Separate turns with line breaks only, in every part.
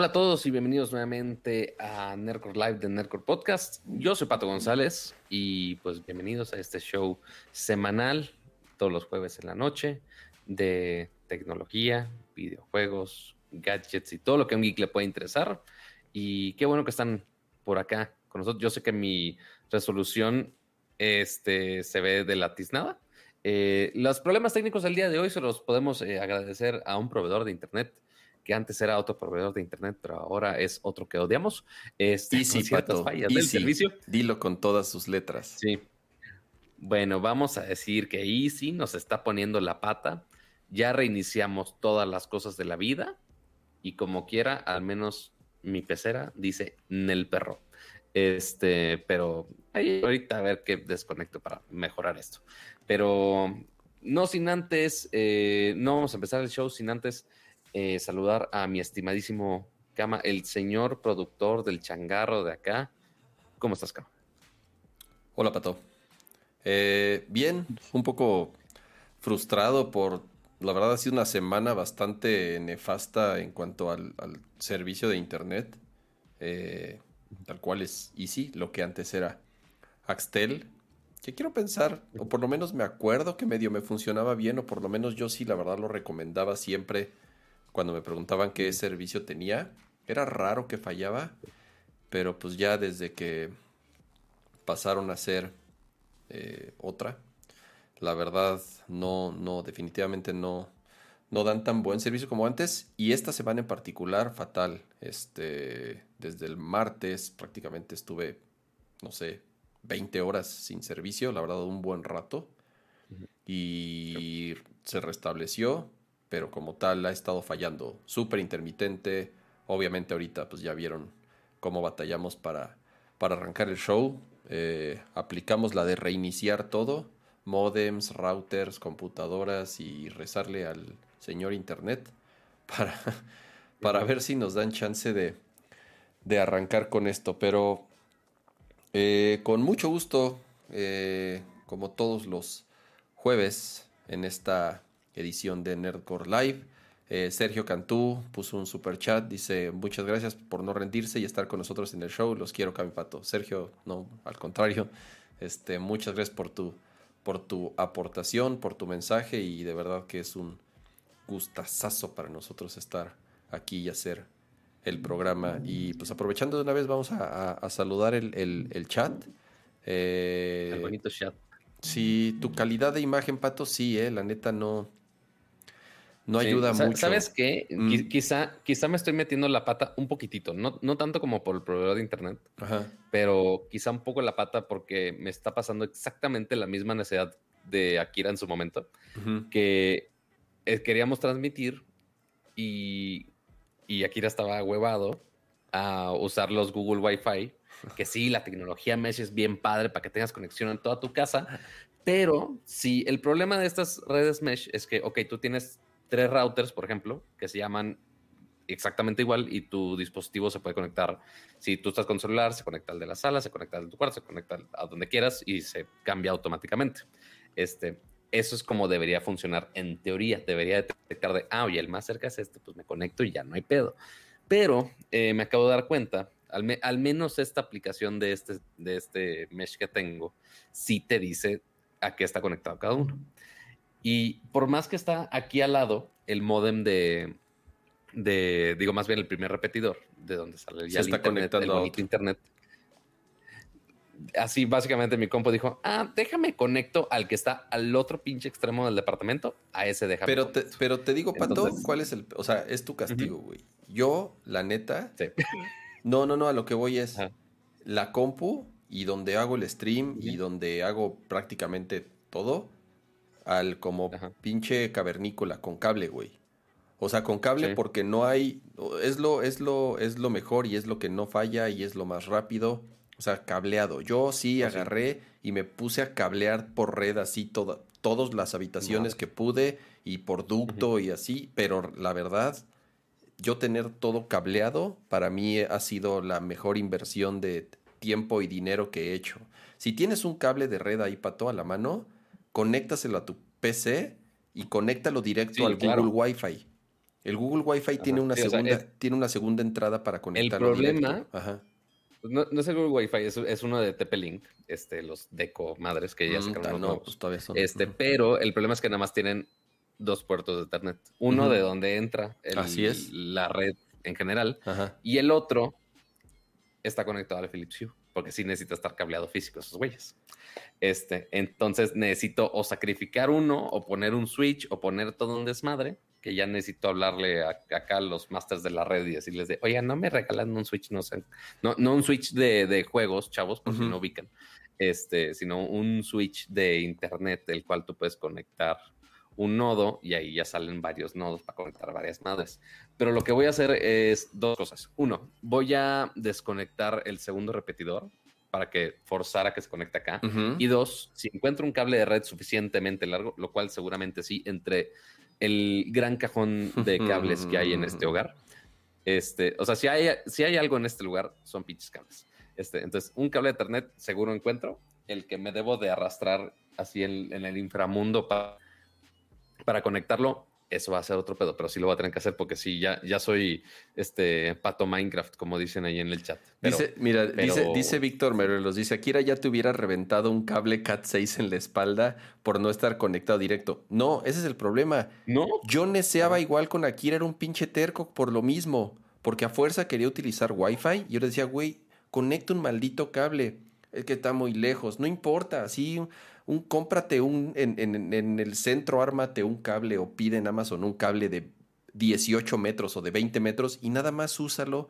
Hola a todos y bienvenidos nuevamente a Nerdcore Live de Nerdcore Podcast. Yo soy Pato González y pues bienvenidos a este show semanal todos los jueves en la noche de tecnología, videojuegos, gadgets y todo lo que a un geek le puede interesar. Y qué bueno que están por acá con nosotros. Yo sé que mi resolución este, se ve de la tiznada. Eh, los problemas técnicos del día de hoy se los podemos eh, agradecer a un proveedor de internet que antes era otro proveedor de internet, pero ahora es otro que odiamos.
Este, Easy, Pato, fallas del servicio. Dilo con todas sus letras.
Sí. Bueno, vamos a decir que Easy nos está poniendo la pata. Ya reiniciamos todas las cosas de la vida y como quiera, al menos mi pecera dice Nel perro. Este, pero ahorita a ver qué desconecto para mejorar esto. Pero no sin antes, eh, no vamos a empezar el show sin antes eh, saludar a mi estimadísimo Cama, el señor productor del changarro de acá. ¿Cómo estás, Cama?
Hola, Pato. Eh, bien, un poco frustrado por, la verdad ha sido una semana bastante nefasta en cuanto al, servicio de Internet, eh, tal cual es Easy, lo que antes era Axtel, que quiero pensar, o por lo menos me acuerdo que medio me funcionaba bien, o por lo menos yo sí, la verdad lo recomendaba siempre cuando me preguntaban qué servicio tenía. Era raro que fallaba, pero pues ya desde que pasaron a ser eh, otra, la verdad no, no, definitivamente no, no dan tan buen servicio como antes. Y esta semana en particular, fatal. Este, desde el martes prácticamente estuve, no sé, 20 horas sin servicio, la verdad, un buen rato. Y se restableció pero como tal ha estado fallando. Súper intermitente. Obviamente ahorita pues ya vieron cómo batallamos para, para arrancar el show. Eh, aplicamos la de reiniciar todo. Modems, routers, computadoras y rezarle al señor internet para, para ver si nos dan chance de, de arrancar con esto. Pero eh, con mucho gusto, eh, como todos los jueves en esta edición de Nerdcore Live. Eh, Sergio Cantú puso un super chat, dice muchas gracias por no rendirse y estar con nosotros en el show, los quiero Camipato. Sergio, no, al contrario, este, muchas gracias por tu, por tu aportación, por tu mensaje y de verdad que es un gustazazo para nosotros estar aquí y hacer el programa. Y pues aprovechando de una vez vamos a, saludar el, chat.
Eh, el bonito chat.
Sí, tu calidad de imagen, Pato, sí, eh, la neta no, no ayuda mucho.
¿Sabes qué? Mm. Quizá, quizá me estoy metiendo la pata un poquitito, no, no tanto como por el proveedor de internet, pero quizá un poco la pata porque me está pasando exactamente la misma necesidad de Akira en su momento, que eh, queríamos transmitir y, y Akira estaba huevado a usar los Google Wi-Fi, que sí, la tecnología Mesh es bien padre para que tengas conexión en toda tu casa, pero si el problema de estas redes Mesh es que, ok, tú tienes tres routers, por ejemplo, que se llaman exactamente igual y tu dispositivo se puede conectar. Si tú estás con celular, se conecta al de la sala, se conecta al de tu cuarto, se conecta a donde quieras y se cambia automáticamente. Este, eso es como debería funcionar en teoría. Debería detectar de, ah, oye, el más cerca es este, pues me conecto y ya no hay pedo. Pero eh, me acabo de dar cuenta, al, al, menos esta aplicación de este, de este mesh que tengo, sí te dice a qué está conectado cada uno. Y por más que está aquí al lado el modem de, de digo más bien el primer repetidor, de donde sale
ya el internet, el
internet. Así básicamente mi compo dijo, ah, déjame conecto al que está al otro pinche extremo del departamento, a ese déjame.
Pero te, pero te digo, Pato, ¿cuál es el, o sea, es tu castigo, güey? Yo, la neta, no, no, no, a lo que voy es la compu y donde hago el stream y donde hago prácticamente todo, al como pinche cavernícola con cable, güey. O sea, con cable porque no hay es lo es lo es lo mejor y es lo que no falla y es lo más rápido. O sea, cableado. Yo sí pues agarré y me puse a cablear por red así toda, todas las habitaciones que pude y por ducto y así, pero la verdad yo tener todo cableado para mí ha sido la mejor inversión de tiempo y dinero que he hecho. Si tienes un cable de red ahí para toda la mano, conéctaselo a tu PC y conéctalo directo al Google Wi-Fi. El Google Wi-Fi tiene una segunda, tiene una segunda entrada para conectarlo.
El problema, Ajá. Pues no, no, es el Google Wi-Fi, es, uno de TP-Link, este, los Deco madres que ya mm, sacaron. No, pues todavía son. Este, pero el problema es que nada más tienen dos puertos de Ethernet. Uno de donde entra la red en general y el otro está conectado al Philips Hue, porque sí necesita estar cableado físico esos güeyes. Este, entonces necesito o sacrificar uno o poner un switch o poner todo un desmadre que ya necesito hablarle acá a los masters de la red y decirles de, oye, no me regalan un switch, no sé, no, no un switch de, juegos, chavos, porque no ubican, este, sino un switch de internet, el cual tú puedes conectar un nodo y ahí ya salen varios nodos para conectar varias madres. Pero lo que voy a hacer es dos cosas. Uno, voy a desconectar el segundo repetidor para que forzara que se conecte acá. Y dos, si encuentro un cable de red suficientemente largo, lo cual seguramente sí, entre el gran cajón de cables que hay en este hogar. Este, o sea, si hay, si hay algo en este lugar, son pinches cables. Este, entonces, un cable de Ethernet seguro encuentro, el que me debo de arrastrar así en, en el inframundo para, para conectarlo eso va a ser otro pedo, pero sí lo voy a tener que hacer porque sí, ya, ya soy este pato Minecraft, como dicen ahí en el chat.
dice, mira, dice, dice Víctor Merelos, dice, Akira ya te hubiera reventado un cable Cat 6 en la espalda por no estar conectado directo. No, ese es el problema.
No.
Yo neseaba igual con Akira, era un pinche terco por lo mismo, porque a fuerza quería utilizar Wi-Fi. Y yo le decía, güey, conecta un maldito cable. Es que está muy lejos, no importa, así un cómprate un, en, en, el centro, ármate un cable o pide en Amazon un cable de 18 metros o de 20 metros y nada más úsalo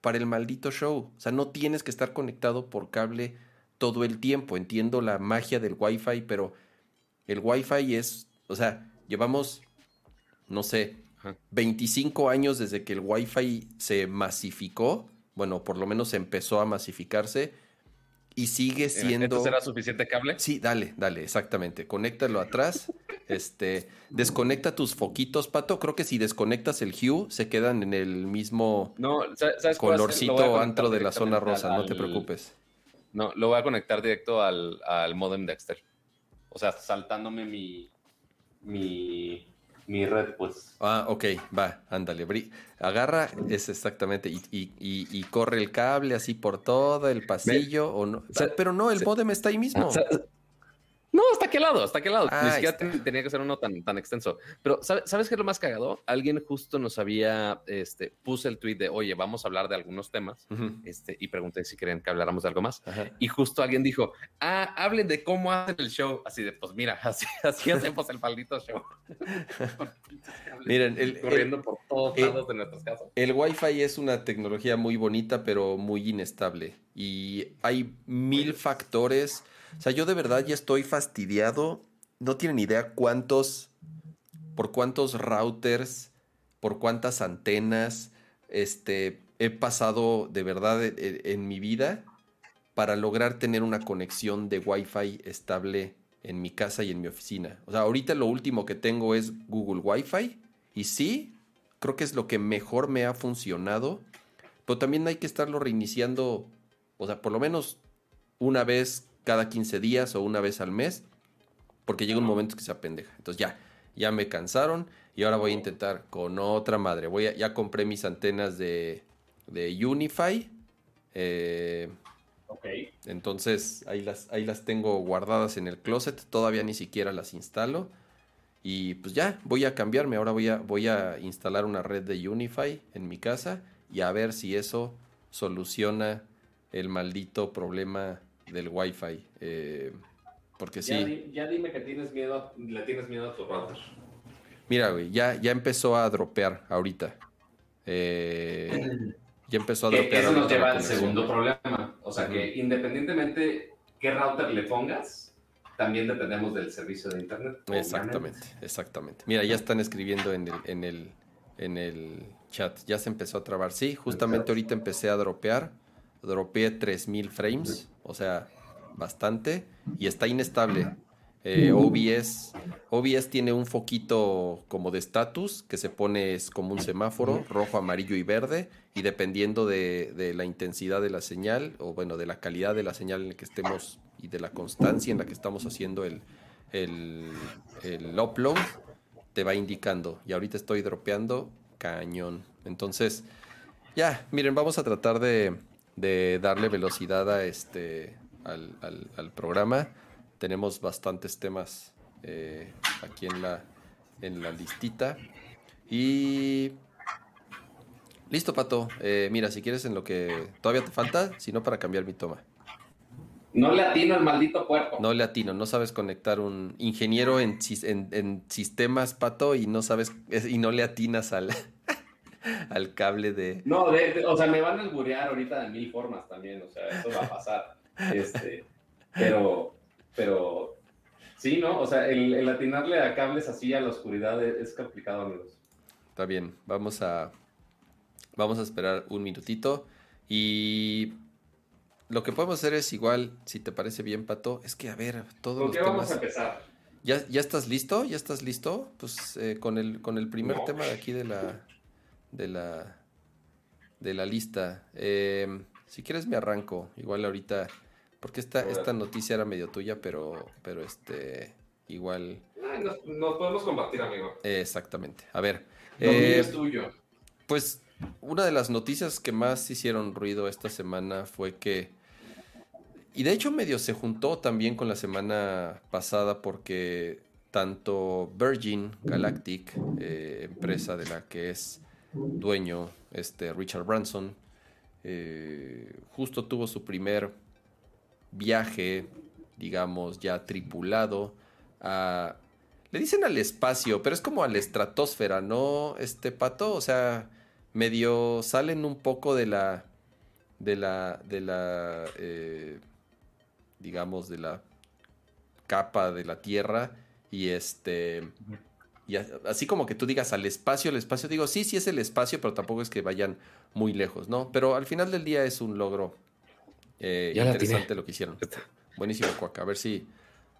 para el maldito show. O sea, no tienes que estar conectado por cable todo el tiempo. Entiendo la magia del Wi-Fi, pero el Wi-Fi es, o sea, llevamos, no sé, 25 años desde que el Wi-Fi se masificó. Bueno, por lo menos empezó a masificarse y sigue siendo. ¿Esto
será suficiente cable?
Sí, dale, dale, exactamente. Conéctalo atrás. este, desconecta tus foquitos, pato. Creo que si desconectas el Hue, se quedan en el mismo colorcito antro de la zona rosa. No te preocupes.
No, lo voy a conectar directo al, al modem Dexter. O sea, saltándome mi, mi mi red, pues.
Ah, ok, va, ándale. Agarra, es exactamente, y, y, y, corre el cable así por todo el pasillo, o no. pero no, el modem está ahí mismo.
No, hasta qué lado, hasta qué lado. Ni ah, siquiera tenía que ser uno tan, tan extenso. Pero, ¿sabes, qué es lo más cagado? Alguien justo nos había, este, puse el tweet de, oye, vamos a hablar de algunos temas, este, y pregunté si querían que habláramos de algo más. Y justo alguien dijo, ah, hablen de cómo hacen el show. Así de, pues mira, así, así hacemos el maldito show.
Miren, el,
corriendo por todos lados de nuestras casas.
El Wi-Fi es una tecnología muy bonita, pero muy inestable. Y hay mil factores o sea, yo de verdad ya estoy fastidiado. No tienen idea cuántos, por cuántos routers, por cuántas antenas, este, he pasado de verdad en, mi vida para lograr tener una conexión de Wi-Fi estable en mi casa y en mi oficina. O sea, ahorita lo último que tengo es Google Wi-Fi y sí, creo que es lo que mejor me ha funcionado, pero también hay que estarlo reiniciando, o sea, por lo menos una vez cada 15 días o una vez al mes, porque llega un momento que se apendeja. Entonces ya, ya me cansaron y ahora voy a intentar con otra madre. Voy a, ya compré mis antenas de, de Unify. Eh,
ok.
Entonces ahí las, ahí las tengo guardadas en el closet, todavía ni siquiera las instalo. Y pues ya, voy a cambiarme. Ahora voy a, voy a instalar una red de Unify en mi casa y a ver si eso soluciona el maldito problema del Wi-Fi. Eh, porque sí.
ya dime que tienes miedo, le tienes miedo a tu router.
Mira, güey, ya, ya empezó a dropear ahorita. Eh, ya empezó a dropear.
Eso nos lleva al segundo problema. O sea que independientemente qué router le pongas, también dependemos del servicio de internet.
Exactamente, exactamente. Mira, ya están escribiendo en el, en el, en el chat. Ya se empezó a trabar. Sí, justamente ahorita empecé a dropear. Dropeé 3000 frames o sea, bastante, y está inestable. Eh, OBS, OBS tiene un foquito como de estatus que se pone es como un semáforo, rojo, amarillo y verde, y dependiendo de, la intensidad de la señal, o bueno, de la calidad de la señal en la que estemos y de la constancia en la que estamos haciendo el, el, el upload, te va indicando. Y ahorita estoy dropeando cañón. Entonces, ya, miren, vamos a tratar de, darle velocidad a este al, programa. Tenemos bastantes temas eh, aquí en la, en la listita. Y listo, Pato. Eh, mira, si quieres en lo que todavía te falta, si no para cambiar mi toma.
No le atino al maldito puerco.
No le atino, no sabes conectar un ingeniero en, en, sistemas, Pato, y no sabes, y no le atinas al, al cable de...
No, o sea, me van a alburear ahorita de mil formas también, o sea, eso va a pasar. este, pero, pero, sí, ¿no? O sea, el, atinarle a cables así a la oscuridad es, complicado, amigos.
Está bien, vamos a, vamos a esperar un minutito y lo que podemos hacer es igual, si te parece bien, Pato, es que a ver, todos
¿Con qué vamos a empezar?
¿Ya, ¿Ya estás listo? ¿Ya estás listo? Pues eh, con, el, con el primer tema de aquí de la, de la, de la lista. Em, si quieres me arranco, igual ahorita, porque esta, esta noticia era medio tuya, pero, pero este, igual...
nos, podemos compartir, amigo.
exactamente. A ver.
Eh, es tuyo.
Pues una de las noticias que más hicieron ruido esta semana fue que y de hecho medio se juntó también con la semana pasada porque tanto Virgin Galactic, eh, empresa de la que es dueño este Richard Branson, eh, justo tuvo su primer viaje, digamos, ya tripulado a... Le dicen al espacio, pero es como a la estratosfera, ¿no? Este pato, o sea, medio salen un poco de la... de la... de la... Eh, digamos, de la capa de la Tierra y este... Y así como que tú digas al espacio, el espacio, digo, sí, sí es el espacio, pero tampoco es que vayan muy lejos, ¿no? Pero al final del día es un logro eh, interesante lo que hicieron. Buenísimo, Cuaca. A ver si,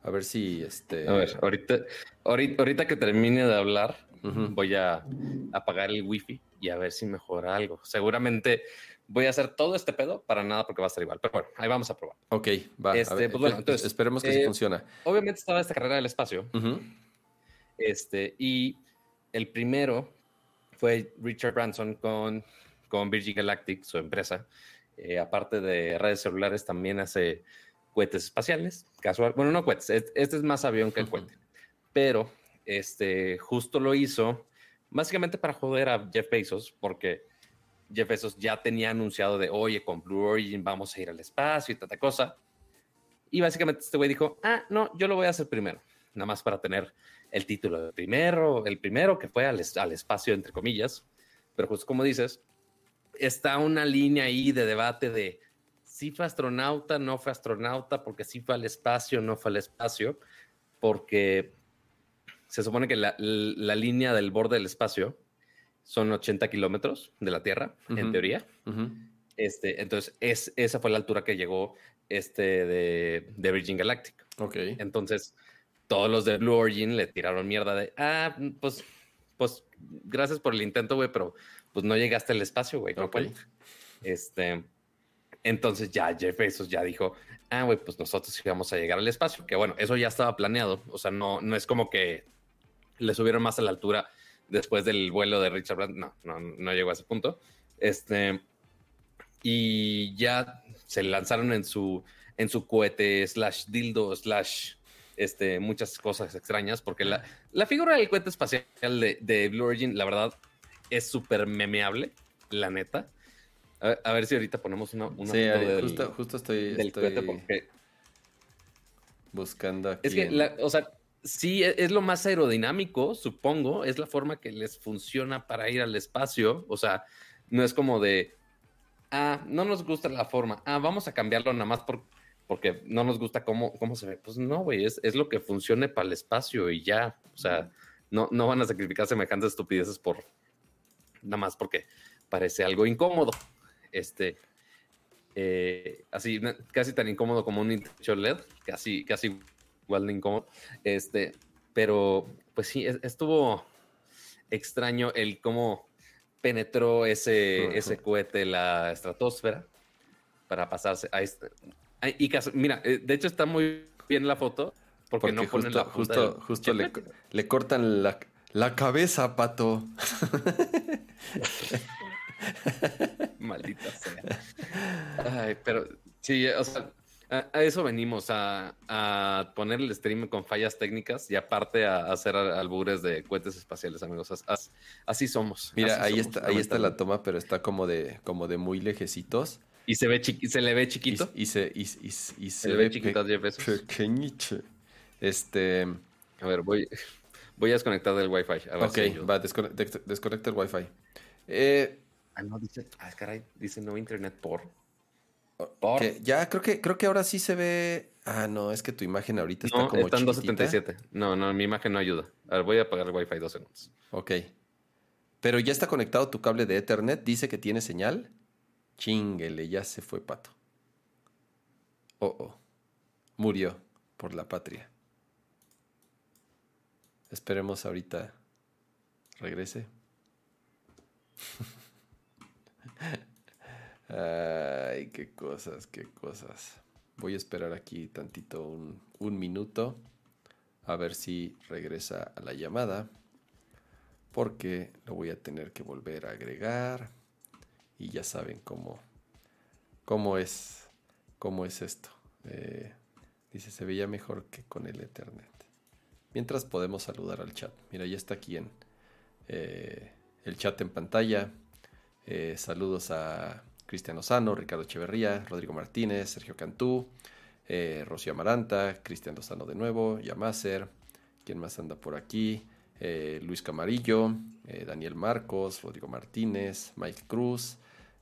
a ver si, este...
A ver, ahorita, ahorita, que termine de hablar, voy a apagar el wifi y a ver si mejora algo. Seguramente voy a hacer todo este pedo para nada porque va a estar igual. Pero bueno, ahí vamos a probar.
Ok, va. Este, pues bueno, entonces, esperemos que sí eh, funcione.
Obviamente estaba esta carrera del espacio. Este, y el primero fue Richard Branson con, con Virgin Galactic, su empresa. Eh, aparte de redes celulares, también hace cohetes espaciales. Casual. Bueno, no cohetes. Este es más avión que el cohete. Pero este, justo lo hizo básicamente para joder a Jeff Bezos, porque Jeff Bezos ya tenía anunciado de, oye, con Blue Origin vamos a ir al espacio y tanta cosa. Y básicamente este güey dijo, ah, no, yo lo voy a hacer primero, nada más para tener el título de primero, el primero que fue al, al espacio, entre comillas. Pero justo como dices, está una línea ahí de debate de si fue astronauta, no fue astronauta, porque si fue al espacio, no fue al espacio, porque se supone que la, la línea del borde del espacio son 80 kilómetros de la Tierra, en teoría. este, entonces, es, esa fue la altura que llegó este de, de, Virgin Galactic.
Ok.
Entonces, todos los de Blue Origin le tiraron mierda de, ah, pues, pues, gracias por el intento, güey, pero pues no llegaste al espacio, güey. Este, entonces ya Jeff Bezos ya dijo, ah, güey, pues nosotros íbamos a llegar al espacio, que bueno, eso ya estaba planeado, o sea, no, no es como que le subieron más a la altura después del vuelo de Richard Branson. No, no, no llegó a ese punto. Este, y ya se lanzaron en su, en su cohete slash dildo slash este, muchas cosas extrañas, porque la, la figura del cohete espacial de, de Blue Origin, la verdad, es súper memeable, la neta. A ver, si ahorita ponemos una, una
sí, justo, justo estoy, del cohete porque buscando aquí.
Es que, la, o sea, Sí, e, es lo más aerodinámico, supongo, es la forma que les funciona para ir al espacio, o sea, no es como de, ah, no nos gusta la forma, ah, vamos a cambiarlo nada más por, porque no nos gusta cómo, cómo se ve. Pues no, güey, es, es, lo que funcione para el espacio y ya, o sea, no, no van a sacrificar semejantes estupideces por, nada más porque parece algo incómodo. Este, eh, así, casi tan incómodo como un Nintendo LED, casi, casi igual de incómodo. Este, pero pues sí, estuvo extraño el cómo penetró ese, ese cohete la estratosfera para pasarse a este. Y mira, eh, de hecho está muy bien la foto porque, no ponen
la justo, justo le, le, cortan la, la cabeza, pato.
Maldita sea. Ay, pero sí, o sea, a, eso venimos, a, a, poner el stream con fallas técnicas y aparte a, hacer albures de cohetes espaciales, amigos. así somos.
Mira, ahí está, ahí está la toma, pero está como de, como de muy lejecitos.
Y se ve se le ve chiquito.
Y, se, y, se, ve, chiquito Pequeñito. Este.
A ver, voy, voy a desconectar del Wi-Fi.
ok, va, desconecta el Wi-Fi. Eh,
ah, no, dice. Ah, caray, dice no internet por.
Ya, creo que, creo que ahora sí se ve. Ah, no, es que tu imagen ahorita está como.
Está en 277. No, no, mi imagen no ayuda. A ver, voy a apagar el Wi-Fi dos segundos.
Ok. Pero ya está conectado tu cable de Ethernet. Dice que tiene señal. Chinguele, ya se fue pato. Oh, oh. Murió por la patria. Esperemos ahorita regrese. Ay, qué cosas, qué cosas. Voy a esperar aquí tantito un, un minuto a ver si regresa a la llamada porque lo voy a tener que volver a agregar y ya saben cómo, cómo es cómo es esto. Eh, dice, se veía mejor que con el Ethernet. Mientras podemos saludar al chat. Mira, ya está aquí en eh, el chat en pantalla. Eh, saludos a Cristian Lozano, Ricardo Echeverría, Rodrigo Martínez, Sergio Cantú, Rocío Amaranta, Cristian Lozano de nuevo, Yamacer, ¿quién más anda por aquí? Luis Camarillo, Daniel Marcos, Rodrigo Martínez, Mike Cruz,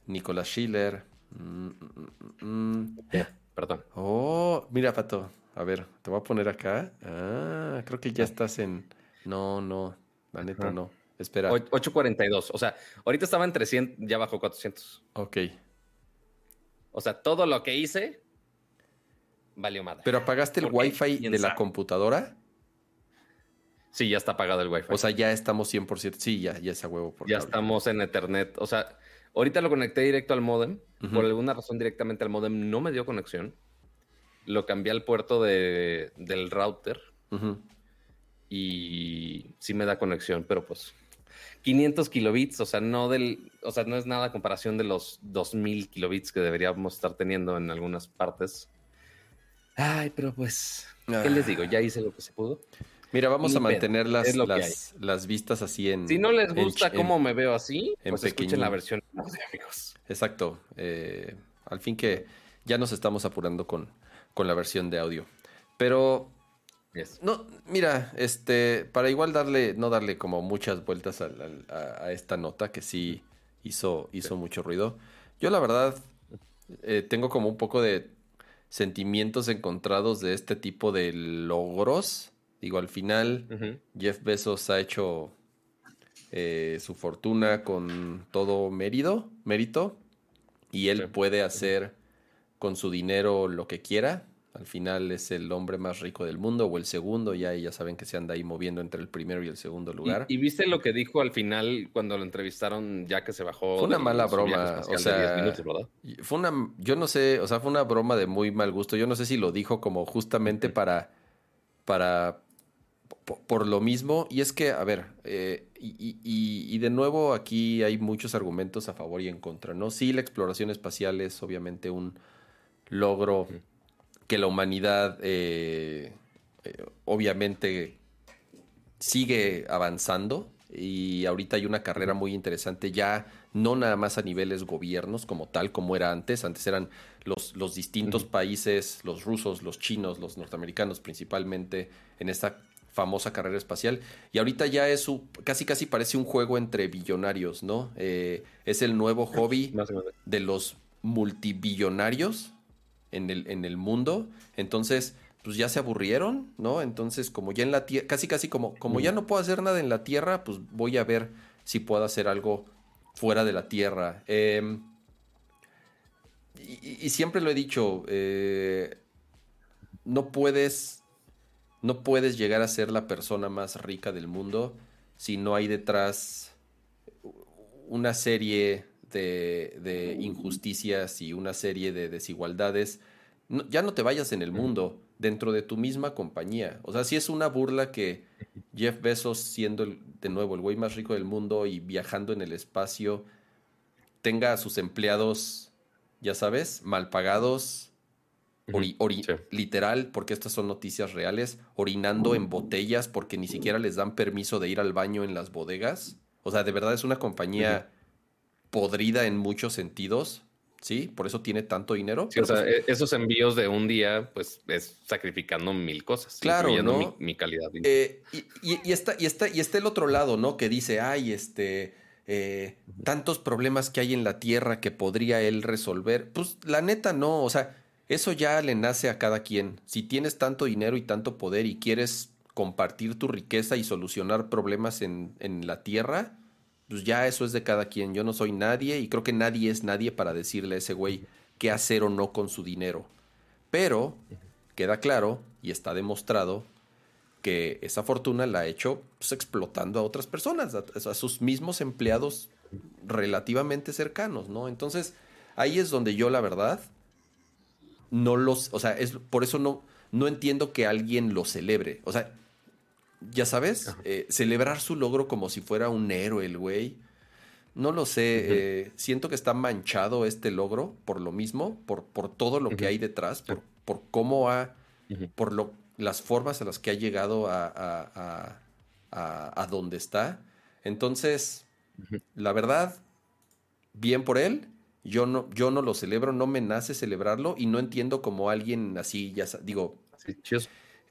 Nicolás Schiller. Mm, mm, mm,
perdón.
Oh, mira, Pato. A ver, te voy a poner acá. Ah, creo que ya estás en. No, no, la neta no. Espera.
842. O sea, ahorita estaba en 300, ya bajó 400.
Ok.
O sea, todo lo que hice valió madre.
¿Pero apagaste el Wi-Fi de la computadora?
Sí, ya está apagado el Wi-Fi.
O sea, ya estamos 100%. Sí, ya, ya es a huevo.
Por ya estamos en Ethernet. O sea, ahorita lo conecté directo al modem. Por alguna razón, directamente al modem no me dio conexión. Lo cambié al puerto de, del router. Y sí me da conexión, pero pues 500 kilobits, o sea, no del, o sea, no es nada a comparación de los 2000 kilobits que deberíamos estar teniendo en algunas partes. Ay, pero pues, ¿qué les digo? Ya hice lo que se pudo.
Mira, vamos a mantener las, las, vistas así en.
Si no les gusta cómo me veo así, pues escuchen la versión de amigos.
Exacto. Eh, al fin que ya nos estamos apurando con, con la versión de audio. Pero no, mira, este, para igual darle, no darle como muchas vueltas a, esta nota que sí hizo, hizo mucho ruido. Yo la verdad eh, tengo como un poco de sentimientos encontrados de este tipo de logros. Digo, al final Jeff Bezos ha hecho eh, su fortuna con todo mérito, mérito y él puede hacer con su dinero lo que quiera. Al final es el hombre más rico del mundo o el segundo, ya, ya saben que se anda ahí moviendo entre el primero y el segundo lugar.
¿Y, viste lo que dijo al final cuando lo entrevistaron ya que se bajó?
Fue una mala broma, o sea, fue una, yo no sé, o sea, fue una broma de muy mal gusto. Yo no sé si lo dijo como justamente para, para, por, lo mismo. Y es que, a ver, eh, y, y, de nuevo aquí hay muchos argumentos a favor y en contra, ¿no? Sí, la exploración espacial es obviamente un logro que la humanidad eh, eh, obviamente sigue avanzando. Y ahorita hay una carrera muy interesante ya no nada más a niveles gobiernos como tal como era antes, antes eran los, los distintos países, los rusos, los chinos, los norteamericanos principalmente en esta famosa carrera espacial y ahorita ya es casi casi parece un juego entre billonarios, ¿no? Eh, es el nuevo hobby de los multibillonarios en el, en el mundo. Entonces, pues ya se aburrieron, ¿no? Entonces, como ya en la tierra, casi casi como, como ya no puedo hacer nada en la tierra, pues voy a ver si puedo hacer algo fuera de la tierra. Em, y, siempre lo he dicho, eh, no puedes, no puedes llegar a ser la persona más rica del mundo si no hay detrás una serie de, injusticias y una serie de desigualdades, ya no te vayas en el mundo, dentro de tu misma compañía. O sea, si es una burla que Jeff Bezos, siendo de nuevo el güey más rico del mundo y viajando en el espacio, tenga a sus empleados, ya sabes, mal pagados, literal, porque estas son noticias reales, orinando en botellas porque ni siquiera les dan permiso de ir al baño en las bodegas. O sea, de verdad es una compañía podrida en muchos sentidos. ¿sí? Por eso tiene tanto dinero.
o sea, pues e-, esos envíos de un día, pues es sacrificando mil cosas.
Claro,
¿no? Mi, calidad.
Eh, y, está, y, está, y está el otro lado, ¿no? Que dice, ay, este, eh, tantos problemas que hay en la Tierra que podría él resolver. Pues la neta no, o sea, eso ya le nace a cada quien. Si tienes tanto dinero y tanto poder y quieres compartir tu riqueza y solucionar problemas en, en la Tierra, pues ya eso es de cada quien. Yo no soy nadie y creo que nadie es nadie para decirle a ese güey qué hacer o no con su dinero. Pero queda claro y está demostrado que esa fortuna la ha hecho pues, explotando a otras personas, a, sus mismos empleados relativamente cercanos, ¿no? Entonces, ahí es donde yo la verdad no los, o sea, es por eso no no entiendo que alguien lo celebre. O sea, ya sabes, eh, celebrar su logro como si fuera un héroe el güey. No lo sé, eh, siento que está manchado este logro por lo mismo, por, por todo lo que hay detrás, por, por cómo ha, por lo, las formas a las que ha llegado a, a, a, a donde está. Entonces, la verdad, bien por él. Yo no, yo no lo celebro, no me nace celebrarlo y no entiendo como alguien así, ya digo,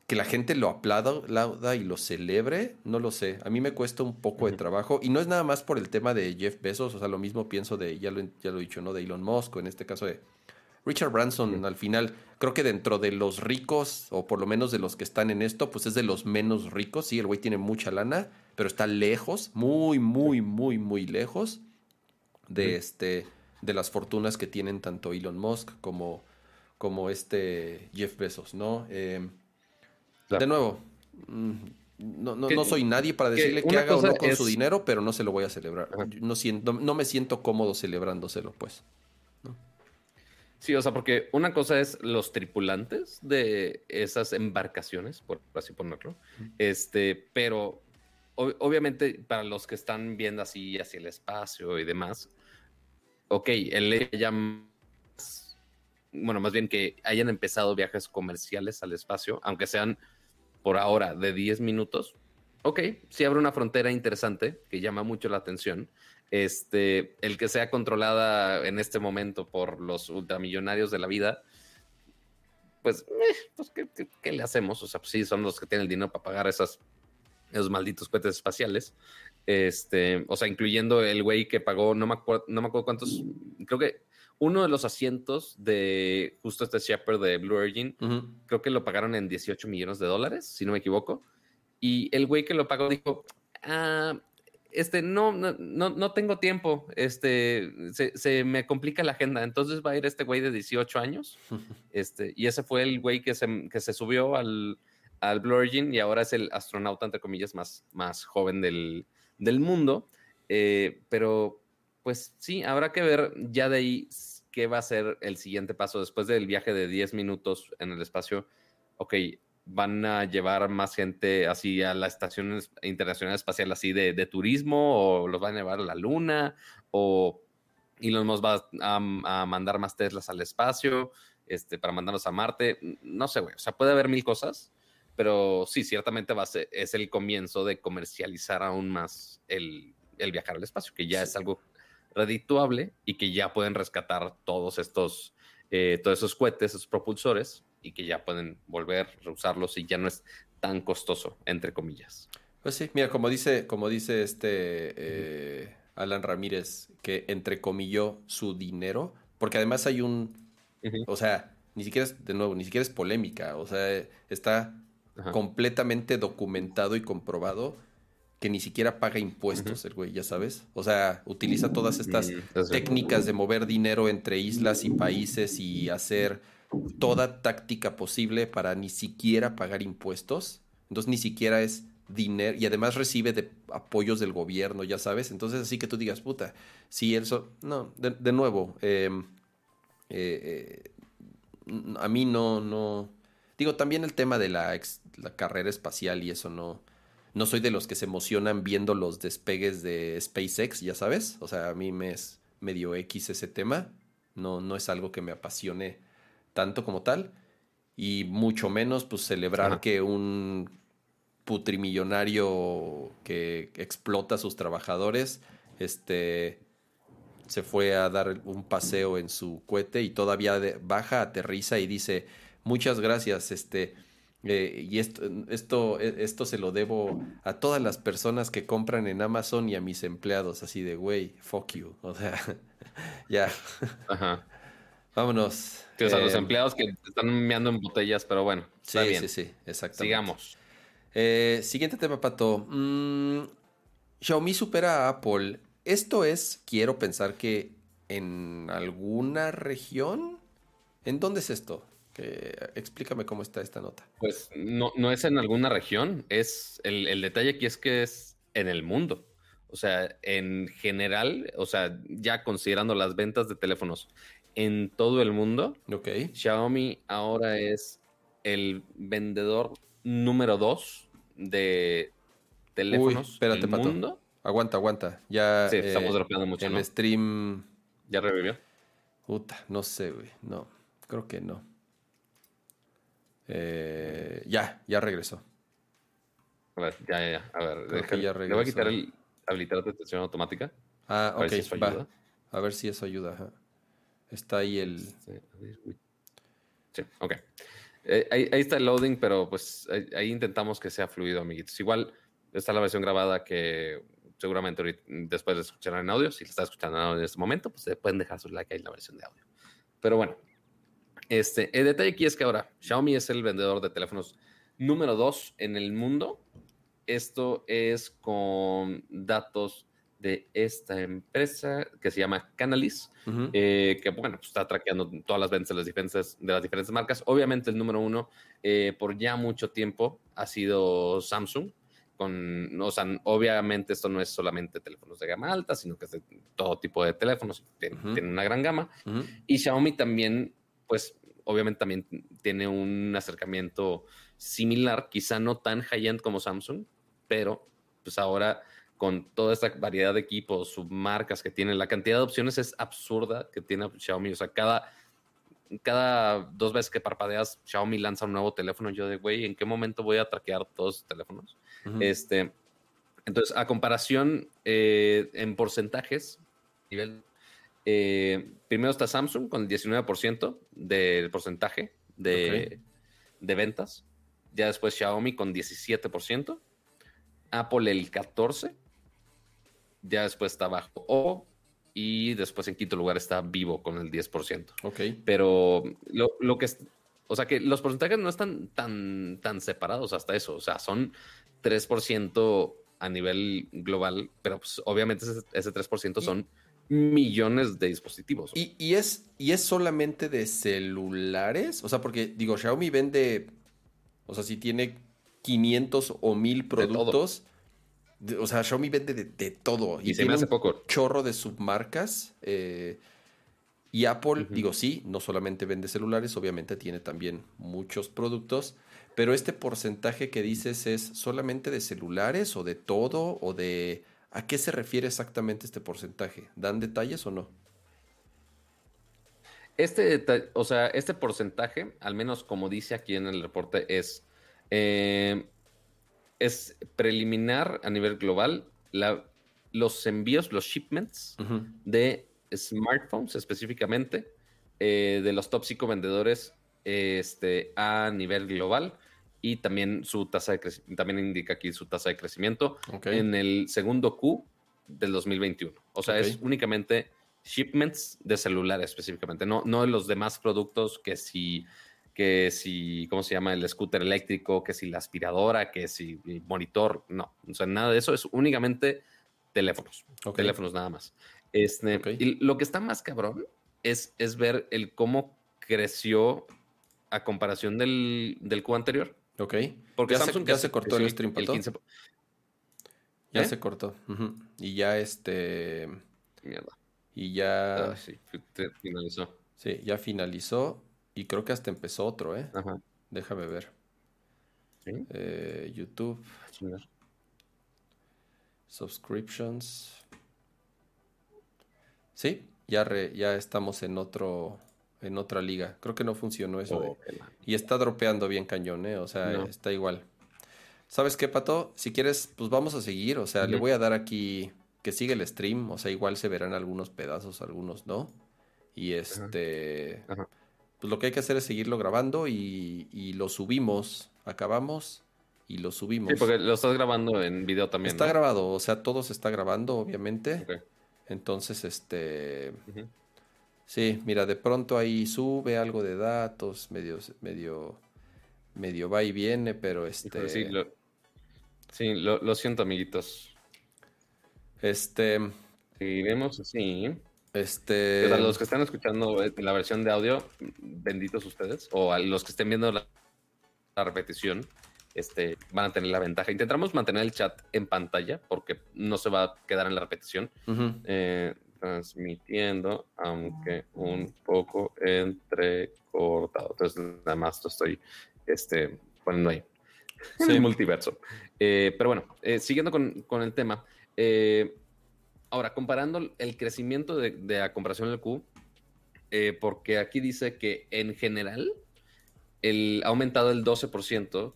que la gente lo aplauda y lo celebre, no lo sé. A mí me cuesta un poco de trabajo y no es nada más por el tema de Jeff Bezos, o sea, lo mismo pienso de, ya lo, ya lo he dicho, ¿no? De Elon Musk, o en este caso de Richard Branson, al final, creo que dentro de los ricos, o por lo menos de los que están en esto, pues es de los menos ricos. Sí, el güey tiene mucha lana, pero está lejos, muy, muy, muy, muy lejos de, este, de las fortunas que tienen tanto Elon Musk como, como este Jeff Bezos, ¿no? Eh, de nuevo, mm, no, no, soy nadie para decirle que, haga o no con su dinero, pero no se lo voy a celebrar. No, siento, no me siento cómodo celebrándoselo, pues.
Sí, o sea, porque una cosa es los tripulantes de esas embarcaciones, por así ponerlo, este, pero obviamente para los que están viendo así hacia el espacio y demás, ok, el ya bueno, más bien que hayan empezado viajes comerciales al espacio, aunque sean por ahora de 10 minutos, ok, sí abre una frontera interesante que llama mucho la atención. Este, el que sea controlada en este momento por los ultramillonarios de la vida, pues, eh, pues ¿qué, le hacemos? O sea, pues sí, son los que tienen el dinero para pagar esas, esos malditos cohetes espaciales. Este, o sea, incluyendo el güey que pagó, no me acuerdo, no me acuerdo cuántos, creo que uno de los asientos de justo este Shepherd de Blue Origin, creo que lo pagaron en 18 millones de dólares, si no me equivoco. Y el güey que lo pagó dijo, ah, este, no, no, no, tengo tiempo, este, se, me complica la agenda, entonces va a ir este güey de 18 años, este, y ese fue el güey que se, que se subió al, al Blue Origin y ahora es el astronauta, entre comillas, más, más joven del, del mundo, eh, pero pues sí, habrá que ver ya de ahí qué va a ser el siguiente paso después del viaje de 10 minutos en el espacio. Ok, van a llevar más gente así a la Estación Internacional Espacial así de, turismo o los van a llevar a la Luna o Elon Musk va a, mandar más Teslas al espacio este, para mandarlos a Marte. No sé, güey. O sea, puede haber mil cosas, pero sí, ciertamente va a ser, es el comienzo de comercializar aún más el, el viajar al espacio, que ya es algo redituable y que ya pueden rescatar todos estos, eh, todos esos cohetes, esos propulsores y que ya pueden volver a usarlos y ya no es tan costoso, entre comillas.
Pues sí, mira, como dice, como dice este eh, Alan Ramírez, que entre comillas su dinero, porque además hay un, o sea, ni siquiera es, de nuevo, ni siquiera es polémica, o sea, está completamente documentado y comprobado que ni siquiera paga impuestos el güey, ya sabes. O sea, utiliza todas estas mm, técnicas de mover dinero entre islas y países y hacer toda táctica posible para ni siquiera pagar impuestos. Entonces ni siquiera es dinero y además recibe de apoyos del gobierno, ya sabes. Entonces así que tú digas, puta, si él... No, de, nuevo, em, eh, eh, a mí no, no, Digo, también el tema de la, la carrera espacial y eso no... No soy de los que se emocionan viendo los despegues de SpaceX, ya sabes. O sea, a mí me es medio X ese tema. No, no es algo que me apasione tanto como tal. Y mucho menos, pues, celebrar que un putrimillonario que explota a sus trabajadores, este, se fue a dar un paseo en su cohete y todavía baja, aterriza y dice, muchas gracias, este, eh, y esto, esto, esto se lo debo a todas las personas que compran en Amazon y a mis empleados, así de, güey, fuck you, o sea, ya. Ajá. Vámonos.
o sea, los eh, empleados que están meando en botellas, pero bueno,
sí, sí, sí, exactamente.
Sigamos.
Eh, siguiente tema, Pato. Mm, Xiaomi supera a Apple. Esto es, quiero pensar que en alguna región. ¿En dónde es esto? Explícame cómo está esta nota.
Pues no, no es en alguna región, es el, el, detalle aquí es que es en el mundo. O sea, en general, o sea, ya considerando las ventas de teléfonos en todo el mundo,
okay.
Xiaomi ahora es el vendedor número dos de teléfonos Uy, espérate, del mundo.
Aguanta, aguanta. Ya.
Sí, estamos eh, dropeando mucho.
El stream.
¿Ya revivió?
Puta, no sé, güey. No, creo que no. Eh, ya, ya regresó.
A ver, ya, ya, ya. A ver, deja, ya le voy a quitar el habilitar la detección automática.
Ah, ok, va. A ver si eso ayuda. Está ahí el.
Sí, ok. Eh, ahí, está el loading, pero pues ahí, intentamos que sea fluido, amiguitos. Igual está la versión grabada que seguramente después de escuchar en audio, si lo está escuchando en audio en este momento, pues pueden dejar su like ahí en la versión de audio. Pero bueno, este, el detalle aquí es que ahora Xiaomi es el vendedor de teléfonos número 2 en el mundo. Esto es con datos de esta empresa que se llama Canalis, eh, que bueno, pues, está traqueando todas las ventas de las diferentes, de las diferentes marcas. Obviamente el número uno eh, por ya mucho tiempo ha sido Samsung. Con, o sea, obviamente esto no es solamente teléfonos de gama alta, sino que es de todo tipo de teléfonos, tiene, una gran gama. Y Xiaomi también, pues obviamente también tiene un acercamiento similar, quizá no tan high-end como Samsung, pero pues ahora con toda esta variedad de equipos, submarcas que tiene, la cantidad de opciones es absurda que tiene Xiaomi. O sea, cada, cada dos veces que parpadeas, Xiaomi lanza un nuevo teléfono. Yo de, güey, ¿en qué momento voy a traquear todos los teléfonos? este, entonces, a comparación eh, en porcentajes, nivel, eh, primero está Samsung con el 19% del porcentaje de, de ventas. Ya después Xiaomi con 17%. Apple el 14%, ya después está abajo O y después en quinto lugar está Vivo con el 10%.
Ok.
Pero lo, que es, o sea que los porcentajes no están tan, tan separados hasta eso, o sea, son 3% a nivel global, pero pues obviamente ese, 3% son millones de dispositivos.
¿Y, y, es, ¿Y es solamente de celulares? O sea, porque digo, Xiaomi vende, o sea, si tiene 500 o 1000 productos o sea, Xiaomi vende de, todo.
Y, se me hace poco.
chorro de submarcas. Eh, y Apple, digo, sí, no solamente vende celulares, obviamente tiene también muchos productos. Pero este porcentaje que dices es solamente de celulares o de todo o de... ¿A qué se refiere exactamente este porcentaje? ¿Dan detalles o no?
Este, o sea, este porcentaje, al menos como dice aquí en el reporte, es eh, es preliminar a nivel global los envíos, los shipments de smartphones específicamente, eh, de los top 5 vendedores este, a nivel global y también su tasa de crecimiento, también indica aquí su tasa de crecimiento en el segundo Q del 2021. O sea, es únicamente shipments de celulares específicamente, no, no de los demás productos que si que si, ¿cómo se llama? El scooter eléctrico, que si la aspiradora, que si el monitor, no, o sea, nada de eso, es únicamente teléfonos, teléfonos nada más. Este, Y lo que está más cabrón es, es ver el cómo creció a comparación del, del Q anterior.
Ok.
Porque
ya Samsung se, ya se cortó el stream, el 15... Ya ¿Eh? se cortó. Y ya este...
Mierda.
Y ya...
Ah, sí, finalizó.
Sí, ya finalizó. Y creo que hasta empezó otro, ¿eh?
Ajá.
Déjame ver. Eh, YouTube. Subscriptions. Sí, ya, ya estamos en otro en otra liga. Creo que no funcionó eso. Oh, y está dropeando bien cañón, ¿eh? O sea, está igual. ¿Sabes qué, Pato? Si quieres, pues vamos a seguir. O sea, le voy a dar aquí que sigue el stream. O sea, igual se verán algunos pedazos, algunos no. Y este. Pues lo que hay que hacer es seguirlo grabando y, y lo subimos. Acabamos y lo subimos.
Sí, porque lo estás grabando en video también.
Está grabado, o sea, todo se está grabando, obviamente. Entonces, este. Sí, mira, de pronto ahí sube algo de datos, medio, medio, medio va y viene, pero este.
Sí, lo, sí, lo, siento, amiguitos.
Este.
vemos así.
Este.
Para los que están escuchando eh, la versión de audio, benditos ustedes, o a los que estén viendo la, repetición, este, van a tener la ventaja. Intentamos mantener el chat en pantalla porque no se va a quedar en la repetición transmitiendo, aunque un poco entrecortado. Entonces, nada más lo estoy este, poniendo ahí. Sí. multiverso. Eh, pero bueno, eh, siguiendo con, con, el tema. Eh, ahora, comparando el crecimiento de, de la comparación del Q, porque aquí dice que en general el, ha aumentado el 12%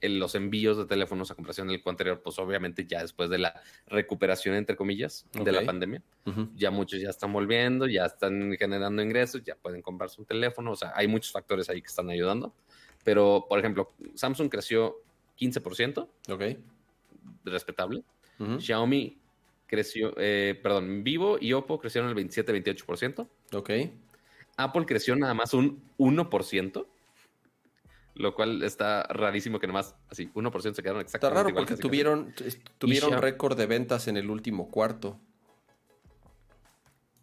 los envíos de teléfonos a comparación del anterior, pues obviamente ya después de la recuperación, entre comillas, de la pandemia, ya muchos ya están volviendo, ya están generando ingresos, ya pueden comprarse un teléfono, o sea, hay muchos factores ahí que están ayudando. Pero, por ejemplo, Samsung creció 15%.
Ok.
Respetable. Xiaomi creció, eh, perdón, Vivo y Oppo crecieron el 27-28%.
Ok.
Apple creció nada más un 1% lo cual está rarísimo que nomás así 1% se quedaron exactamente
Está raro porque tuvieron, tuvieron récord de ventas en el último cuarto.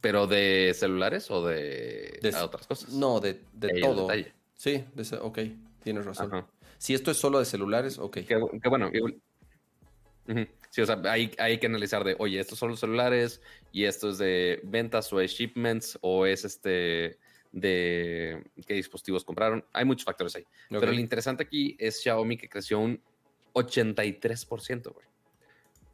¿Pero de celulares o de, otras cosas?
No, de, todo. Sí, ok, tienes razón. Si esto es solo de celulares, ok.
Qué, bueno. Sí, o sea, hay, hay que analizar de, oye, estos son los celulares y esto es de ventas o es shipments o es este de qué dispositivos compraron. Hay muchos factores ahí. Pero lo interesante aquí es Xiaomi que creció un 83%, güey.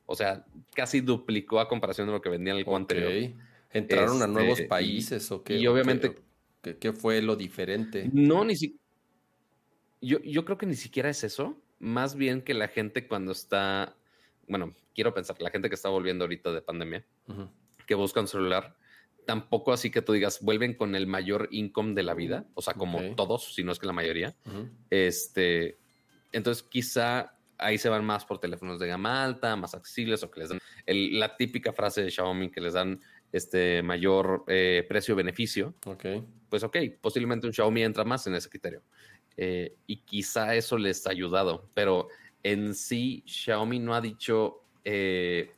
O sea, casi duplicó a comparación de lo que vendían el okay. anterior.
¿Entraron a nuevos este, países o qué?
Y obviamente...
¿Qué, fue lo diferente?
No, ni siquiera... Yo, yo creo que ni siquiera es eso. Más bien que la gente cuando está... Bueno, quiero pensar, la gente que está volviendo ahorita de pandemia, que busca un celular, tampoco así que tú digas, vuelven con el mayor income de la vida, o sea, como todos, si no es que la mayoría. Este, entonces quizá ahí se van más por teléfonos de gama alta, más accesibles, o que les dan la típica frase de Xiaomi que les dan este mayor eh, precio-beneficio.
Ok.
Pues ok, posiblemente un Xiaomi entra más en ese criterio. Eh, y quizá eso les ha ayudado, pero en sí Xiaomi no ha dicho eh,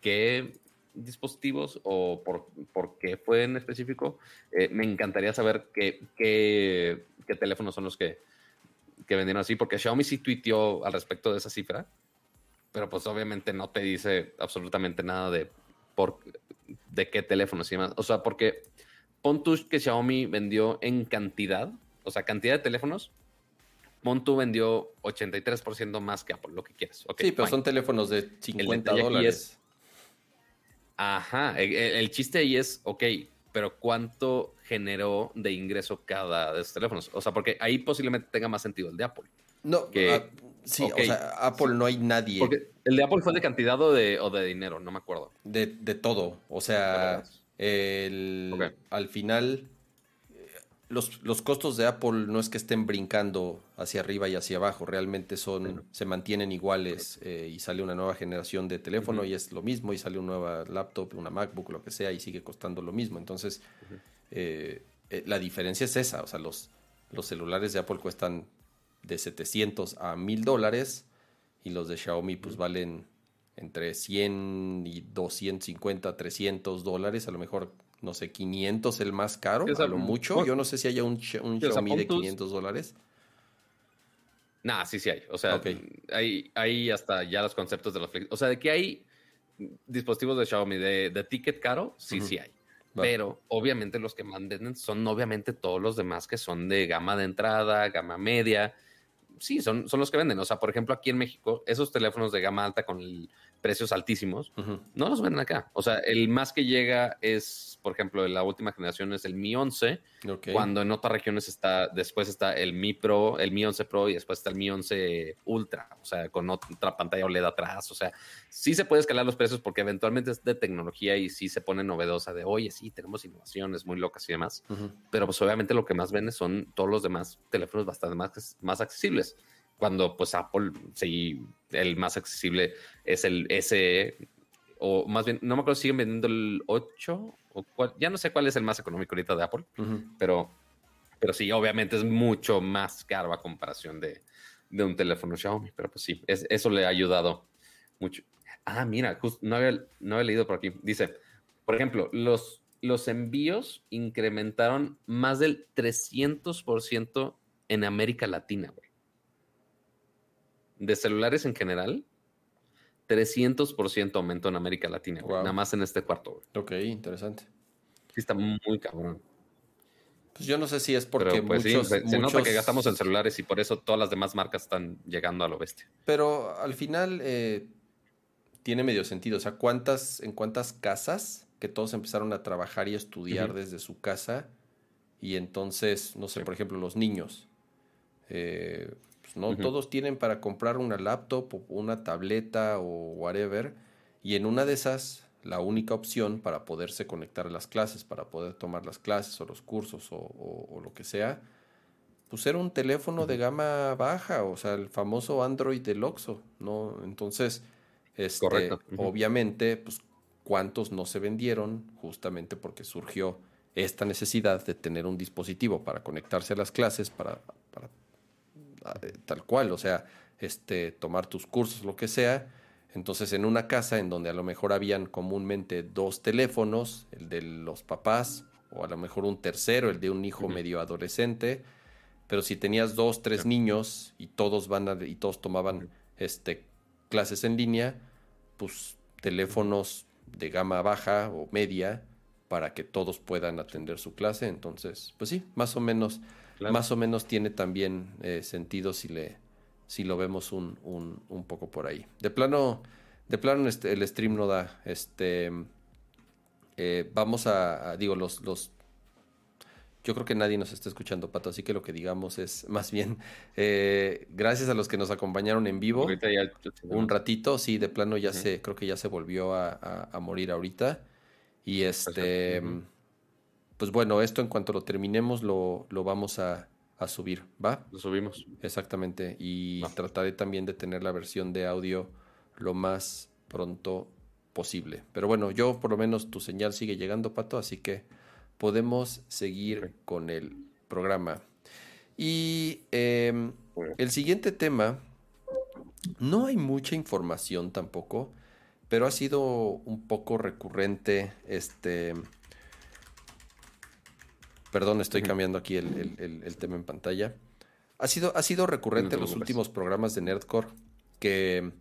que dispositivos o por, qué fue en específico. Eh, me encantaría saber qué, qué, teléfonos son los que, que vendieron así, porque Xiaomi sí tuiteó al respecto de esa cifra, pero pues obviamente no te dice absolutamente nada de, por, de qué teléfonos y demás. O sea, porque pon que Xiaomi vendió en cantidad, o sea, cantidad de teléfonos, Montu vendió 83% más que Apple, lo que quieras.
sí, pero son teléfonos de 50 dólares.
Ajá, el, chiste ahí es, ok, pero ¿cuánto generó de ingreso cada de esos teléfonos? O sea, porque ahí posiblemente tenga más sentido el de Apple.
No, que, ah, sí, o sea, Apple no hay nadie.
Porque el de Apple fue de cantidad o de, o de dinero, no me acuerdo.
De, todo, o sea, el, al final los, costos de Apple no es que estén brincando hacia arriba y hacia abajo, realmente son, se mantienen iguales eh, y sale una nueva generación de teléfono y es lo mismo, y sale una nueva laptop, una MacBook, lo que sea, y sigue costando lo mismo. Entonces, eh, eh, la diferencia es esa, o sea, los, los celulares de Apple cuestan de 700 a 1000 dólares y los de Xiaomi pues valen entre 100 y 250, 300 dólares, a lo mejor no sé, 500 el más caro, a lo mucho. Yo no sé si haya un, Xiaomi de 500 dólares.
Nah, sí, sí hay. O sea, hay, hay, hasta ya los conceptos de los... O sea, de que hay dispositivos de Xiaomi de, ticket caro, sí, sí hay. Pero obviamente los que más venden son obviamente todos los demás que son de gama de entrada, gama media. Sí, son, son los que venden. O sea, por ejemplo, aquí en México, esos teléfonos de gama alta con el precios altísimos, no los venden acá. O sea, el más que llega es, por ejemplo, la última generación es el Mi 11, cuando en otras regiones está, después está el Mi Pro, el Mi 11 Pro y después está el Mi 11 Ultra, o sea, con otra pantalla OLED atrás. O sea, sí se puede escalar los precios porque eventualmente es de tecnología y sí se pone novedosa de, oye, sí, tenemos innovaciones muy locas y demás. Pero pues obviamente lo que más vende son todos los demás teléfonos bastante más, más accesibles cuando pues Apple, sí, el más accesible es el SE, o más bien, no me acuerdo si siguen vendiendo el 8, o ya no sé cuál es el más económico ahorita de Apple, pero, pero sí, obviamente es mucho más caro a comparación de, un teléfono Xiaomi, pero pues sí, eso le ha ayudado mucho. Ah, mira, no, había, no había leído por aquí. Dice, por ejemplo, los, los envíos incrementaron más del 300% en América Latina, güey de celulares en general, 300% aumento en América Latina, nada más en este cuarto.
Ok, interesante.
Sí, está muy cabrón.
Pues yo no sé si es porque pues, muchos,
se, nota que gastamos en celulares y por eso todas las demás marcas están llegando a lo bestia.
Pero al final eh, tiene medio sentido. O sea, ¿cuántas, ¿en cuántas casas que todos empezaron a trabajar y estudiar desde su casa? Y entonces, no sé, por ejemplo, los niños. Eh, no todos tienen para comprar una laptop o una tableta o whatever. Y en una de esas, la única opción para poderse conectar a las clases, para poder tomar las clases o los cursos o, lo que sea, pues era un teléfono de gama baja, o sea, el famoso Android del Oxxo, ¿no? Entonces, este, obviamente, pues, ¿cuántos no se vendieron? Justamente porque surgió esta necesidad de tener un dispositivo para conectarse a las clases, para, para tal cual, o sea, este, tomar tus cursos, lo que sea. Entonces, en una casa en donde a lo mejor habían comúnmente dos teléfonos, el de los papás, o a lo mejor un tercero, el de un hijo medio adolescente, pero si tenías dos, tres niños y todos van a, y todos tomaban este, clases en línea, pues teléfonos de gama baja o media para que todos puedan atender su clase. Entonces, pues sí, más o menos más o menos tiene también eh, sentido si, le, si lo vemos un, un, poco por ahí. De plano, de plano este, el stream no da. Este, eh, vamos a, digo, los, los... Yo creo que nadie nos está escuchando, Pato, así que lo que digamos es más bien eh, gracias a los que nos acompañaron en vivo. un ratito, sí, de plano ya se, creo que ya se volvió a, a morir ahorita. Y este pues bueno, esto en cuanto lo terminemos lo, vamos a, subir, ¿va?
Lo subimos.
Exactamente. Y trataré también de tener la versión de audio lo más pronto posible. Pero bueno, yo por lo menos tu señal sigue llegando, Pato, así que podemos seguir con el programa. Y em, el siguiente tema, no hay mucha información tampoco, pero ha sido un poco recurrente este Perdón, estoy cambiando aquí el, tema en pantalla. Ha sido, ha sido recurrente en los últimos programas de Nerdcore que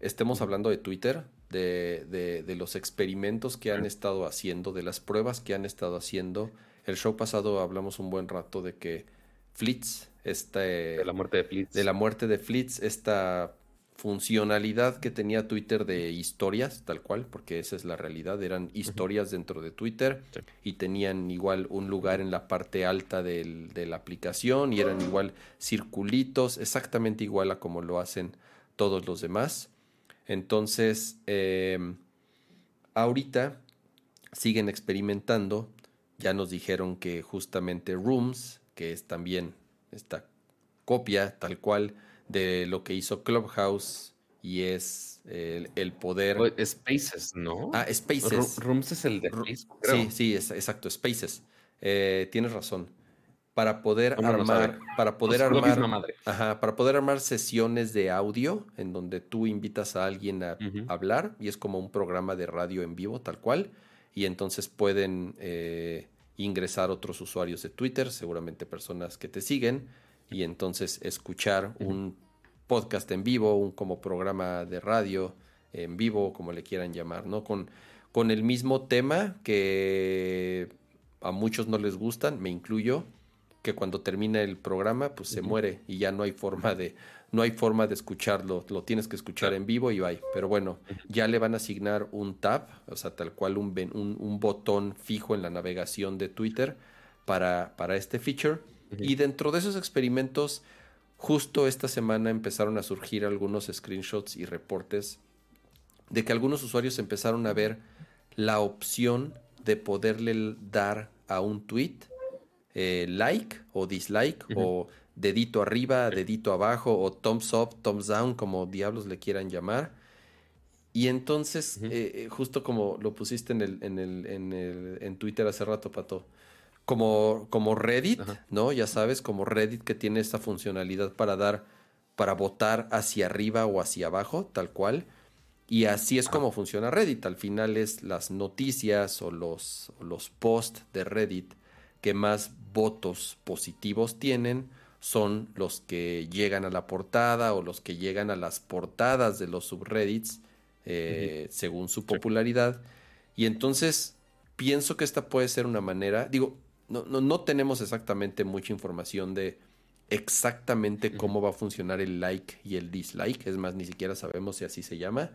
estemos hablando de Twitter, de, de, los experimentos que han estado haciendo, de las pruebas que han estado haciendo. El show pasado hablamos un buen rato de que Flitz, este,
de la muerte de Flitz,
de la muerte de Flitz, esta funcionalidad que tenía Twitter de historias, tal cual, porque esa es la realidad, eran historias dentro de Twitter y tenían igual un lugar en la parte alta del, de la aplicación y eran igual circulitos, exactamente igual a como lo hacen todos los demás. Entonces, em, ahorita siguen experimentando, ya nos dijeron que justamente Rooms, que es también esta copia tal cual, de lo que hizo Clubhouse y es el, poder.
Spaces, ¿no?
Ah, Spaces.
Rooms es el de
Sí, sí, es, exacto, Spaces. Eh, tienes razón. Para poder armar, para poder armar, Ajá, para poder armar sesiones de audio en donde tú invitas a alguien a hablar y es como un programa de radio en vivo, tal cual, y entonces pueden eh, ingresar otros usuarios de Twitter, seguramente personas que te siguen, y entonces escuchar un podcast en vivo, un como programa de radio en vivo, como le quieran llamar, ¿no? Con, con el mismo tema que a muchos no les gustan, me incluyo, que cuando termina el programa pues se muere y ya no hay forma de no hay forma de escucharlo, lo tienes que escuchar en vivo y bye. Pero bueno, ya le van a asignar un tab, o sea, tal cual un, un, un botón fijo en la navegación de Twitter para, para este feature. Y dentro de esos experimentos, justo esta semana empezaron a surgir algunos screenshots y reportes de que algunos usuarios empezaron a ver la opción de poderle dar a un tweet eh, like o dislike o dedito arriba, dedito abajo o thumbs up, thumbs down, como diablos le quieran llamar. Y entonces, eh, justo como lo pusiste en, el, en, el, en, el, en Twitter hace rato, Pato, como, como Reddit, ¿no? Ya sabes, como Reddit que tiene esta funcionalidad para dar, para votar hacia arriba o hacia abajo, tal cual. Y así es como funciona Reddit. Al final es las noticias o los, los posts de Reddit que más votos positivos tienen son los que llegan a la portada o los que llegan a las portadas de los subreddits eh, según su popularidad. Y entonces pienso que esta puede ser una manera, digo, no, no, no tenemos exactamente mucha información de exactamente cómo va a funcionar el like y el dislike, es más, ni siquiera sabemos si así se llama.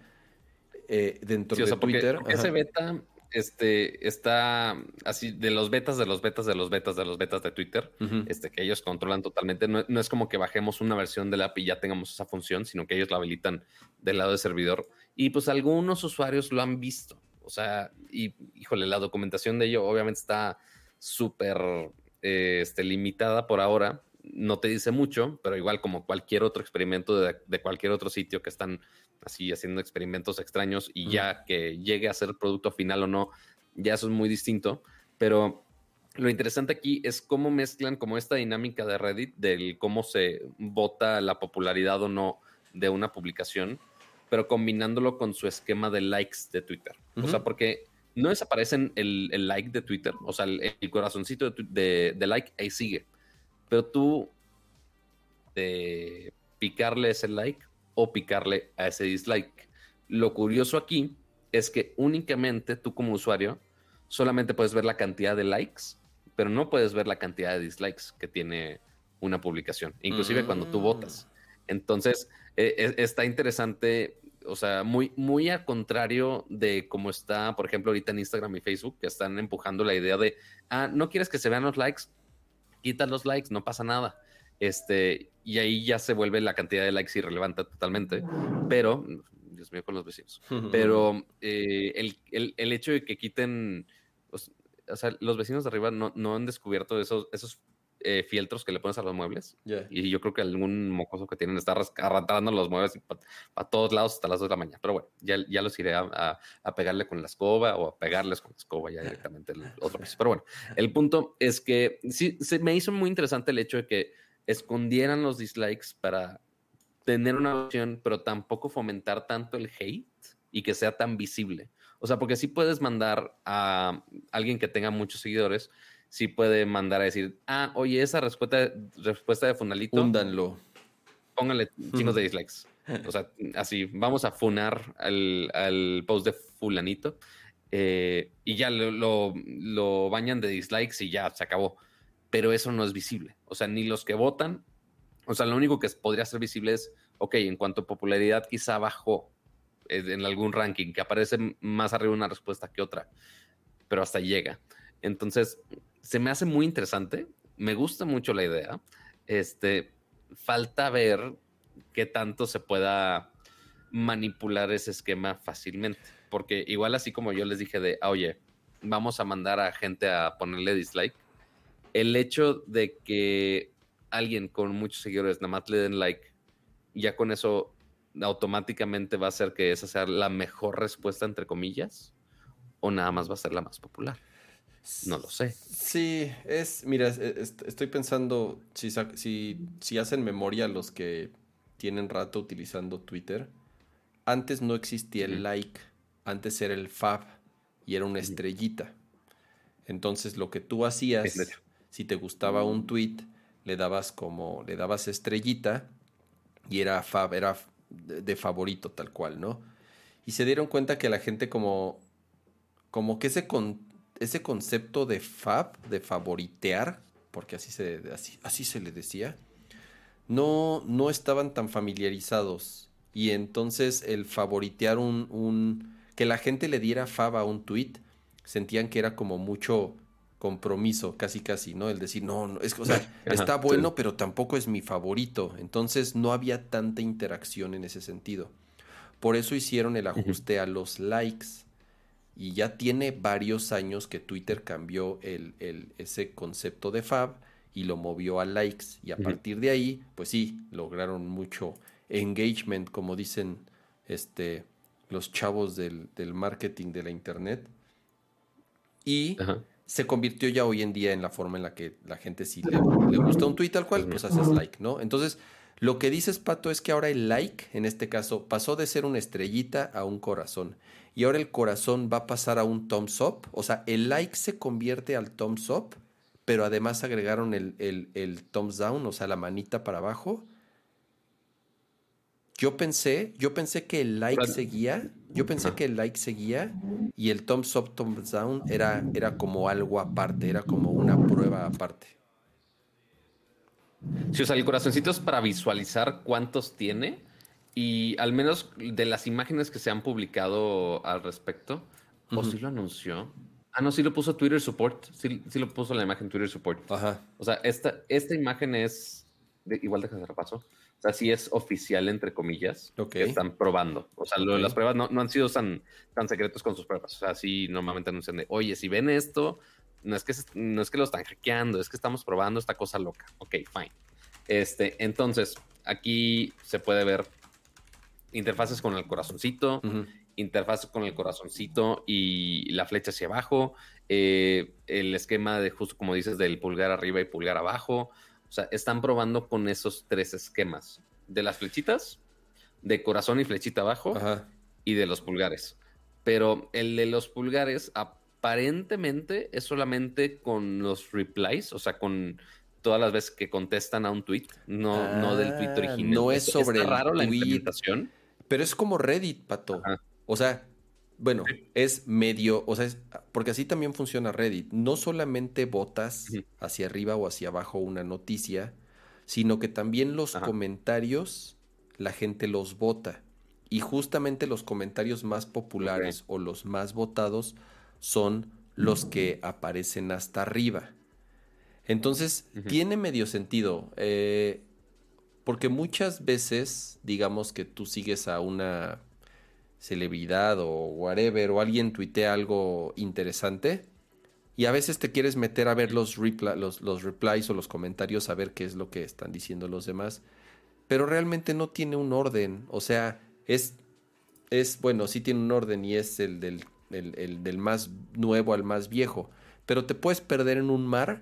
Eh, dentro de Twitter.
ese beta este, está así de los betas, de los betas, de los betas, de los betas de Twitter, este, que ellos controlan totalmente. No, es como que bajemos una versión de la API y ya tengamos esa función, sino que ellos la habilitan del lado del servidor. Y pues algunos usuarios lo han visto. O sea, y híjole, la documentación de ello obviamente está súper eh, este, limitada por ahora. No te dice mucho, pero igual como cualquier otro experimento de, de cualquier otro sitio que están así haciendo experimentos extraños y ya que llegue a ser producto final o no, ya eso es muy distinto. Pero lo interesante aquí es cómo mezclan como esta dinámica de Reddit del cómo se vota la popularidad o no de una publicación, pero combinándolo con su esquema de likes de Twitter. O sea, porque no desaparecen el, el, like de Twitter, o sea, el, corazoncito de, de, like ahí sigue, pero tú de picarle ese like o picarle a ese dislike. Lo curioso aquí es que únicamente tú como usuario solamente puedes ver la cantidad de likes, pero no puedes ver la cantidad de dislikes que tiene una publicación, inclusive cuando tú votas. Mm. Entonces, e, e, está interesante, o sea, muy, muy a contrario de cómo está, por ejemplo, ahorita en Instagram y Facebook, que están empujando la idea de, ah, no quieres que se vean los likes, quita los likes, no pasa nada. Este, y ahí ya se vuelve la cantidad de likes irrelevante totalmente. Pero, Dios mío, con los vecinos. Pero eh, el, el, hecho de que quiten, o sea, los vecinos de arriba no, no han descubierto esos, esos eh, fieltros que le pones a los muebles. Y yo creo que algún mocoso que tienen está arrastrando los muebles para todos lados hasta las 2 de la mañana. Pero bueno, ya, ya los iré a, a, pegarle con la escoba o a pegarles con la escoba ya directamente el otro mes. Pero bueno, el punto es que sí, se me hizo muy interesante el hecho de que escondieran los dislikes para tener una opción, pero tampoco fomentar tanto el hate y que sea tan visible. O sea, porque si puedes mandar a alguien que tenga muchos seguidores, sí puede mandar a decir, ah, oye, esa respuesta, respuesta de Funalito.
Húndanlo.
Pónganle signos de dislikes. O sea, así, vamos a funar al, post de Fulanito eh, y ya lo, lo, bañan de dislikes y ya se acabó pero eso no es visible. O sea, ni los que votan, o sea, lo único que podría ser visible es, ok, en cuanto a popularidad quizá bajó eh, en algún ranking, que aparece más arriba una respuesta que otra, pero hasta llega. Entonces, se me hace muy interesante, me gusta mucho la idea. Este, falta ver qué tanto se pueda manipular ese esquema fácilmente, porque igual así como yo les dije de, ah, oye, vamos a mandar a gente a ponerle dislike, el hecho de que alguien con muchos seguidores nada más le den like, ya con eso automáticamente va a ser que esa sea la mejor respuesta, entre comillas, o nada más va a ser la más popular. No lo sé.
Sí, es, mira, estoy pensando, si, si, hacen memoria los que tienen rato utilizando Twitter, antes no existía el like, antes era el fab y era una estrellita. Entonces lo que tú hacías si te gustaba un tweet, le dabas como, le dabas estrellita y era, era de favorito tal cual, ¿no? Y se dieron cuenta que la gente como como que ese, con, ese concepto de fab, de favoritear, porque así se, así, así se le decía, no, no estaban tan familiarizados. Y entonces el favoritear un, un, que la gente le diera fab a un tweet, sentían que era como mucho compromiso, casi casi, ¿no? El decir, no, no es, o sea, está bueno, pero tampoco es mi favorito. Entonces no había tanta interacción en ese sentido. Por eso hicieron el ajuste a los likes. Y ya tiene varios años que Twitter cambió el, el, ese concepto de fab y lo movió a likes. Y a partir de ahí, pues sí, lograron mucho engagement, como dicen este, los chavos del, del marketing de la internet. Y se convirtió ya hoy en día en la forma en la que la gente si le, gusta un tweet tal cual, pues haces like, ¿no? Entonces, lo que dices, Pato, es que ahora el like, en este caso, pasó de ser una estrellita a un corazón. Y ahora el corazón va a pasar a un thumbs up. O sea, el like se convierte al thumbs up, pero además agregaron el, el, el thumbs down, o sea, la manita para abajo. Yo pensé, yo pensé que el like seguía, yo pensé que el like seguía y el thumbs up, thumbs down era, era como algo aparte, era como una prueba aparte.
Sí, o sea, el corazoncito es para visualizar cuántos tiene y al menos de las imágenes que se han publicado al respecto, o si lo anunció. Ah, no, sí lo puso Twitter Support, sí, sí lo puso la imagen Twitter Support. Ajá. O sea, esta, esta imagen es, igual deja de repaso, o sea, sí es oficial, entre comillas, que están probando. O sea, las pruebas no, han sido tan, tan secretos con sus pruebas. O sea, sí normalmente anuncian de, oye, si ven esto, no es que, no es que lo están hackeando, es que estamos probando esta cosa loca. Ok, fine. Este, entonces, aquí se puede ver interfaces con el corazoncito, interfaces con el corazoncito y la flecha hacia abajo, eh, el esquema de justo como dices del pulgar arriba y pulgar abajo, o sea, están probando con esos tres esquemas. De las flechitas, de corazón y flechita abajo, y de los pulgares. Pero el de los pulgares aparentemente es solamente con los replies, o sea, con todas las veces que contestan a un tweet, no, no del tweet ah, original.
No es sobre raro la implementación. Pero es como Reddit, pato. O sea, bueno, es medio, o sea, porque así también funciona Reddit. No solamente votas hacia arriba o hacia abajo una noticia, sino que también los comentarios, la gente los vota. Y justamente los comentarios más populares o los más votados son los que aparecen hasta arriba. Entonces, tiene medio sentido. Eh, porque muchas veces, digamos que tú sigues a una celebridad o whatever, o alguien tuitea algo interesante, y a veces te quieres meter a ver los, replies o los comentarios, a ver qué es lo que están diciendo los demás, pero realmente no tiene un orden, o sea, es, es bueno, sí tiene un orden y es el del, el, del más nuevo al más viejo, pero te puedes perder en un mar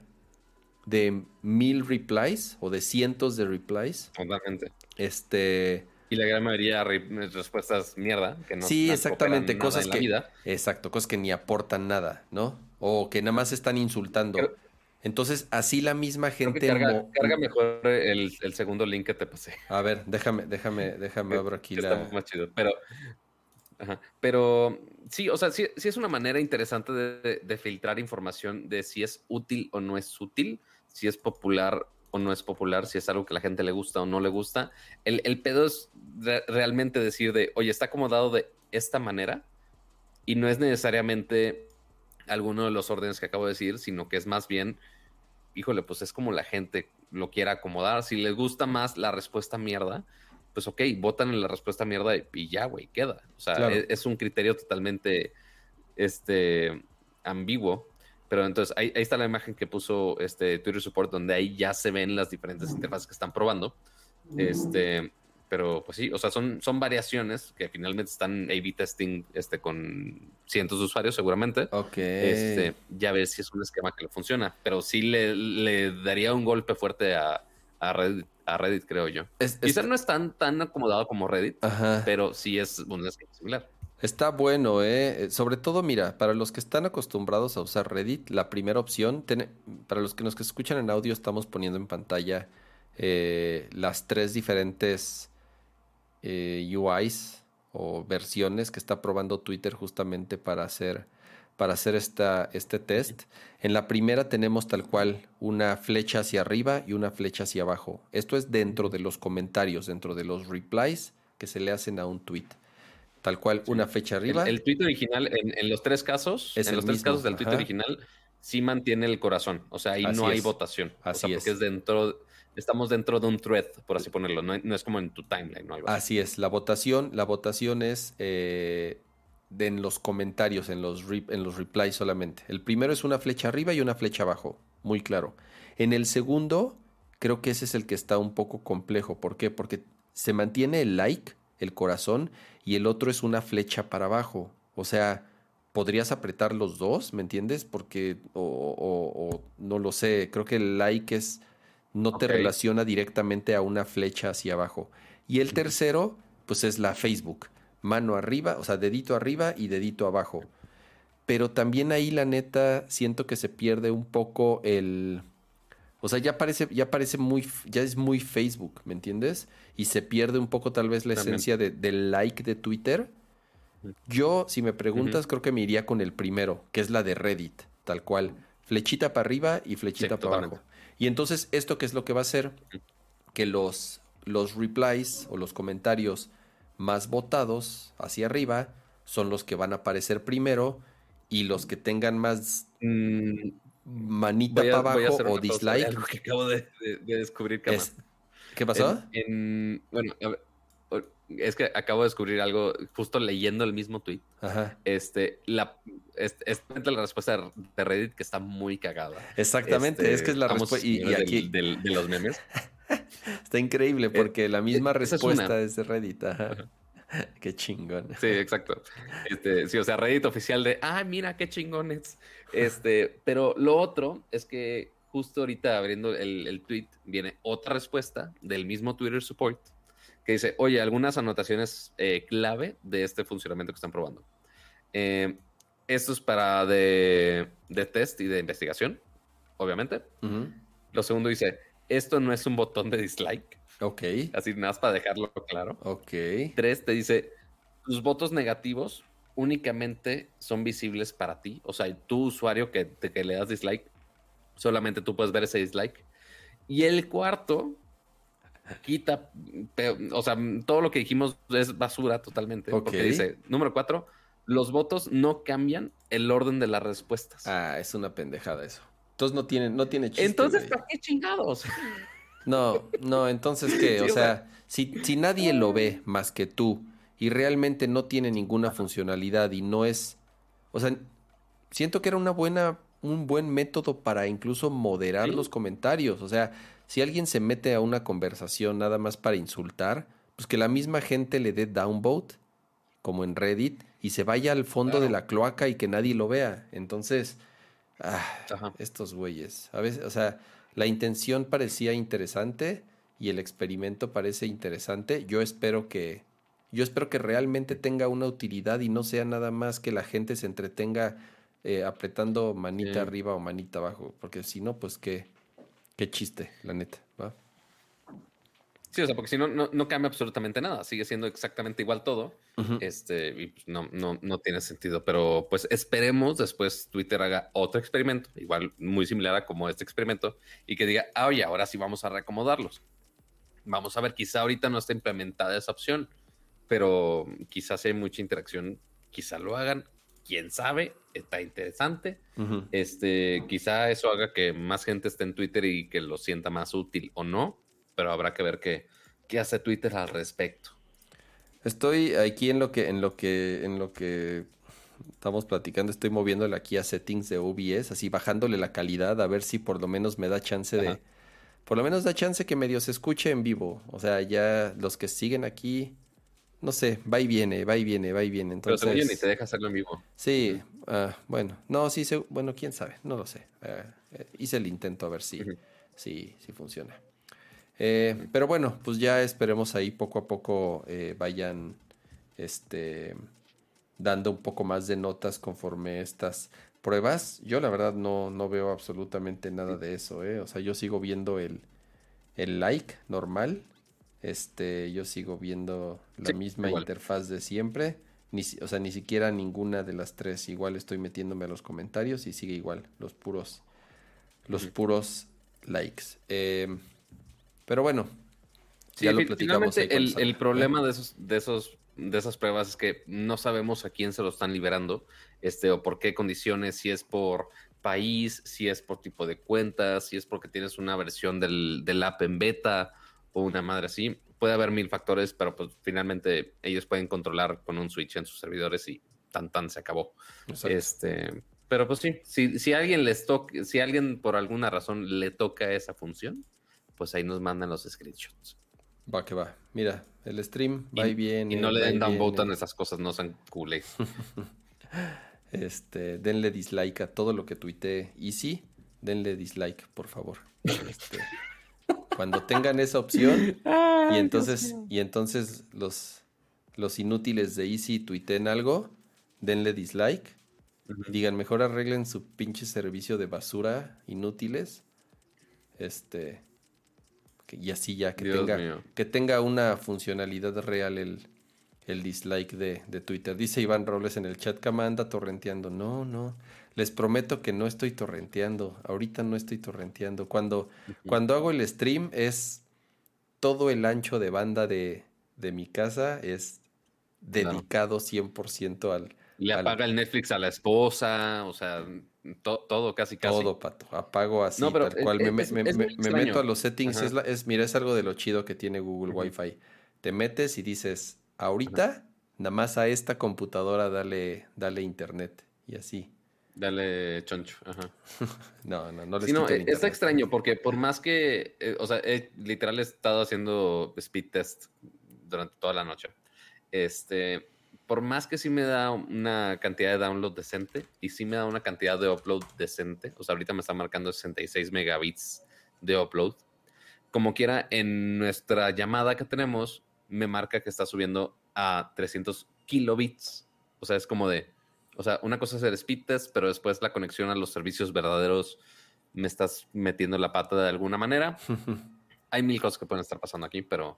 de mil replies o de cientos de replies.
Totalmente.
Este
y la gran mayoría respuestas mierda.
Que no sí, exactamente, cosas que... Vida. Exacto, cosas que ni aportan nada, ¿no? O que nada más están insultando. Entonces, así la misma gente...
Carga, carga, mejor el, segundo link que te pasé.
A ver, déjame, déjame, déjame abrir aquí la...
Está más chido, pero... Pero sí, o sea, sí, sí, es una manera interesante de, de filtrar información de si es útil o no es útil, si es popular o no es popular, si es algo que la gente le gusta o no le gusta. El, el pedo es realmente decir de, oye, está acomodado de esta manera y no es necesariamente alguno de los órdenes que acabo de decir, sino que es más bien, híjole, pues es como la gente lo quiera acomodar. Si les gusta más la respuesta mierda, pues ok, votan en la respuesta mierda y, ya, güey, queda. O sea, es, es, un criterio totalmente este, ambiguo pero entonces ahí, está la imagen que puso este Twitter Support, donde ahí ya se ven las diferentes interfaces que están probando. Este, pero pues sí, o sea, son, son variaciones que finalmente están A-B testing este, con cientos de usuarios seguramente.
Ok.
Este, ya ver si es un esquema que le funciona, pero sí le, daría un golpe fuerte a, a, Reddit, a Reddit, creo yo. Quizás no es tan, tan acomodado como Reddit, pero sí es un esquema similar.
Está bueno, ¿eh? Sobre todo, mira, para los que están acostumbrados a usar Reddit, la primera opción, para los que nos escuchan en audio, estamos poniendo en pantalla eh, las tres diferentes eh, UIs o versiones que está probando Twitter justamente para hacer, para hacer esta, este test. En la primera tenemos tal cual una flecha hacia arriba y una flecha hacia abajo. Esto es dentro de los comentarios, dentro de los replies que se le hacen a un tweet. Tal cual, una flecha arriba.
El, tweet original, en, los tres casos, en los tres casos del tweet original, sí mantiene el corazón. O sea, ahí no hay votación. Así es. Porque es dentro, estamos dentro de un thread, por así ponerlo. No, es como en tu timeline. ¿no?
así. es. La votación, la votación es eh, en los comentarios, en los, en los replies solamente. El primero es una flecha arriba y una flecha abajo, muy claro. En el segundo, creo que ese es el que está un poco complejo. ¿Por qué? Porque se mantiene el like, el corazón, y el otro es una flecha para abajo. O sea, podrías apretar los dos, ¿me entiendes? Porque, o, no lo sé, creo que el like es, no te relaciona directamente a una flecha hacia abajo. Y el tercero, pues es la Facebook mano arriba, o sea, dedito arriba y dedito abajo. Pero también ahí la neta siento que se pierde un poco el... O sea, ya parece, ya parece muy, ya es muy Facebook, ¿me entiendes? Y se pierde un poco tal vez la esencia de, del like de Twitter. Yo, si me preguntas, creo que me iría con el primero, que es la de Reddit, tal cual. Flechita para arriba y flechita para abajo. Y entonces, ¿esto qué es lo que va a hacer? Que los, los replies o los comentarios más votados hacia arriba son los que van a aparecer primero y los que tengan más mm, manita para abajo o dislike.
Algo que acabo de, descubrir.
¿Qué pasó?
bueno, es que acabo de descubrir algo justo leyendo el mismo tweet. Este, la, es, la respuesta de Reddit que está muy cagada.
Exactamente, es que es la
este, respuesta. Y, aquí... de los memes.
Está increíble eh, porque la misma eh, respuesta es, de Reddit. Qué chingón.
Sí, exacto. Este, sí, o sea, Reddit oficial de, ah, mira qué chingones. Este, pero lo otro es que justo ahorita abriendo el, tweet viene otra respuesta del mismo Twitter support que dice, oye, algunas anotaciones eh, clave de este funcionamiento que están probando. esto es para de, test y de investigación, obviamente. Lo segundo dice, esto no es un botón de dislike.
Ok.
Así nada más para dejarlo claro.
Ok.
Tres, te dice, tus votos negativos únicamente son visibles para ti. O sea, tu usuario que, que le das dislike, solamente tú puedes ver ese dislike. Y el cuarto quita, o sea, todo lo que dijimos es basura totalmente. Porque dice, número cuatro, los votos no cambian el orden de las respuestas.
Ah, es una pendejada eso. Entonces no tiene, no tiene chiste.
Entonces, ¿para qué chingados?
No, no, entonces qué, o, sea, si, si nadie lo ve más que tú y realmente no tiene ninguna funcionalidad y no es, o sea, siento que era una buena, un buen método para incluso moderar los comentarios. O sea, si alguien se mete a una conversación nada más para insultar, pues que la misma gente le dé downvote, como en Reddit, y se vaya al fondo de la cloaca y que nadie lo vea. Entonces, Ah, estos güeyes. A veces, o sea, la intención parecía interesante y el experimento parece interesante. Yo espero que, yo espero que realmente tenga una utilidad y no sea nada más que la gente se entretenga eh, apretando manita arriba o manita abajo, porque si no, pues qué, qué chiste, la neta, ¿va?
Sí, o sea, porque si no, no, cambia absolutamente nada, sigue siendo exactamente igual todo. Este, y pues, no, no, no tiene sentido. Pero pues esperemos después Twitter haga otro experimento, igual muy similar a como este experimento, y que diga, ah, oye, ahora sí vamos a reacomodarlos. Vamos a ver, quizá ahorita no está implementada esa opción, pero quizás hay mucha interacción, quizá lo hagan. Quién sabe, está interesante. Este, quizá eso haga que más gente esté en Twitter y que lo sienta más útil o no pero habrá que ver qué, qué hace Twitter al respecto.
Estoy aquí en lo que, en lo que, en lo que estamos platicando, estoy moviéndole aquí a settings de OBS, así bajándole la calidad, a ver si por lo menos me da chance de. Por lo menos da chance que medio se escuche en vivo. O sea, ya los que siguen aquí, no sé, va y viene, va y viene, va y viene. Entonces,
Pero te y te deja hacerlo en vivo.
Sí, ah, bueno, no, sí, bueno, quién sabe, no lo sé. Ah, eh, hice el intento a ver si, si, si funciona. Eh, pero bueno, pues ya esperemos ahí poco a poco eh, vayan este, dando un poco más de notas conforme estas pruebas. Yo la verdad no, no veo absolutamente nada de eso. ¿eh? O sea, yo sigo viendo el, el like normal. Este, yo sigo viendo la misma interfaz de siempre. Ni, o sea, ni siquiera ninguna de las tres. Igual estoy metiéndome a los comentarios y sigue igual. Los puros. Los puros likes. Eh, pero bueno.
ya lo platicamos. El, el, problema de esos, de esos, de esas pruebas es que no sabemos a quién se lo están liberando, este, o por qué condiciones, si es por país, si es por tipo de cuentas, si es porque tienes una versión del, del app en beta o una madre así puede haber mil factores, pero pues finalmente ellos pueden controlar con un switch en sus servidores y tan tan se acabó. Este, pero pues sí, si, si alguien les toca, si alguien por alguna razón le toca esa función, pues ahí nos mandan los screenshots.
Va que va. Mira, el stream va y, bien.
Y no le den downvote a esas cosas, no sean culés.
este, denle dislike a todo lo que tuitee. Y sí, denle dislike, por favor. Este, cuando tengan esa opción y entonces, y entonces los, los inútiles de Easy tuiten algo, denle dislike. Digan, mejor arreglen su pinche servicio de basura inútiles. Este. y así ya que tenga, que tenga una funcionalidad real el, el dislike de, de, Twitter. Dice Iván Robles en el chat que anda torrenteando. No, no. Les prometo que no estoy torrenteando. Ahorita no estoy torrenteando. Cuando, cuando hago el stream es todo el ancho de banda de, de mi casa es dedicado 100% al...
Le apaga el Netflix a la esposa, o sea, todo casi casi.
Todo, pato. Apago así, tal cual. me, meto a los settings. Es, mira, es algo de lo chido que tiene Google Wi-Fi. Te metes y dices, ahorita, nada más a esta computadora dale, dale internet. Y así.
Dale choncho, ajá.
no, no, no
les sí, no, eh, Está extraño porque por más que, eh, o sea, he, literal he estado haciendo speed test durante toda la noche. Este, por más que sí me da una cantidad de download decente y sí me da una cantidad de upload decente, o sea, ahorita me está marcando 66 megabits de upload. Como quiera, en nuestra llamada que tenemos, me marca que está subiendo a 300 kilobits. O sea, es como de, o sea, una cosa es el speed test, pero después la conexión a los servicios verdaderos me estás metiendo la pata de alguna manera. Hay mil cosas que pueden estar pasando aquí, pero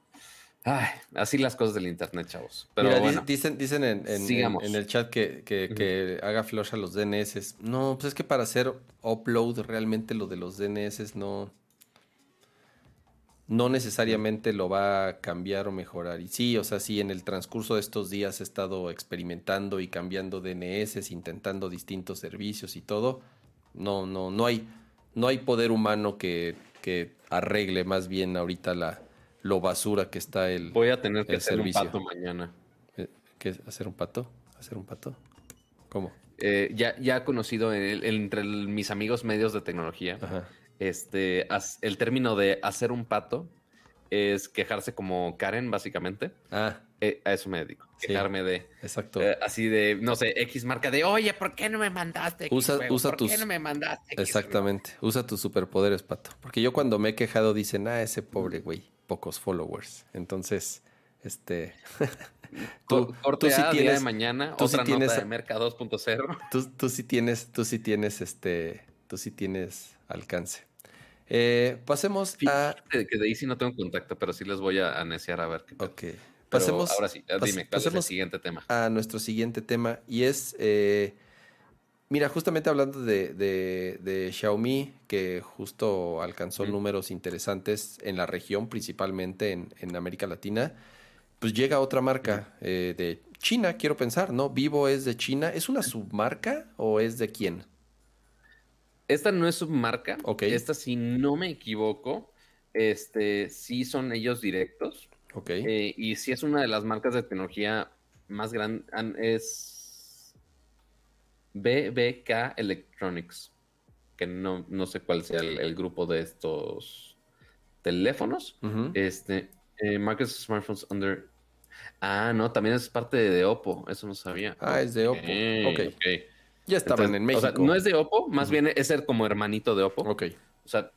ay, así las cosas del internet, chavos. Pero bueno,
dicen, dicen en, en, el chat que, que, haga flush a los DNS. No, pues es que para hacer upload realmente lo de los DNS no no necesariamente lo va a cambiar o mejorar. Y sí, o sea, sí, en el transcurso de estos días he estado experimentando y cambiando DNS, intentando distintos servicios y todo. No, no, no hay, no hay poder humano que, que arregle más bien ahorita la, lo basura que está el
Voy a tener que hacer un pato mañana.
Eh, ¿Qué? ¿Hacer un pato? ¿Hacer un pato? ¿Cómo?
Eh, ya, ya conocido entre mis amigos medios de tecnología. Ajá este, el término de hacer un pato es quejarse como Karen, básicamente. Ah. Eh, a eso me dedico. Quejarme de.
Exacto.
Eh, así de, no sé, X marca de, oye, ¿por qué no me mandaste?
usa, usa
¿Por qué no me mandaste?
Exactamente. Usa tus superpoderes, pato. Porque yo cuando me he quejado dicen, ah, ese pobre güey, pocos followers. Entonces, este.
tú, tú sí tienes. de mañana, tú otra sí tienes, nota de Merca 2.0.
Tú, tú sí tienes, tú sí tienes este. Tú sí tienes alcance. Eh, pasemos a.
Que de ahí sí no tengo contacto, pero sí les voy a aneciar a ver qué
Ok. pasemos.
Ahora sí, dime, pasemos siguiente tema?
A nuestro siguiente tema. Y es. Eh, mira, justamente hablando de, de, Xiaomi, que justo alcanzó números interesantes en la región, principalmente en, en América Latina. Pues llega otra marca eh, de China, quiero pensar, ¿no? Vivo es de China. ¿Es una submarca o es de quién?
Esta no es submarca. Ok. Esta, si no me equivoco, este, sí son ellos directos.
Ok.
Eh, y sí es una de las marcas de tecnología más grande. Es BBK Electronics. Que no, no sé cuál sea el, grupo de estos teléfonos. Este. Eh, marcas Smartphones Under. Ah, no, también es parte de, Oppo. Eso no sabía.
Ah, es de Oppo. Ok. okay. Ya estaban en México.
O sea, no es de Oppo, más bien es ser como hermanito de Oppo.
Ok.
O sea,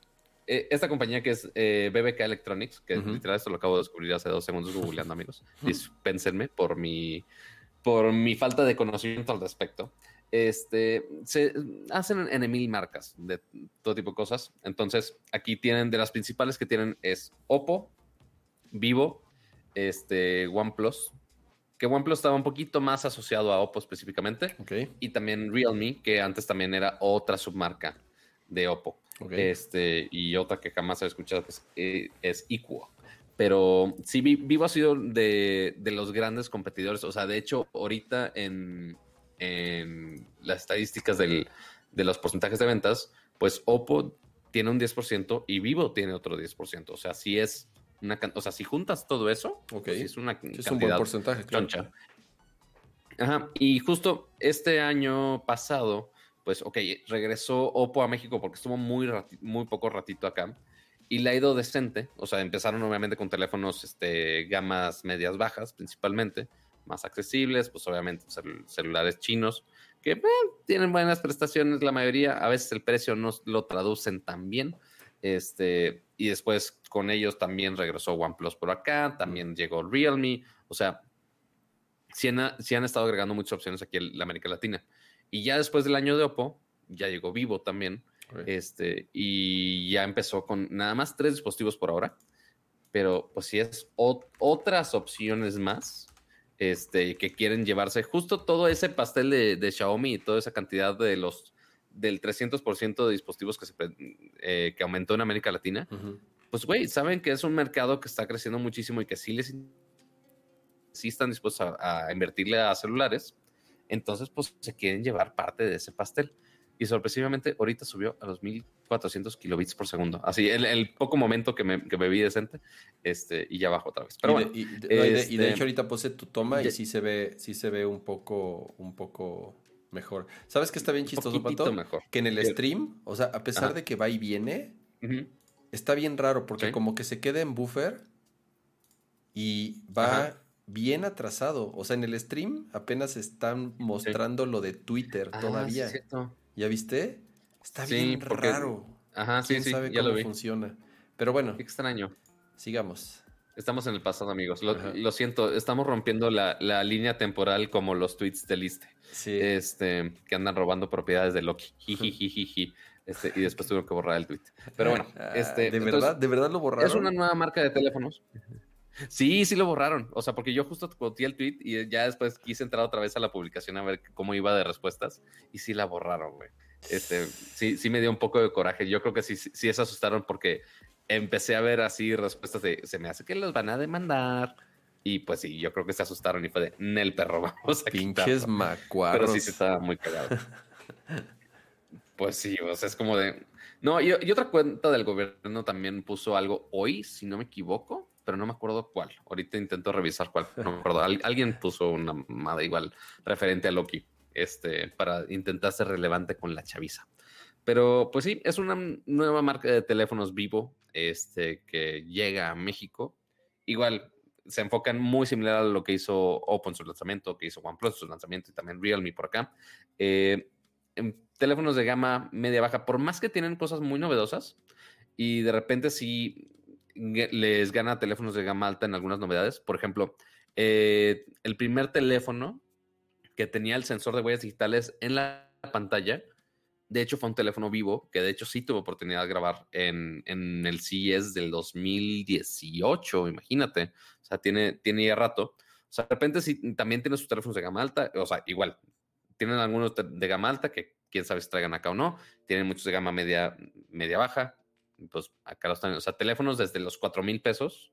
e, esta compañía que es eh, BBK Electronics, que literal esto lo acabo de descubrir hace dos segundos googleando, amigos. Dispénsenme por mi, por mi falta de conocimiento al respecto. Este, se hacen en mil marcas de todo tipo de cosas. Entonces, aquí tienen, de las principales que tienen es Oppo, Vivo, este, OnePlus, que OnePlus estaba un poquito más asociado a Oppo específicamente. Y también Realme, que antes también era otra submarca de Oppo. Este, y otra que jamás he escuchado que es, eh, es Equo. Pero sí, Vivo ha sido de, de, los grandes competidores. O sea, de hecho, ahorita en, en las estadísticas del, de los porcentajes de ventas, pues Oppo tiene un 10% y Vivo tiene otro 10%. O sea, si es una, o sea, si juntas todo eso, pues es una
es un buen porcentaje,
choncha. Ajá, y justo este año pasado, pues, ok, regresó Oppo a México porque estuvo muy, muy poco ratito acá y le ha ido decente. O sea, empezaron obviamente con teléfonos, este, gamas medias bajas principalmente, más accesibles, pues obviamente celulares chinos que eh, tienen buenas prestaciones la mayoría, a veces el precio no lo traducen tan bien. Este, y después con ellos también regresó OnePlus por acá, también llegó Realme, o sea, sí han, han estado agregando muchas opciones aquí en la América Latina. Y ya después del año de Oppo, ya llegó Vivo también, este, y ya empezó con nada más tres dispositivos por ahora, pero pues si es otras opciones más este, que quieren llevarse justo todo ese pastel de, Xiaomi y toda esa cantidad de los del 300% de dispositivos que, se, eh, que aumentó en América Latina, pues, güey, saben que es un mercado que está creciendo muchísimo y que sí les sí están dispuestos a, invertirle a celulares, entonces, pues, se quieren llevar parte de ese pastel. Y sorpresivamente, ahorita subió a los 1400 kilobits por segundo. Así, el, el poco momento que me, que me, vi decente, este, y ya bajó otra vez. Pero
y de, bueno, y, de, este, hecho, ahorita puse tu toma y sí se ve, sí se ve un poco, un poco mejor. ¿Sabes qué está bien chistoso, Pato?
mejor.
Que en el stream, o sea, a pesar de que va y viene, está bien raro porque como que se queda en buffer y va bien atrasado. O sea, en el stream apenas están mostrando lo de Twitter ah, todavía. ¿Ya viste? Está bien raro.
Ajá, sí, sí,
sabe ya cómo lo funciona. Pero bueno.
extraño.
Sigamos.
Estamos en el pasado, amigos. Lo, siento, estamos rompiendo la, línea temporal como los tweets de Liste. Sí. Este, que andan robando propiedades de Loki. Este, y después tuvieron que borrar el tweet. Pero bueno, ah, este.
¿De verdad? ¿De verdad lo borraron?
Es una nueva marca de teléfonos. Sí, sí lo borraron. O sea, porque yo justo copié el tweet y ya después quise entrar otra vez a la publicación a ver cómo iba de respuestas y sí la borraron, güey. Este, sí, sí me dio un poco de coraje. Yo creo que sí, sí se asustaron porque empecé a ver así respuestas de se me hace que los van a demandar. Y pues sí, yo creo que se asustaron y fue de Nel perro, vamos a
Pinches macuaros.
Pero sí se estaba muy cagado. pues sí, o sea, es como de. No, y, y, otra cuenta del gobierno también puso algo hoy, si no me equivoco, pero no me acuerdo cuál. Ahorita intento revisar cuál. No me acuerdo. alguien puso una madre igual referente a Loki, este, para intentar ser relevante con la chaviza. Pero pues sí, es una nueva marca de teléfonos vivo este, que llega a México. Igual se enfocan muy similar a lo que hizo Oppo en su lanzamiento, que hizo OnePlus en su lanzamiento y también Realme por acá. Eh, en teléfonos de gama media baja, por más que tienen cosas muy novedosas y de repente sí les gana teléfonos de gama alta en algunas novedades. Por ejemplo, eh, el primer teléfono que tenía el sensor de huellas digitales en la pantalla de hecho, fue un teléfono vivo que de hecho sí tuvo oportunidad de grabar en, el CES del 2018, imagínate. O sea, tiene, tiene ya rato. O sea, de repente sí, también tiene sus teléfonos de gama alta. O sea, igual, tienen algunos de gama alta que quién sabe si traigan acá o no. Tienen muchos de gama media, media baja. Pues acá los están. O sea, teléfonos desde los 4 mil pesos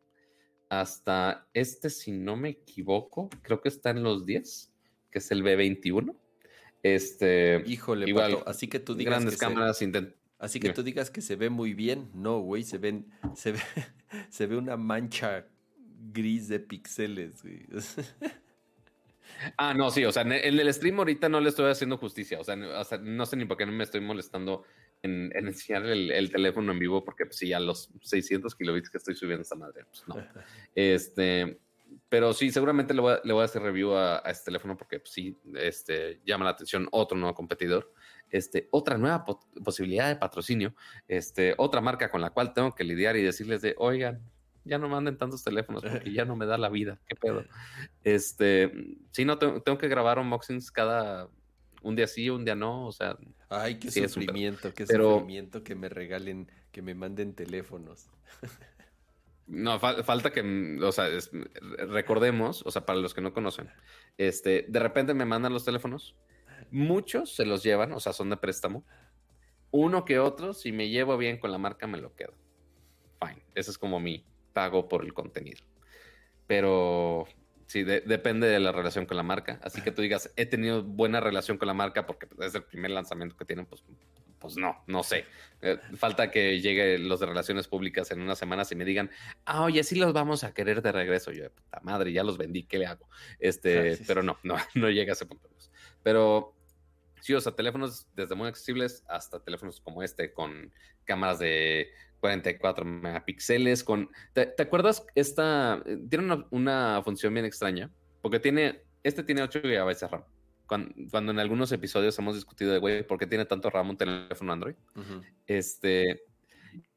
hasta este, si no me equivoco, creo que está en los 10, que es el B21. Este,
híjole, igual, así que tú digas
grandes cámaras
Así que tú digas que se ve muy bien, no, güey, se ven, se ve, se ve una mancha gris de píxeles, güey.
Ah, no, sí, o sea, en el stream ahorita no le estoy haciendo justicia, o sea, no sé ni por qué no me estoy molestando en, enseñar el, teléfono en vivo, porque pues, sí, a los 600 kilobits que estoy subiendo esta madre, pues no. Este, pero sí, seguramente le voy a, le voy a hacer review a, este teléfono porque pues, sí, este, llama la atención otro nuevo competidor, este, otra nueva posibilidad de patrocinio, este, otra marca con la cual tengo que lidiar y decirles de, oigan, ya no manden tantos teléfonos porque ya no me da la vida, qué pedo. Este, sí, no, tengo, tengo que grabar unboxings cada un día sí, un día no, o sea.
Ay, qué sufrimiento, qué sufrimiento que me regalen, que me manden teléfonos.
No, falta que, o sea, recordemos, o sea, para los que no conocen, este, de repente me mandan los teléfonos, muchos se los llevan, o sea, son de préstamo, uno que otro, si me llevo bien con la marca, me lo quedo. Fine, ese es como mi pago por el contenido. Pero sí, depende de la relación con la marca. Así que tú digas, he tenido buena relación con la marca porque es el primer lanzamiento que tienen, pues pues no, no sé. Eh, falta que llegue los de relaciones públicas en unas semanas y me digan, ah, oye, sí los vamos a querer de regreso. Yo, puta madre, ya los vendí, ¿qué le hago? Este, pero no, no, no llega a ese punto. Pero sí, o sea, teléfonos desde muy accesibles hasta teléfonos como este con cámaras de 44 megapíxeles, con... ¿Te, acuerdas? Esta tiene una, una función bien extraña, porque tiene, este tiene 8 GB de RAM cuando, en algunos episodios hemos discutido de, güey, ¿por qué tiene tanto RAM un teléfono Android? Este,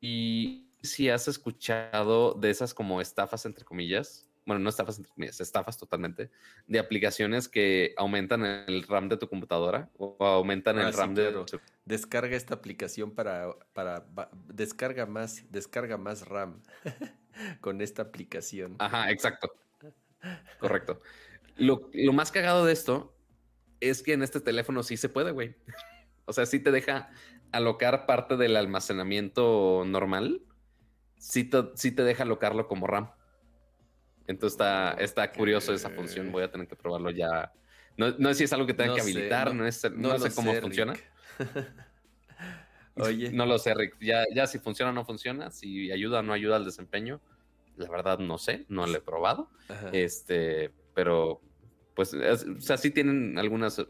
y si has escuchado de esas como estafas, entre comillas, bueno, no estafas entre comillas, estafas totalmente, de aplicaciones que aumentan el RAM de tu computadora o aumentan el ah, RAM de...
Descarga esta aplicación para, para, descarga más, descarga más RAM con esta aplicación.
Ajá, exacto. Correcto. Lo, lo más cagado de esto es que en este teléfono sí se puede, güey. o sea, sí te deja alocar parte del almacenamiento normal. Sí te, te deja alocarlo como RAM. Entonces está, está curioso esa función. Voy a tener que probarlo ya. No, sé si es algo que tenga que habilitar, no, sé cómo funciona. Oye. No lo sé, Rick. Ya, ya si funciona o no funciona, si ayuda o no ayuda al desempeño, la verdad no sé, no lo he probado. Este, pero pues, o sea, sí tienen algunas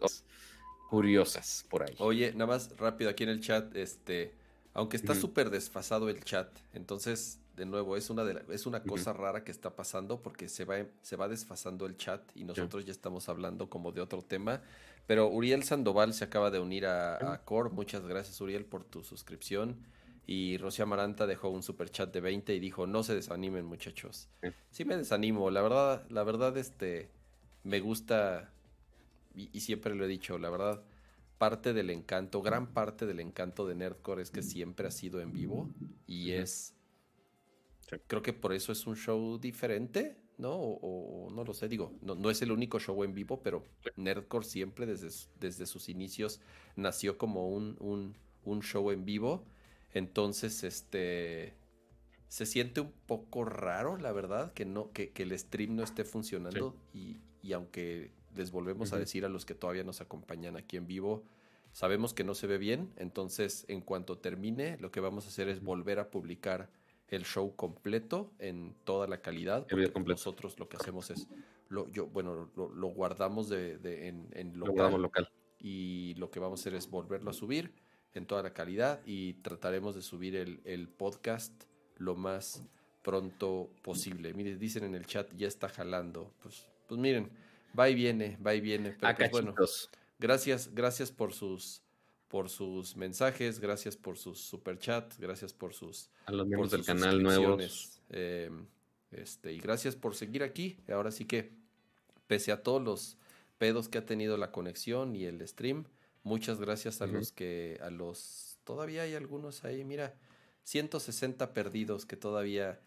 curiosas por ahí.
Oye, nada más rápido aquí en el chat, este, aunque está súper desfasado el chat, entonces, de nuevo, es una, de es una cosa rara que está pasando porque se va, se va desfasando el chat y nosotros ya estamos hablando como de otro tema. Pero Uriel Sandoval se acaba de unir a, a Core. Muchas gracias, Uriel, por tu suscripción. Y Rocío Amaranta dejó un super chat de 20 y dijo, no se desanimen, muchachos. Sí me desanimo, la verdad, la verdad, este me gusta, y, siempre lo he dicho, la verdad, parte del encanto, gran parte del encanto de Nerdcore es que siempre ha sido en vivo y es, creo que por eso es un show diferente, ¿no? O, no lo sé, digo, no, no, es el único show en vivo, pero Nerdcore siempre desde, desde sus inicios nació como un, un, un show en vivo. Entonces, este se siente un poco raro, la verdad, que no, que, que el stream no esté funcionando y, y aunque les volvemos a decir a los que todavía nos acompañan aquí en vivo, sabemos que no se ve bien, entonces en cuanto termine, lo que vamos a hacer es volver a publicar el show completo en toda la calidad. Porque nosotros lo que hacemos es, lo, yo, bueno, lo, guardamos de, en, en local, local, Y lo que vamos a hacer es volverlo a subir en toda la calidad y trataremos de subir el, el podcast lo más pronto posible. Miren, dicen en el chat, ya está jalando. Pues pues miren, va y viene, va y viene. Pero pues bueno, gracias, gracias por sus por sus mensajes, gracias por sus superchats, gracias por sus
a los miembros del canal nuevos.
Em, este, y gracias por seguir aquí. Ahora sí que, pese a todos los pedos que ha tenido la conexión y el stream, muchas gracias a los que, a los, todavía hay algunos ahí, mira, 160 perdidos que todavía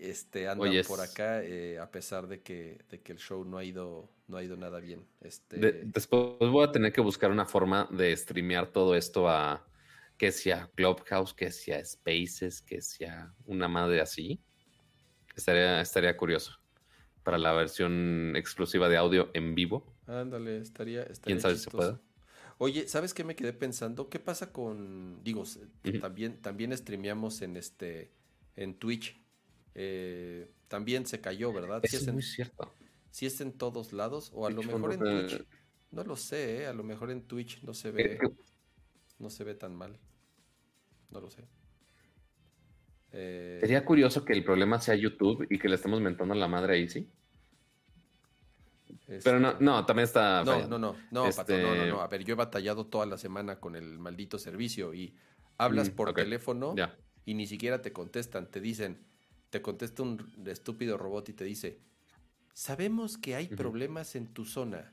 este, andan por acá, eh, a pesar de que, de que el show no ha ido, no ha ido nada bien. Este...
después voy a tener que buscar una forma de streamear todo esto a que sea Clubhouse, que sea Spaces, que sea una madre así. Estaría, estaría curioso para la versión exclusiva de audio en vivo.
Ándale, estaría, estaría ¿Quién sabe si se puede? Oye, ¿sabes qué me quedé pensando? ¿Qué pasa con, digo, también, también streameamos en este, en Twitch eh, también se cayó, ¿verdad?
es, es muy cierto.
Si es en todos lados, o a lo mejor en Twitch, no lo sé, ¿eh? a lo mejor en Twitch no se ve, no se ve tan mal. No lo sé.
Eh, Sería curioso que el problema sea YouTube y que le estemos mentando a la madre ahí, ¿sí? Pero no, este, no, también está.
No, no, no, no, este no, no, no. A ver, yo he batallado toda la semana con el maldito servicio y hablas mm, por teléfono y ni siquiera te contestan. Te dicen, te contesta un estúpido robot y te dice, sabemos que hay problemas en tu zona.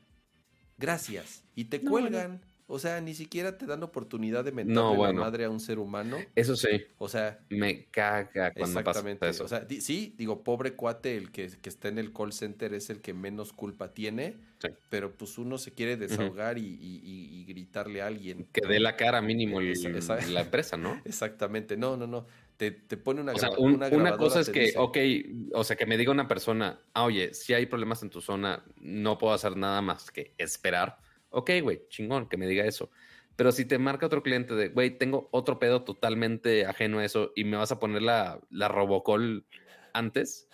Gracias. Y te cuelgan. O sea, ni siquiera te dan oportunidad de mentarle la madre a un ser humano.
Eso sí.
O sea.
Me caga cuando exactamente. pasa eso.
O sea, sí, digo, pobre cuate, el que, que, está en el call center es el que menos culpa tiene. Sí. Pero pues uno se quiere desahogar y, gritarle a alguien.
Que dé la cara mínimo la empresa, ¿no?
Exactamente. No, no, no. Te, te pone una,
o sea, una, cosa es que, ok, o sea, que me diga una persona, ah, oye, si hay problemas en tu zona, no puedo hacer nada más que esperar Ok, güey, chingón que me diga eso. Pero si te marca otro cliente de, güey, tengo otro pedo totalmente ajeno a eso y me vas a poner la, la Robocall antes,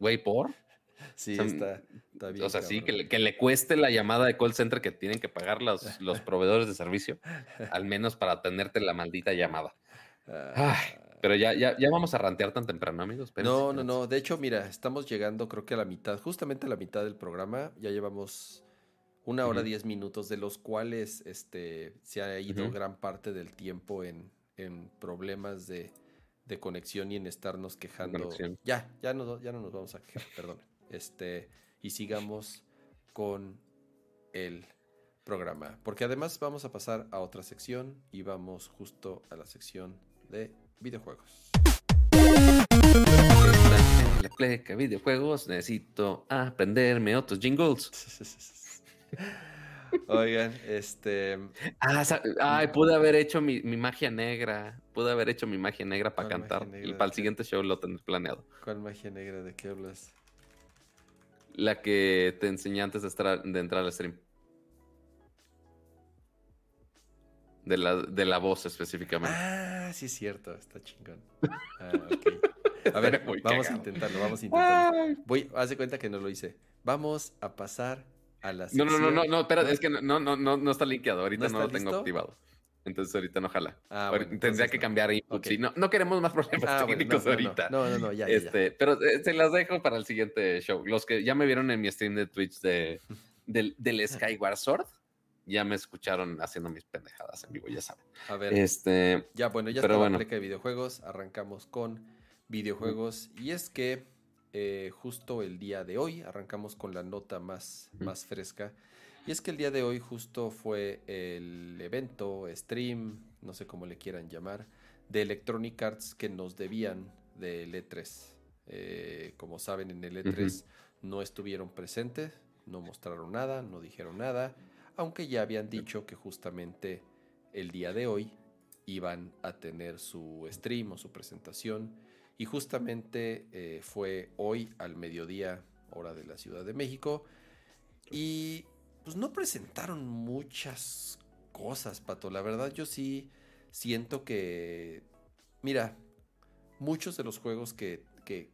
güey, ¿por?
Sí, está, bien.
O sea, sí, que le, que le, cueste la llamada de call center que tienen que pagar los, los proveedores de servicio, al menos para atenderte la maldita llamada. Ah. Pero ya, ya, ya vamos a rantear tan temprano, amigos.
no, no, no. De hecho, mira, estamos llegando creo que a la mitad, justamente a la mitad del programa. Ya llevamos una hora diez minutos, de los cuales este, se ha ido gran parte del tiempo en, problemas de, conexión y en estarnos quejando. Ya, ya no, ya no nos vamos a quejar, perdón. Este, y sigamos con el programa. Porque además vamos a pasar a otra sección y vamos justo a la sección de videojuegos.
La pleca videojuegos necesito aprenderme otros jingles.
Oigan, este.
Ah, ay, pude haber hecho mi, magia negra. Pude haber hecho mi magia negra para cantar. y para el siguiente show lo tenés planeado.
¿Cuál magia negra? ¿De qué hablas?
La que te enseñé antes de, de entrar al stream. De la, de la voz específicamente.
Ah, sí, es cierto. Está chingón. Ah, a ver, vamos a intentarlo, vamos a intentarlo. Voy, haz de cuenta que no lo hice. Vamos a pasar
no, no, no, no, no, espera, es que no, no, no, no está linkeado. Ahorita no, lo tengo activado. Entonces ahorita no jala. Ah, tendría que cambiar input. no, no queremos más problemas ah, técnicos ahorita.
No, no, no, ya,
este,
ya.
Pero eh, se las dejo para el siguiente show. Los que ya me vieron en mi stream de Twitch de, del, del Skyward Sword, ya me escucharon haciendo mis pendejadas en vivo, ya saben.
A ver.
Este,
ya, bueno, ya está la pleca de videojuegos. Arrancamos con videojuegos. Y es que eh, justo el día de hoy. Arrancamos con la nota más, más fresca. Y es que el día de hoy justo fue el evento, stream, no sé cómo le quieran llamar, de Electronic Arts que nos debían del E3. Eh, como saben, en el E3 no estuvieron presentes, no mostraron nada, no dijeron nada, aunque ya habían dicho que justamente el día de hoy iban a tener su stream o su presentación y justamente eh, fue hoy al mediodía, hora de la Ciudad de México. Y pues no presentaron muchas cosas, Pato. La verdad yo sí siento que, mira, muchos de los juegos que,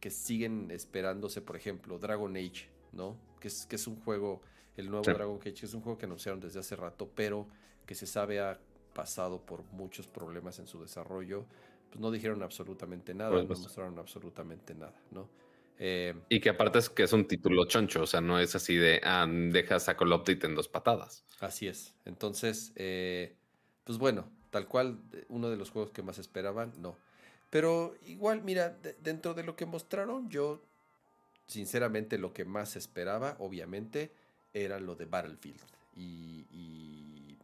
siguen esperándose, por ejemplo, Dragon Age, ¿no? Que es, que es un juego, el nuevo Dragon Age es un juego que anunciaron desde hace rato, pero que se sabe ha pasado por muchos problemas en su desarrollo pues no dijeron absolutamente nada, pues, no mostraron absolutamente nada, ¿no?
Eh, y que aparte es que es un título choncho, o sea, no es así de, ah, deja saco el update en dos patadas.
Así es. Entonces, eh, pues bueno, tal cual, uno de los juegos que más esperaban, no. Pero igual, mira, dentro de lo que mostraron, yo, sinceramente, lo que más esperaba, obviamente, era lo de Battlefield. Y, y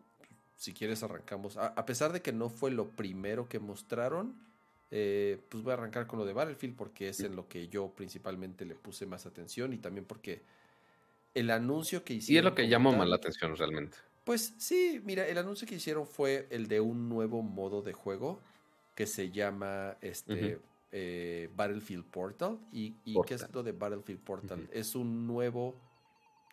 si quieres arrancamos. A, pesar de que no fue lo primero que mostraron, eh, pues voy a arrancar con lo de Battlefield porque es en lo que yo principalmente le puse más atención y también porque el anuncio que hicieron...
Y es lo que llamó más la atención realmente.
Pues sí, mira, el anuncio que hicieron fue el de un nuevo modo de juego que se llama este, eh, Battlefield Portal. ¿Y, qué es lo de Battlefield Portal? Es un nuevo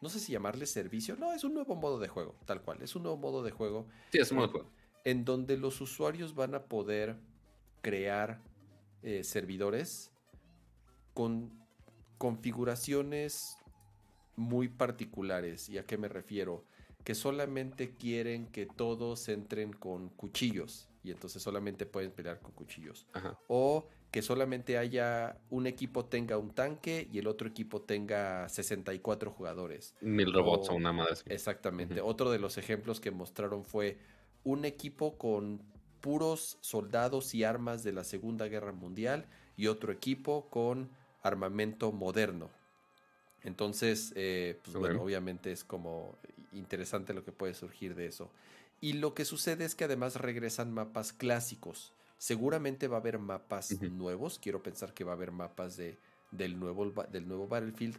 no sé si llamarle servicio, no, es un nuevo modo de juego, tal cual, es un nuevo modo de juego.
Sí, es un modo de juego.
En donde los usuarios van a poder crear eh, servidores con configuraciones muy particulares. ¿Y a qué me refiero? Que solamente quieren que todos entren con cuchillos y entonces solamente pueden pelear con cuchillos. O que solamente haya un equipo tenga un tanque y el otro equipo tenga 64 jugadores.
Mil robots o, una madre.
Exactamente. Otro de los ejemplos que mostraron fue un equipo con puros soldados y armas de la Segunda Guerra Mundial y otro equipo con armamento moderno. Entonces, eh, pues bueno, obviamente es como interesante lo que puede surgir de eso. Y lo que sucede es que además regresan mapas clásicos. Seguramente va a haber mapas nuevos. Quiero pensar que va a haber mapas de, del, nuevo, del nuevo Battlefield.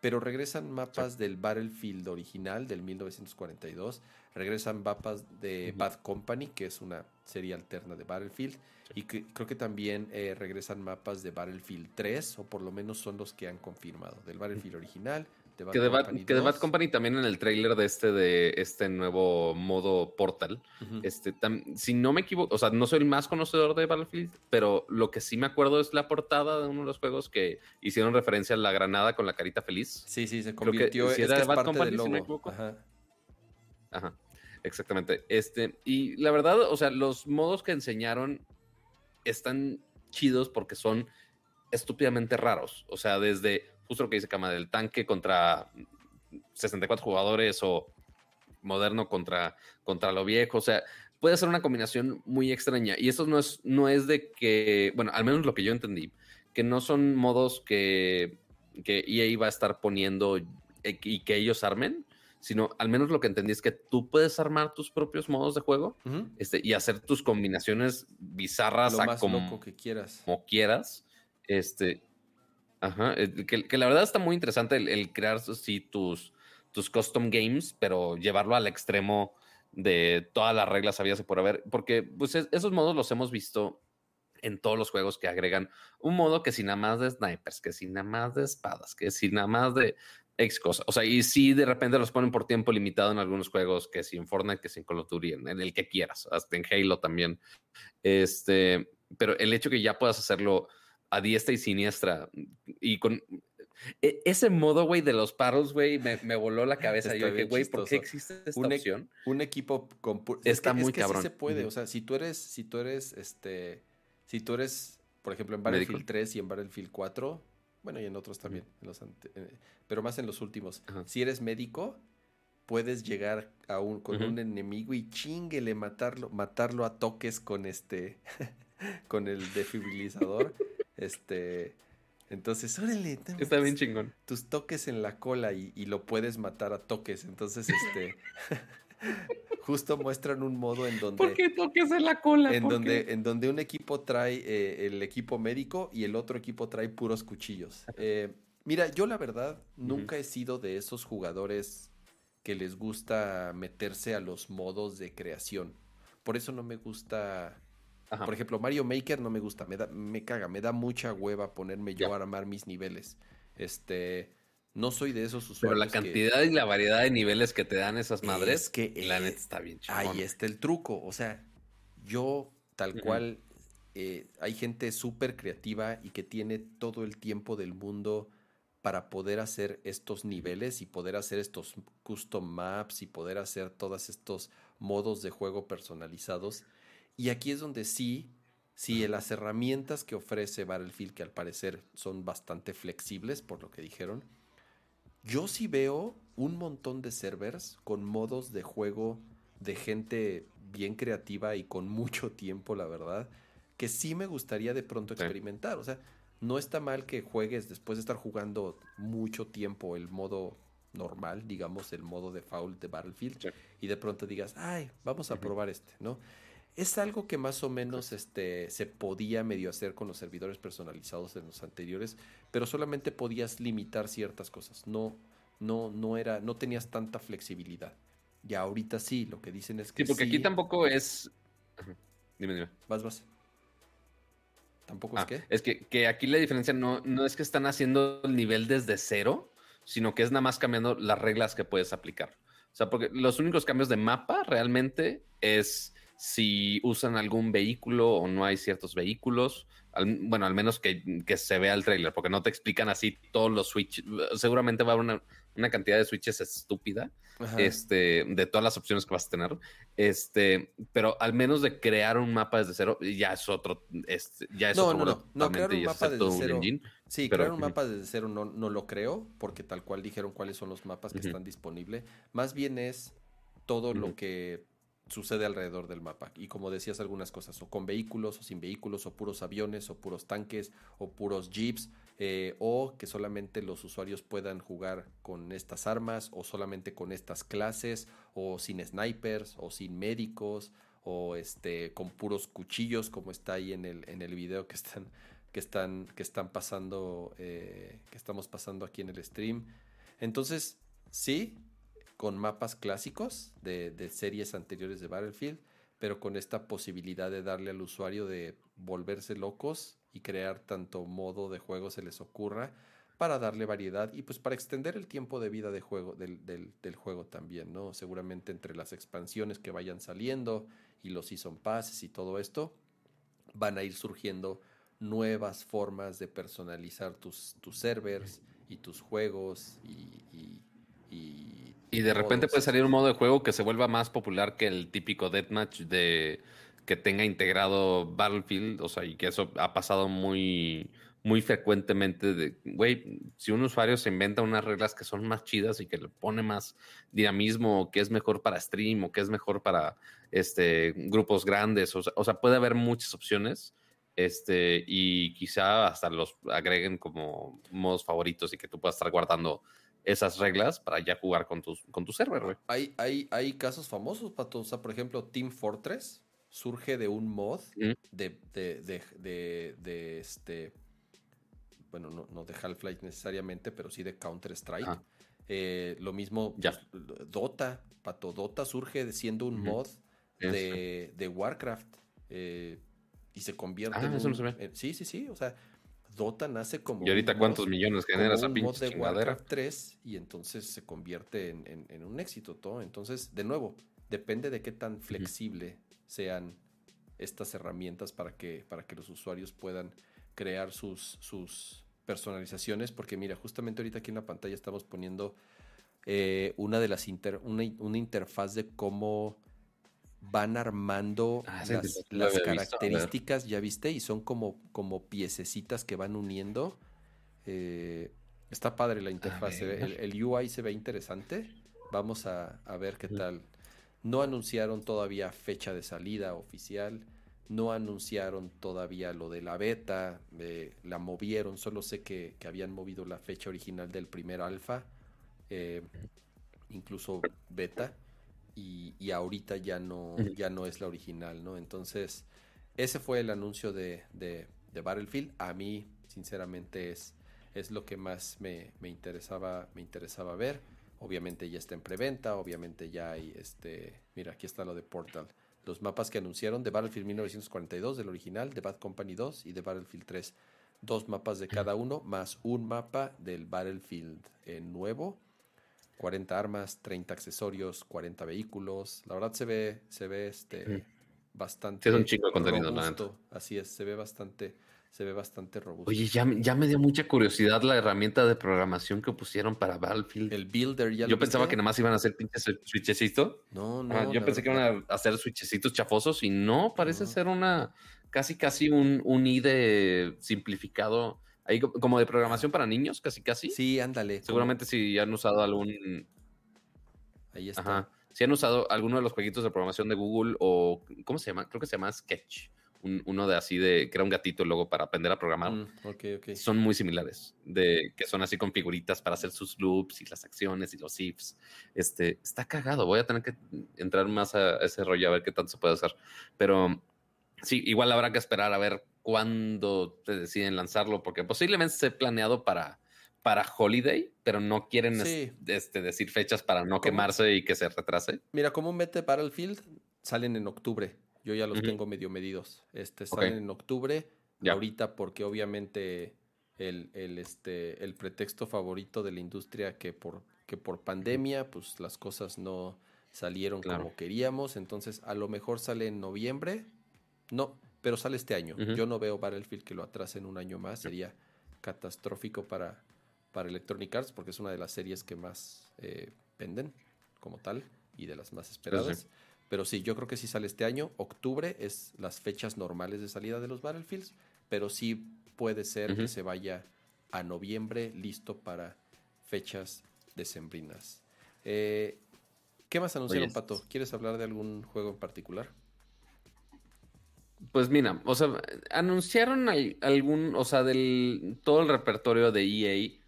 Pero regresan mapas del Battlefield original del 1942. Regresan mapas de Bad Company, que es una serie alterna de Battlefield. Y creo que también eh, regresan mapas de Battlefield 3, o por lo menos son los que han confirmado. Del Battlefield original,
que, de Bad, Company también en el trailer de este de este nuevo modo Portal. este, si no me equivoco, o sea, no soy el más conocedor de Battlefield, pero lo que sí me acuerdo es la portada de uno de los juegos que hicieron referencia a la granada con la carita feliz.
Sí, sí, se convirtió en de Bad Company, si no me equivoco.
Ajá. Ajá. Exactamente. Este, y la verdad, o sea, los modos que enseñaron están chidos porque son estúpidamente raros. O sea, desde justo lo que dice Cama del tanque contra 64 jugadores o moderno contra, contra lo viejo. O sea, puede ser una combinación muy extraña. Y eso no es, no es de que, bueno, al menos lo que yo entendí, que no son modos que, que EA iba a estar poniendo y que ellos armen, sino al menos lo que entendí es que tú puedes armar tus propios modos de juego este, y hacer tus combinaciones bizarras
lo más como, que quieras.
Como quieras. Este, Ajá, eh, que, la verdad está muy interesante el, crear sí, tus, tus custom games, pero llevarlo al extremo de todas las reglas había por haber, porque pues esos modos los hemos visto en todos los juegos que agregan un modo que si nada más de snipers, que si nada más de espadas, que si nada más de X cosas. O sea, y si de repente los ponen por tiempo limitado en algunos juegos, que si en Fortnite, que si en Call of Duty, en, el que quieras, hasta en Halo también. Este, pero el hecho que ya puedas hacerlo a diestra y siniestra. Y con e, ese modo, güey, de los paros, güey, me, voló la cabeza. Yo dije, güey, ¿por qué existe esta
un,
e, opción?
Un equipo con
está muy cabrón.
se puede, o sea, si tú eres, si tú eres, este, si tú eres, por ejemplo, en Battlefield 3 y en Battlefield 4, bueno, y en otros también, eh, pero más en los últimos. Si eres médico, puedes llegar a un, con un enemigo y chinguele matarlo, matarlo a toques con este, con el defibrilizador. Este. Entonces, órale.
Está bien chingón.
Tus toques en la cola y, lo puedes matar a toques. Entonces, este. justo muestran un modo en donde.
¿Por qué toques en la cola?
En, donde, en donde un equipo trae eh, el equipo médico y el otro equipo trae puros cuchillos. Eh, mira, yo la verdad nunca he sido de esos jugadores que les gusta meterse a los modos de creación. Por eso no me gusta por ejemplo, Mario Maker no me gusta, me, da, me caga, me da mucha hueva ponerme yo a armar mis niveles. Este, no soy de esos usuarios.
Pero la cantidad y la variedad de niveles que te dan esas madres, que la neta está bien
chingón. Ahí está el truco. O sea, yo tal cual, eh, hay gente súper creativa y que tiene todo el tiempo del mundo para poder hacer estos niveles y poder hacer estos custom maps y poder hacer todos estos modos de juego personalizados y aquí es donde sí, sí, las herramientas que ofrece Battlefield, que al parecer son bastante flexibles, por lo que dijeron, yo sí veo un montón de servers con modos de juego de gente bien creativa y con mucho tiempo, la verdad, que sí me gustaría de pronto experimentar. O sea, no está mal que juegues después de estar jugando mucho tiempo el modo normal, digamos, el modo de foul de Battlefield, y de pronto digas, ay, vamos a probar este, ¿no? Es algo que más o menos este, se podía medio hacer con los servidores personalizados en los anteriores, pero solamente podías limitar ciertas cosas. No, no, no era, no tenías tanta flexibilidad. Y ahorita sí, lo que dicen es que.
Sí, porque aquí tampoco es. Dime, dime.
Vas, vas. ¿Tampoco es
ah,
que?
Es que, que, aquí la diferencia no, no es que están haciendo el nivel desde cero, sino que es nada más cambiando las reglas que puedes aplicar. O sea, porque los únicos cambios de mapa realmente es si usan algún vehículo o no hay ciertos vehículos. bueno, al menos que, se vea el trailer, porque no te explican así todos los switches. Seguramente va a haber una, cantidad de switches estúpida este, de todas las opciones que vas a tener. Este, pero al menos de crear un mapa desde cero, ya es otro. Este, ya es
no, no, no, no, crear un mapa desde cero. sí, crear un mapa desde cero no, no lo creo, porque tal cual dijeron cuáles son los mapas que están disponibles. Más bien es todo lo que sucede alrededor del mapa. Y como decías algunas cosas, o con vehículos, o sin vehículos, o puros aviones, o puros tanques, o puros jeeps. eh, o que solamente los usuarios puedan jugar con estas armas o solamente con estas clases o sin snipers o sin médicos o este con puros cuchillos como está ahí en el, en el video que están que están que están pasando eh, que estamos pasando aquí en el stream entonces sí con mapas clásicos de, series anteriores de Battlefield pero con esta posibilidad de darle al usuario de volverse locos y crear tanto modo de juego se les ocurra para darle variedad y pues para extender el tiempo de vida de juego, del, juego también, ¿no? Seguramente entre las expansiones que vayan saliendo y los season passes y todo esto, van a ir surgiendo nuevas formas de personalizar tus, tus servers y tus juegos y
de repente puede salir un modo de juego que se vuelva más popular que el típico deathmatch de que tenga integrado Battlefield, o sea, y que eso ha pasado muy, muy frecuentemente de, güey, si un usuario se inventa unas reglas que son más chidas y que le pone más dinamismo, que es mejor para stream o que es mejor para este, grupos grandes, o sea, o sea puede haber muchas opciones. Este, y quizá hasta los agreguen como modos favoritos y que tú puedas estar guardando esas reglas para ya jugar con, tus, con tu server, güey.
Hay, hay, hay casos famosos, Pato. O sea, por ejemplo, Team Fortress surge de un mod de, de, este. Bueno, no, de Half-Life necesariamente, pero sí de Counter-Strike. Eh, lo mismo, ya. Pues, Dota, Pato. Dota surge siendo un mod de, Warcraft. Eh, y se convierte
ah,
en, sí, sí, sí. O sea, Dota nace como.
¿Y ahorita cuántos millones genera esa
mod de Warcraft 3 y entonces se convierte en, un éxito todo. Entonces, de nuevo, depende de qué tan flexible sean estas herramientas para que, para que los usuarios puedan crear sus, sus personalizaciones. Porque mira, justamente ahorita aquí en la pantalla estamos poniendo eh, una de las una, una interfaz de cómo van armando ah, las, características, ya viste, y son como, como piececitas que van uniendo. Eh, está padre la interfaz, el, UI se ve interesante. Vamos a, ver qué tal. No anunciaron todavía fecha de salida oficial, no anunciaron todavía lo de la beta, eh, la movieron, solo sé que, habían movido la fecha original del primer alfa, eh, incluso beta y, ahorita ya no, ya no es la original, ¿no? Entonces, ese fue el anuncio de, de, Battlefield. A mí, sinceramente, es, es lo que más me, interesaba, me interesaba ver. Obviamente ya está en preventa, obviamente ya hay este. Mira, aquí está lo de Portal. Los mapas que anunciaron de Battlefield 1942, del original, de Bad Company 2 y de Battlefield 3. Dos mapas de cada uno, más un mapa del Battlefield eh, nuevo 40 armas, 30 accesorios, 40 vehículos. La verdad se ve, se ve este bastante.
es un chico de contenido,
Así es, se ve bastante, se ve bastante robusto.
Oye, ya, ya, me dio mucha curiosidad la herramienta de programación que pusieron para Battlefield.
El Builder ya
Yo pensaba que nada más iban a hacer pinches switchecitos.
No, no.
yo pensé que iban a hacer switchecitos chafosos y no, parece ser una casi casi un, un IDE simplificado Ahí como de programación para niños, casi casi.
Sí, ándale.
Seguramente si han usado algún.
Ahí está.
Si han usado alguno de los jueguitos de programación de Google o. ¿Cómo se llama? Creo que se llama Sketch. uno de así de. que era un gatito luego para aprender a programar. Mm, son muy similares. De que son así con figuritas para hacer sus loops y las acciones y los ifs. Este. Está cagado. Voy a tener que entrar más a ese rollo a ver qué tanto se puede hacer. Pero. Sí, igual habrá que esperar a ver cuándo te deciden lanzarlo, porque posiblemente esté planeado para, para Holiday, pero no quieren este, decir fechas para no quemarse y que se retrase.
Mira, como un mete Battlefield salen en octubre. Yo ya los tengo medio medidos. Este, salen en octubre. Ahorita, porque obviamente el, el, este, el pretexto favorito de la industria que por, que por pandemia, pues las cosas no salieron como queríamos. Entonces, a lo mejor sale en noviembre. No, pero sale este año. Yo no veo Battlefield que lo atrasen un año más. Sería catastrófico para, para Electronic Arts porque es una de las series que más eh, venden como tal y de las más esperadas. Pero sí, yo creo que sí sale este año. Octubre es las fechas normales de salida de los Battlefields, pero sí puede ser que se vaya a noviembre listo para fechas decembrinas. Eh, ¿Qué más anunciaron, Pato? ¿Quieres hablar de algún juego en particular?
Pues mira, o sea, anunciaron algún, o sea, del todo el repertorio de EA,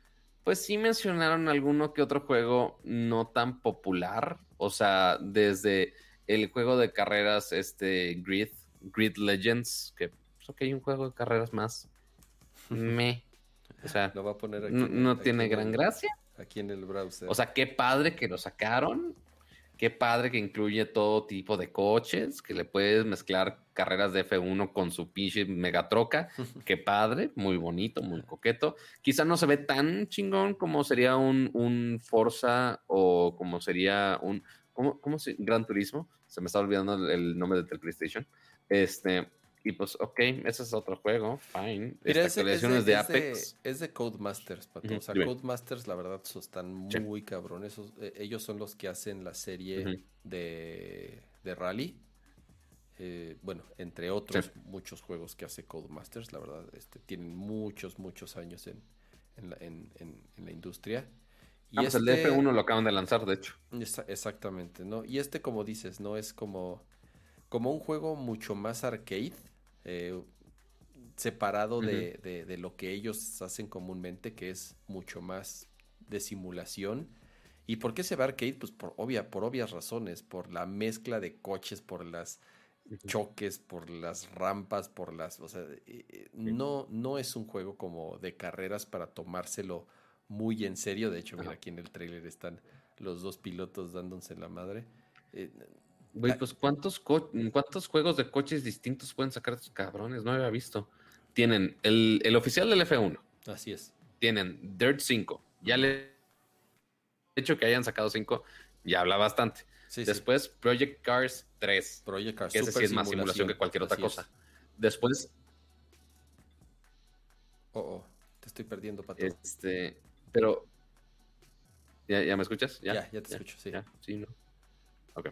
pues sí mencionaron alguno que otro juego no tan popular, o sea, desde el juego de carreras, este, Grid, Grid Legends, que, pues ok, un juego de carreras más, me, o sea,
lo va a poner
no, tiene gran gracia.
Aquí en el browser.
O sea, qué padre que lo sacaron, Qué padre que incluye todo tipo de coches, que le puedes mezclar carreras de F1 con su pinche megatroca. Qué padre, muy bonito, muy coqueto. Quizá no se ve tan chingón como sería un, un Forza o como sería un. ¿Cómo, cómo se, Gran Turismo? Se me está olvidando el nombre del PlayStation. Este, y pues, ok, ese es otro juego, fine.
Esta actualización es de, Apex. Es de, Codemasters, Pato. O sea, Codemasters, la verdad, están muy cabrones. Eh, ellos son los que hacen la serie de, de, Rally. Eh, bueno, entre otros muchos juegos que hace Codemasters, la verdad, este, tienen muchos, muchos años en, en, la, en, en la, industria.
Y este, el DF1 lo acaban de lanzar, de hecho.
exactamente, ¿no? Y este, como dices, ¿no? Es como como un juego mucho más arcade, eh, separado de, lo que ellos hacen comúnmente, que es mucho más de simulación. ¿Y por qué se va arcade? Pues por, obvia, por obvias razones, por la mezcla de coches, por las choques, por las rampas, por las... O sea, eh, eh, no, no es un juego como de carreras para tomárselo muy en serio. De hecho, mira, aquí en el trailer están los dos pilotos dándose la madre.
Güey, pues ¿cuántos, ¿cuántos juegos de coches distintos pueden sacar estos cabrones? No había visto. Tienen el, el oficial del F1.
Así es.
Tienen Dirt 5. Ya le he hecho que hayan sacado 5, ya habla bastante. Después Project Cars 3.
Project Cars.
Que ese sí es más simulación que cualquier otra cosa. Después...
Oh, oh, te estoy perdiendo, Pato.
Este, pero... ¿Ya, me escuchas?
Ya, ya, te escucho, sí.
sí, ¿no? Ok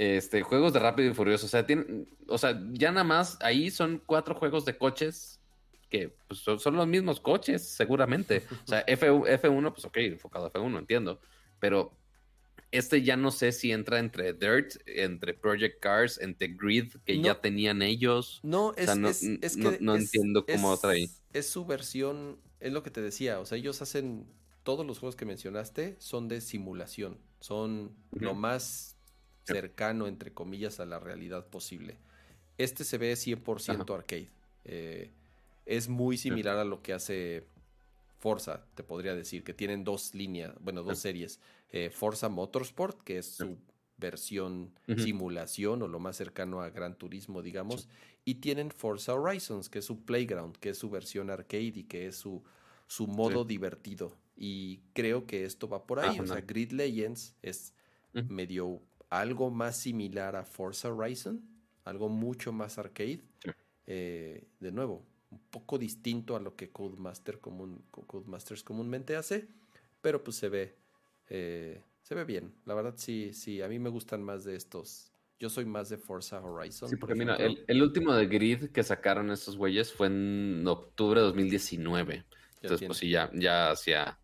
este, juegos de Rápido y Furioso. O sea, o sea, ya nada más ahí son cuatro juegos de coches que pues, son, los mismos coches, seguramente. O sea, F, F1, pues ok, enfocado a F1, entiendo. Pero este ya no sé si entra entre Dirt, entre Project Cars, entre Grid, que ya tenían ellos.
No, es, no,
que no, entiendo cómo otra ahí.
Es su versión, es lo que te decía. O sea, ellos hacen. Todos los juegos que mencionaste son de simulación. Son lo más cercano, entre comillas, a la realidad posible. Este se ve 100% arcade. Eh, es muy similar a lo que hace Forza, te podría decir, que tienen dos líneas, bueno, dos series. Eh, Forza Motorsport, que es su versión simulación o lo más cercano a Gran Turismo, digamos, y tienen Forza Horizons, que es su playground, que es su versión arcade y que es su, su modo divertido. Y creo que esto va por ahí. o sea, Grid Legends es medio algo más similar a Forza Horizon, algo mucho más arcade. Eh, de nuevo, un poco distinto a lo que Codemaster común, Codemasters comúnmente hace, pero pues se ve, eh, se ve bien. La verdad sí, sí, a mí me gustan más de estos. Yo soy más de Forza Horizon.
Sí, porque mira, el, último de Grid que sacaron estos güeyes fue en octubre de 2019. Entonces, pues sí, ya, ya hacía.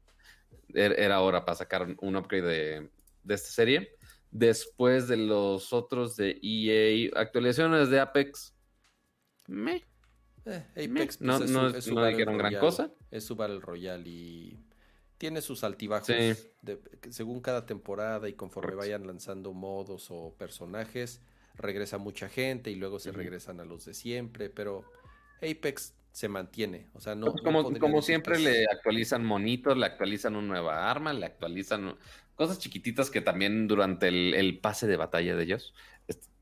Er, era hora para sacar un upgrade de, de esta serie. Después de los otros de EA, actualizaciones de Apex. Me.
Eh, Apex pues,
no, no, dijeron gran cosa.
Es su Battle Royale y tiene sus altibajos según cada temporada y conforme vayan lanzando modos o personajes, regresa mucha gente y luego se regresan a los de siempre, pero Apex se mantiene, o sea, no...
Pues como, como siempre le actualizan monitos, le actualizan una nueva arma, le actualizan cosas chiquititas que también durante el, pase de batalla de ellos,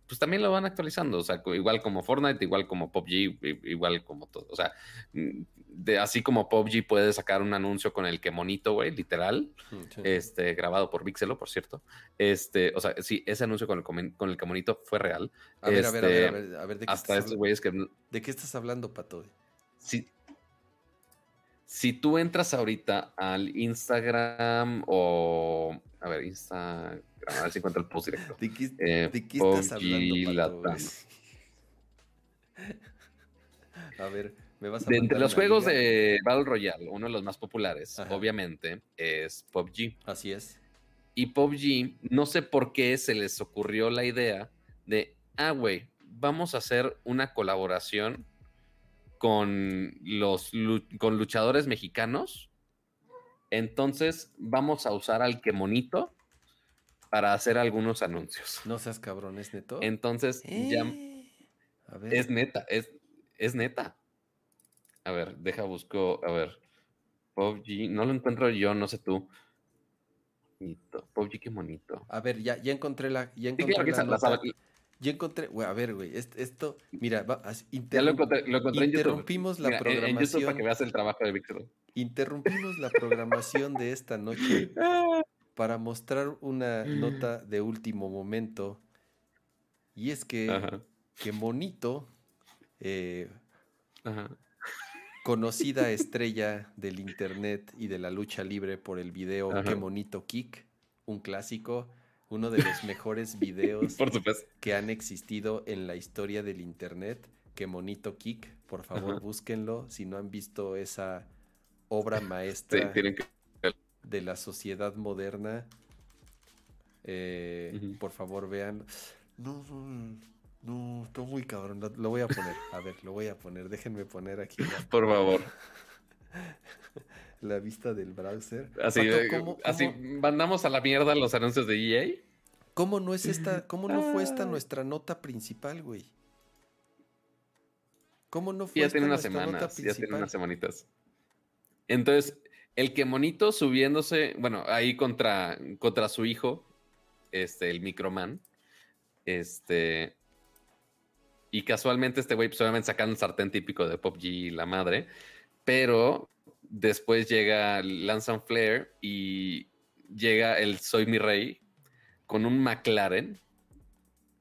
pues también lo van actualizando, o sea, igual como Fortnite, igual como PUBG, igual como todo, o sea, de, así como PUBG puede sacar un anuncio con el que monito, güey, literal, mm, este, grabado por Pixelo, por cierto, este, o sea, sí, ese anuncio con el, con el que monito fue real.
A ver, a ver, a ver, a ver, a ver,
¿de qué hasta estos güeyes que...
¿De qué estás hablando, Pato?
Sí, si tú entras ahorita al Instagram o. A ver, Instagram, a ver si encuentro el post directo.
¿De qué, eh, estás hablando, A ver, me vas a
de Entre los juegos de Battle Royale, uno de los más populares, obviamente, es PUBG.
Así es.
Y PUBG, no sé por qué se les ocurrió la idea de, ah, güey, vamos a hacer una colaboración con los con luchadores mexicanos. Entonces vamos a usar al Quemonito para hacer algunos anuncios.
No seas cabrón, es neto.
Entonces ya eh, es neta, es, es neta. A ver, deja busco, a ver. PUBG, no lo encuentro yo, no sé tú. PUBG, qué bonito.
A ver, ya, ya encontré la. Ya encontré la, Ya encontré. a ver, güey. Esto, mira, va,
ya lo encontré, lo encontré
interrumpimos la programación.
En para que veas el trabajo de Víctor.
Interrumpimos la programación de esta noche para mostrar una nota de último momento. Y es que, que Monito, eh, conocida estrella del internet y de la lucha libre por el video Que Monito Kick, un clásico, uno de los mejores videos que han existido en la historia del internet. Que Monito Kick, por favor, búsquenlo si no han visto esa obra maestra. que de la sociedad moderna. Eh, por favor, vean. No, no, no, estoy muy cabrón. Lo, voy a poner. A ver, lo voy a poner. Déjenme poner aquí.
Por favor.
La vista del browser.
Así, así mandamos a la mierda los anuncios de EA.
¿Cómo no es esta, cómo no fue esta ah. nuestra nota principal, güey? ¿Cómo no fue
ya tiene unas semanas, ya tiene unas semanitas. Entonces, el que monito subiéndose, bueno, ahí contra, contra su hijo, este, el Microman, este, y casualmente este güey, pues obviamente sacando un sartén típico de Pop G la madre, pero después llega Lanzan Flair y llega el Soy mi rey con un McLaren.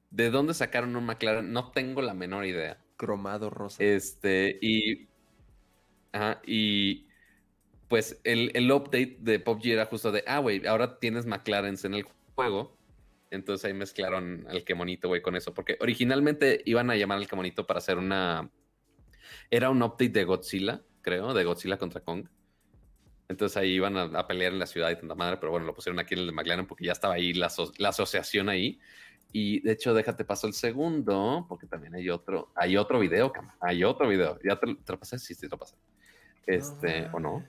¿De dónde sacaron un McLaren? No tengo la menor idea.
Cromado rosa.
Este, y. Ajá, y pues el, update de PUBG era justo de, ah, güey, ahora tienes McLaren en el juego. Entonces ahí mezclaron al Kemonito, güey, con eso. Porque originalmente iban a llamar al Kemonito para hacer una... Era un update de Godzilla, creo, de Godzilla contra Kong. Entonces ahí iban a, pelear en la ciudad y tanta madre, pero bueno, lo pusieron aquí en el de McLaren porque ya estaba ahí la, asociación ahí. Y de hecho, déjate paso el segundo, porque también hay otro, hay otro video, hay otro video. ¿Ya te, lo pasé? Sí, sí, te lo pasé. Este, ¿o no?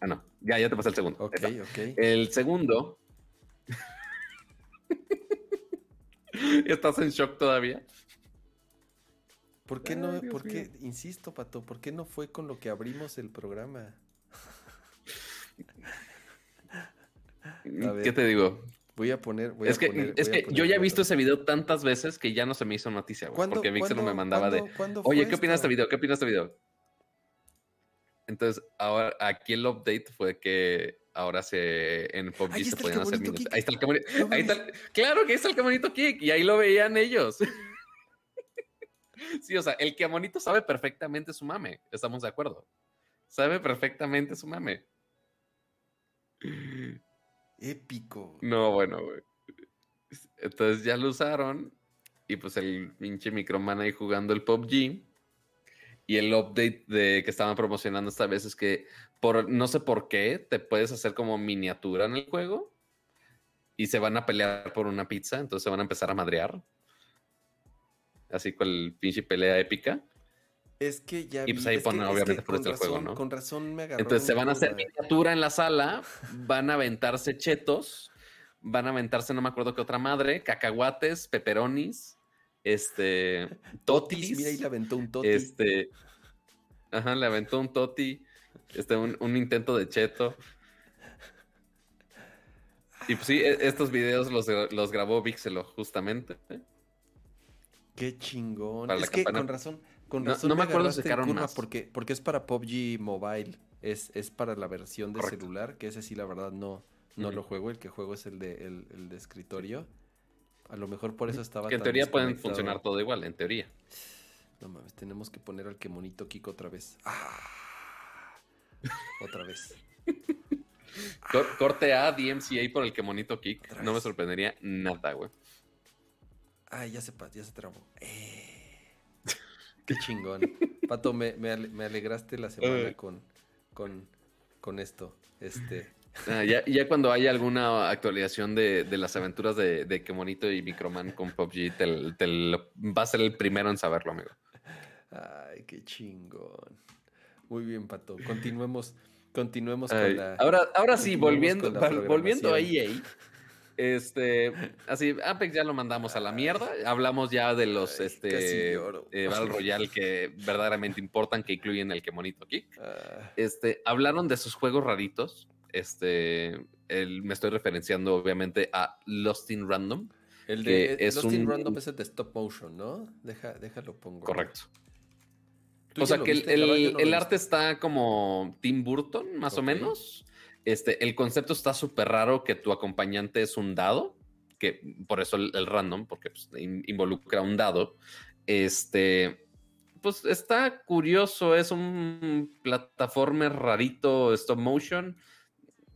Ah, no. Ya, ya te pasé el segundo.
Ok, ok.
El segundo. ¿Estás en shock todavía?
¿Por qué no? ¿Por qué? Insisto, Pato, ¿por qué no fue con lo que abrimos el programa?
¿Qué te digo?
Voy a poner.
es que, es que yo ya he visto ese video tantas veces que ya no se me hizo noticia, Porque Vixen me mandaba de. Oye, ¿qué opinas de este video? ¿Qué opinas de este video? Entonces, ahora aquí el update fue que ahora se en PUBG se pueden hacer minutos. Ahí está el. Ahí está claro que ahí está el camonito kick y ahí lo veían ellos. Sí, o sea, el camonito sabe perfectamente su mame. Estamos de acuerdo. Sabe perfectamente su mame.
Épico.
No, bueno, güey. Entonces ya lo usaron y pues el pinche Microman ahí jugando el PUBG y el update de que estaban promocionando esta vez es que por no sé por qué te puedes hacer como miniatura en el juego y se van a pelear por una pizza, entonces se van a empezar a madrear. Así con el pinche pelea épica.
Es que ya.
Y pues ahí ponen, obviamente, por este juego, ¿no?
Con razón me agarró.
Entonces se van a hacer miniatura en la sala, van a aventarse chetos, van a aventarse, no me acuerdo qué otra madre, cacahuates, peperonis este, Totis.
Mira, ahí le aventó un Toti.
Este, ajá, le aventó un Toti. Este, un, intento de cheto. Y pues sí, e, estos videos los, los grabó Vixelo justamente.
Qué chingón. es que con razón, con razón.
No, me, acuerdo si sacaron
más. Porque, porque es para PUBG Mobile. Es, es para la versión de celular, que ese sí, la verdad, no, no lo juego. El que juego es el de, el de escritorio. A lo mejor por eso estaba.
Que en teoría pueden funcionar todo igual, en teoría.
No mames, tenemos que poner al que monito Kiko otra vez. Ah, otra vez.
Corte A, DMCA por el que monito Kick. No me sorprendería nada, güey.
Ay, ya se, ya se trabó. Eh. Qué chingón. Pato, me, alegraste la semana con, con, con esto. Este.
Ah, ya, ya, cuando haya alguna actualización de, las aventuras de, de Kemonito y Microman con PUBG, te, va a ser el primero en saberlo, amigo.
Ay, qué chingón. Muy bien, Pato. Continuemos, continuemos con la.
Ahora, ahora sí, volviendo, volviendo a EA. Este, así, Apex ya lo mandamos a la mierda. Hablamos ya de los este, eh, Battle Royale que verdaderamente importan, que incluyen el que monito aquí. Ah. Este, hablaron de esos juegos raritos. Este, me estoy referenciando obviamente a Lost in Random.
El de Lost in Random es el de stop motion, ¿no? Deja, déjalo pongo.
Correcto. O sea que el, arte está como Tim Burton, más o menos. Este, el concepto está súper raro que tu acompañante es un dado, que por eso el, random, porque pues, involucra un dado. Este, pues está curioso, es un plataforma rarito, stop motion.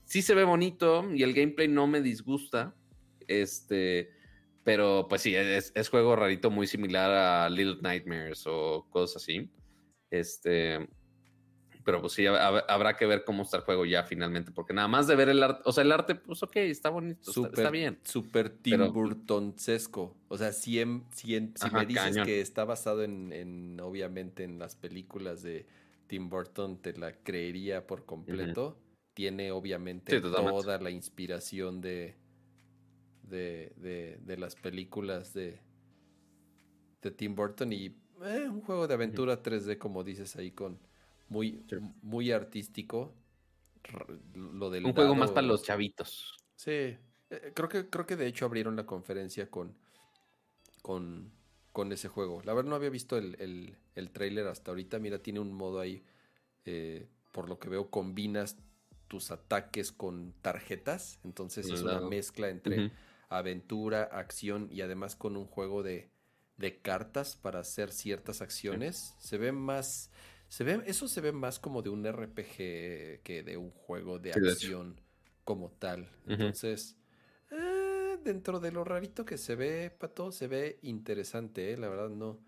Sí se ve bonito y el gameplay no me disgusta. Este, pero pues sí, es, es juego rarito muy similar a Little Nightmares o cosas así. Este, pero pues sí, habrá que ver cómo está el juego ya finalmente, porque nada más de ver el arte, o sea, el arte, pues ok, está bonito, está, bien.
Súper Tim Burtoncesco. O sea, si, si, me dices que está basado en, obviamente, en las películas de Tim Burton, te la creería por completo. Tiene, obviamente, toda la inspiración de, de, las películas de, de Tim Burton y eh, un juego de aventura 3D, como dices ahí, con muy, muy artístico.
Lo del un juego más para los chavitos.
Sí, eh, creo que, creo que de hecho abrieron la conferencia con, con, con ese juego. La verdad no había visto el, el, el trailer hasta ahorita. Mira, tiene un modo ahí, eh, por lo que veo, combinas tus ataques con tarjetas. Entonces es una mezcla entre aventura, acción y además con un juego de, de cartas para hacer ciertas acciones. Se ve más se ve, eso se ve más como de un RPG que de un juego de acción como tal. Entonces, eh, dentro de lo rarito que se ve, Pato, se ve interesante, ¿eh? la verdad no,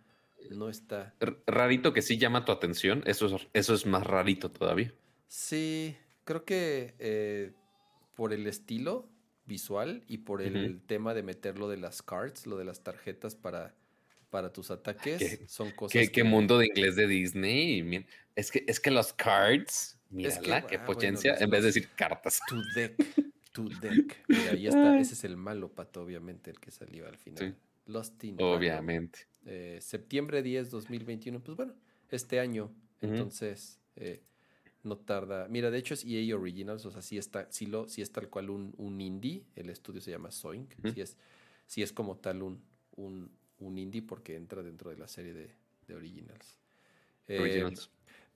no está.
rarito que sí llama tu atención, eso es, eso es más rarito todavía.
Sí, creo que eh, por el estilo visual y por el tema de meter lo de las cards, lo de las tarjetas para para tus ataques. son cosas.
Qué, mundo de inglés de Disney. Es que, es que los cards, mírala, qué ah, potencia, en vez de decir cartas.
Tu deck, tu deck. Mira, ahí está. Ese es el malo pato, obviamente, el que salió al final. Lost in
Obviamente.
Eh, septiembre 10, 2021. Pues bueno, este año. Entonces, eh, no tarda. Mira, de hecho es EA Originals, o sea, sí está, sí lo, sí es tal cual un, un indie. El estudio se llama Zoink. es, sí es como tal un, un, un indie porque entra dentro de la serie de, Originals. Eh,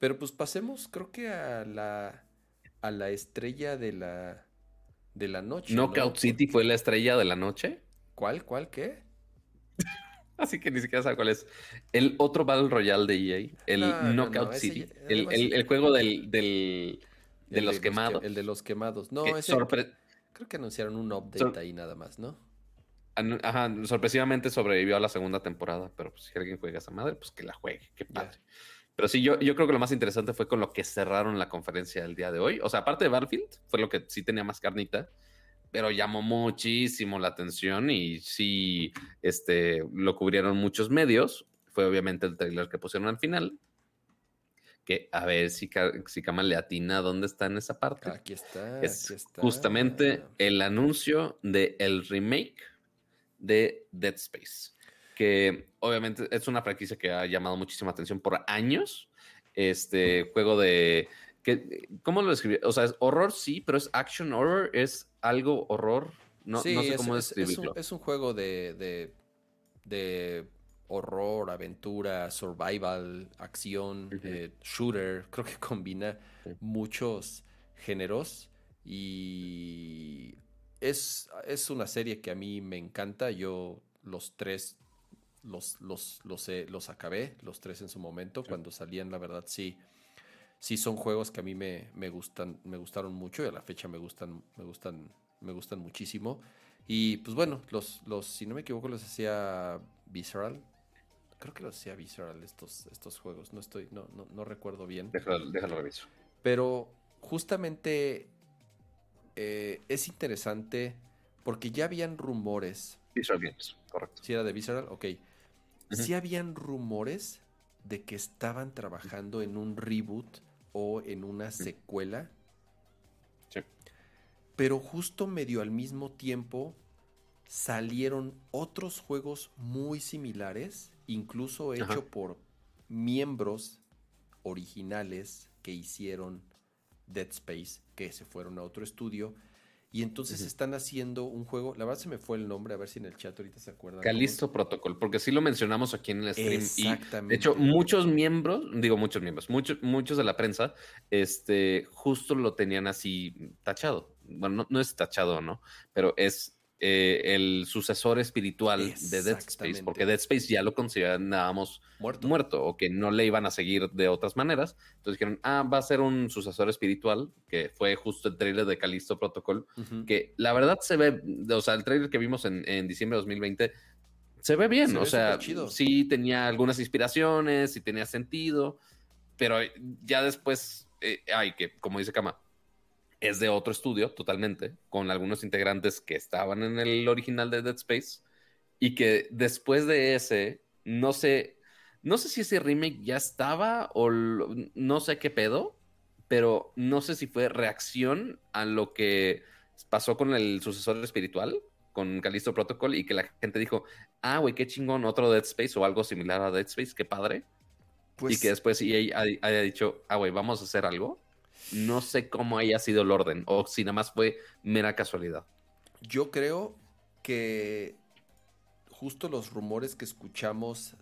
pero pues pasemos, creo que a la, a la estrella de la, de la noche.
¿Knockout City fue la estrella de la noche?
¿Cuál? ¿Cuál? ¿Qué?
Así que ni siquiera sabe cuál es. El otro Battle Royale de EA, el Knockout City, el, juego del, de los quemados.
el de los quemados. No, ese, creo que anunciaron un update ahí nada más, ¿no?
Ajá, sorpresivamente sobrevivió a la segunda temporada, pero pues, si alguien juega a esa madre, pues que la juegue, qué padre. Pero sí, yo, yo creo que lo más interesante fue con lo que cerraron la conferencia el día de hoy. O sea, aparte de Battlefield, fue lo que sí tenía más carnita, pero llamó muchísimo la atención y sí, este, lo cubrieron muchos medios. Fue obviamente el trailer que pusieron al final. Que a ver si, si Kamal le atina dónde está en esa parte.
Aquí está.
Es
aquí está.
justamente el anuncio de el remake de Dead Space, que obviamente es una franquicia que ha llamado muchísima atención por años. Este juego de... Que, ¿Cómo lo describí? O sea, es horror, sí, pero es action horror, es algo horror. No, no sé cómo describirlo.
Es un, juego de, de, horror, aventura, survival, acción, eh, shooter. Creo que combina muchos géneros y es, es una serie que a mí me encanta. Yo los tres los, los, los, los acabé, los tres en su momento. Cuando salían, la verdad, sí, sí son juegos que a mí me, me, gustan, me gustaron mucho y a la fecha me gustan, me gustan, me gustan muchísimo. Y pues bueno, los, los, si no me equivoco, los hacía Visceral. Creo que los hacía Visceral estos, estos juegos. No estoy, no, no, no recuerdo bien.
Déjalo, déjalo reviso.
Pero justamente eh, es interesante porque ya habían rumores.
Visceral Games, correcto.
Si era de Visceral, ok. Sí habían rumores de que estaban trabajando en un reboot o en una secuela.
Sí.
Pero justo medio al mismo tiempo salieron otros juegos muy similares, incluso hecho por miembros originales que hicieron Dead Space, que se fueron a otro estudio y entonces están haciendo un juego, la verdad se me fue el nombre, a ver si en el chat ahorita se acuerdan.
Calisto Protocol, porque sí lo mencionamos aquí en el stream. Exactamente. de hecho, muchos miembros, digo muchos miembros, muchos, muchos de la prensa, este, justo lo tenían así tachado. Bueno, no, no es tachado, ¿no? Pero es eh, el sucesor espiritual de Dead Space, porque Dead Space ya lo considerábamos muerto. muerto o que no le iban a seguir de otras maneras. Entonces dijeron, ah, va a ser un sucesor espiritual, que fue justo el trailer de Callisto Protocol, que la verdad se ve, o sea, el trailer que vimos en, diciembre de 2020 se ve bien, o sea, sí tenía algunas inspiraciones, sí tenía sentido, pero ya después, eh, ay, que como dice Kama, es de otro estudio totalmente, con algunos integrantes que estaban en el original de Dead Space y que después de ese, no sé, no sé si ese remake ya estaba o no sé qué pedo, pero no sé si fue reacción a lo que pasó con el sucesor espiritual, con Callisto Protocol, y que la gente dijo, ah, güey, qué chingón, otro Dead Space o algo similar a Dead Space, qué padre. y pues que después EA haya dicho, ah, güey, vamos a hacer algo. No sé cómo haya sido el orden o si nada más fue mera casualidad.
Yo creo que justo los rumores que escuchamos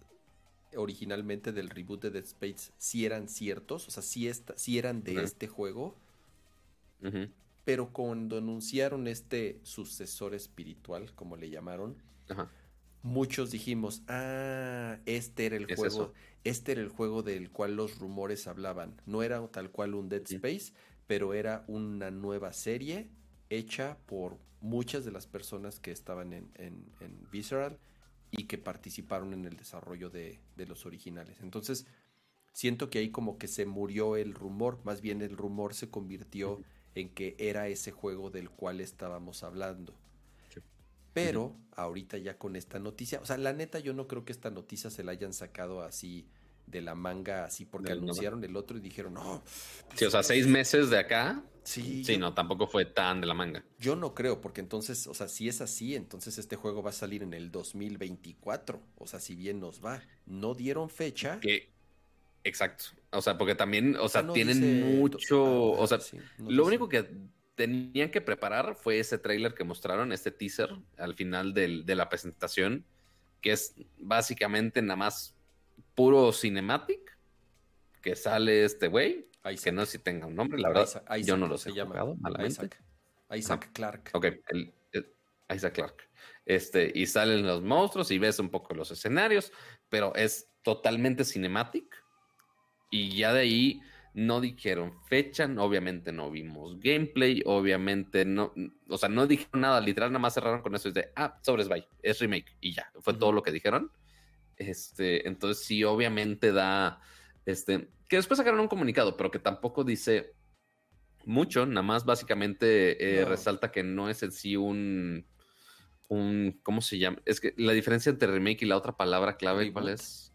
originalmente del reboot de Dead Space sí eran ciertos, o sea, sí, eran de este juego. Pero cuando anunciaron este sucesor espiritual, como le llamaron, muchos dijimos, ah, este era el juego, este era el juego del cual los rumores hablaban. No era tal cual un Dead Space, pero era una nueva serie hecha por muchas de las personas que estaban en, en, Visceral y que participaron en el desarrollo de, de, los originales. Entonces, siento que ahí como que se murió el rumor, más bien el rumor se convirtió en que era ese juego del cual estábamos hablando. Pero ahorita ya con esta noticia, o sea, la neta yo no creo que esta noticia se la hayan sacado así de la manga, así porque anunciaron el otro y dijeron, no.
Sí, o sea, seis meses de acá. Sí. Sí, no, tampoco fue tan de la manga.
Yo no creo, porque entonces, o sea, si es así, entonces este juego va a salir en el 2024. O sea, si bien nos va. No dieron fecha.
Que, exacto. O sea, porque también, o sea, tienen mucho. o sea, lo único que tenían que preparar fue ese trailer que mostraron, este teaser al final de la presentación, que es básicamente nada más puro cinematic, que sale este güey, que no sé si tenga un nombre, la verdad, yo no lo sé. Llama
Isaac, Isaac Clark.
Ok, Isaac Clark. Este, y salen los monstruos y ves un poco los escenarios, pero es totalmente cinematic. Y ya de ahí no dijeron fecha, obviamente no vimos gameplay, obviamente no, o sea, no dijeron nada, literal, nada más cerraron con eso, es de, ah, sobres, bye, es remake, y ya, fue todo lo que dijeron. Este, entonces sí, obviamente da, este, que después sacaron un comunicado, pero que tampoco dice mucho, nada más básicamente eh, resalta que no es en sí un, un, ¿cómo se llama? Es que la diferencia entre remake y la otra palabra clave, ¿cuál es?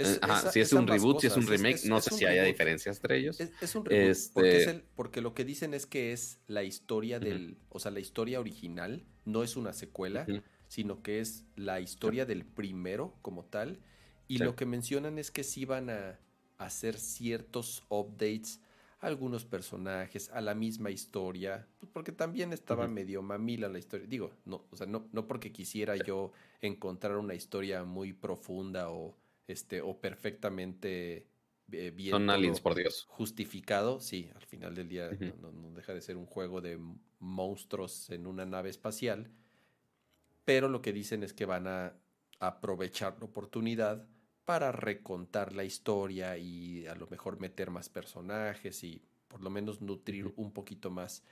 Eh, si es, un reboot, si es un remake, no sé si haya diferencias entre ellos.
Es, un reboot este porque, lo que dicen es que es la historia del, o sea, la historia original, no es una secuela, sino que es la historia del primero como tal. Y lo que mencionan es que sí van a hacer ciertos updates a algunos personajes, a la misma historia, pues, porque también estaba medio mamila la historia. Digo, no, o sea, no, no porque quisiera yo encontrar una historia muy profunda o este, o perfectamente eh, bien
Son aliens, por Dios.
justificado. Sí, al final del día no, deja de ser un juego de monstruos en una nave espacial. Pero lo que dicen es que van a aprovechar la oportunidad para recontar la historia y a lo mejor meter más personajes y por lo menos nutrir un poquito más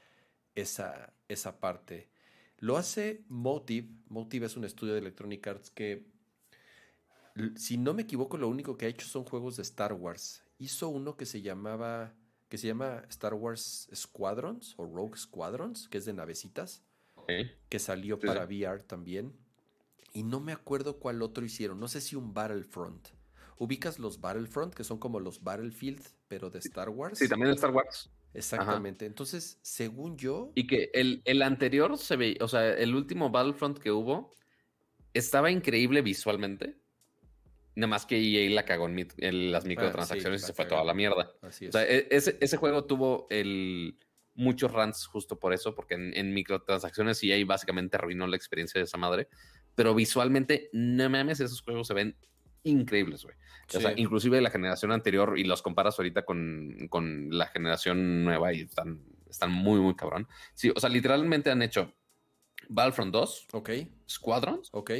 esa, esa parte. Lo hace Motive. Motive es un estudio de Electronic Arts que si no me equivoco, lo único que ha hecho son juegos de Star Wars. Hizo uno que se llamaba que se llama Star Wars Squadrons o Rogue Squadrons, que es de navecitas, que salió para VR también. Y no me acuerdo cuál otro hicieron, no sé si un Battlefront. ¿Ubicas los Battlefront, que son como los Battlefield, pero de Star Wars?
Sí, también de Star Wars.
Exactamente. Entonces, según yo.
Y que el, el anterior se ve, o sea, el último Battlefront que hubo estaba increíble visualmente. Nada más que EA la cagó en, las ah, microtransacciones y se fue toda la mierda. Así es. O sea, e, ese, juego tuvo el, muchos runs justo por eso, porque en, en, microtransacciones EA básicamente arruinó la experiencia de esa madre. Pero visualmente, no mames, esos juegos se ven increíbles, güey. O sea, inclusive la generación anterior y los comparas ahorita con, con, la generación nueva y están, están muy, muy cabrón. Sí, o sea, literalmente han hecho Battlefront 2,
ok,
Squadrons,
ok,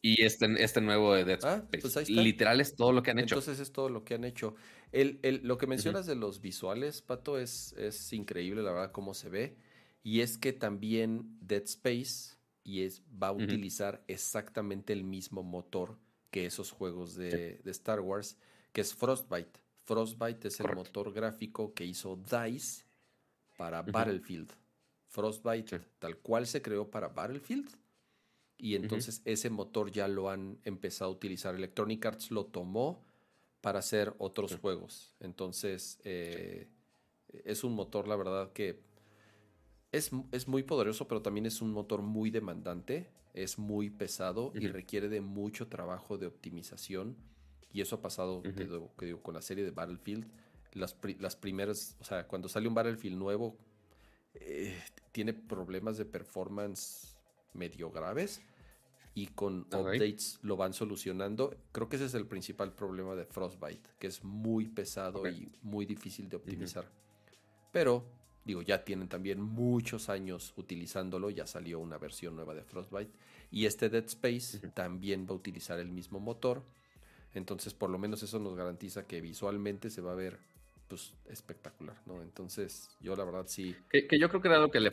y este, este nuevo de Dead ah, Space. Pues Literal es todo lo que han hecho.
Entonces es todo lo que han hecho. El, el, lo que mencionas de los visuales, Pato, es, es increíble, la verdad, cómo se ve. Y es que también Dead Space y es, va a utilizar exactamente el mismo motor que esos juegos de, Star Wars, que es Frostbite. Frostbite es el motor gráfico que hizo DICE para Battlefield. Frostbite tal cual se creó para Battlefield. Y entonces ese motor ya lo han empezado a utilizar. Electronic Arts lo tomó para hacer otros juegos. Entonces eh, es un motor, la verdad, que es, es, muy poderoso, pero también es un motor muy demandante, es muy pesado y requiere de mucho trabajo de optimización. Y eso ha pasado con la serie de Battlefield. Las, las, primeras, o sea, cuando sale un Battlefield nuevo, eh, tiene problemas de performance medio graves y con updates lo van solucionando. Creo que ese es el principal problema de Frostbite, que es muy pesado y muy difícil de optimizar. Pero Digo, ya tienen también muchos años utilizándolo, ya salió una versión nueva de Frostbite. Y este Dead Space también va a utilizar el mismo motor. Entonces, por lo menos eso nos garantiza que visualmente se va a ver pues espectacular, ¿no? Entonces, yo la verdad sí.
Que, yo creo que era lo que le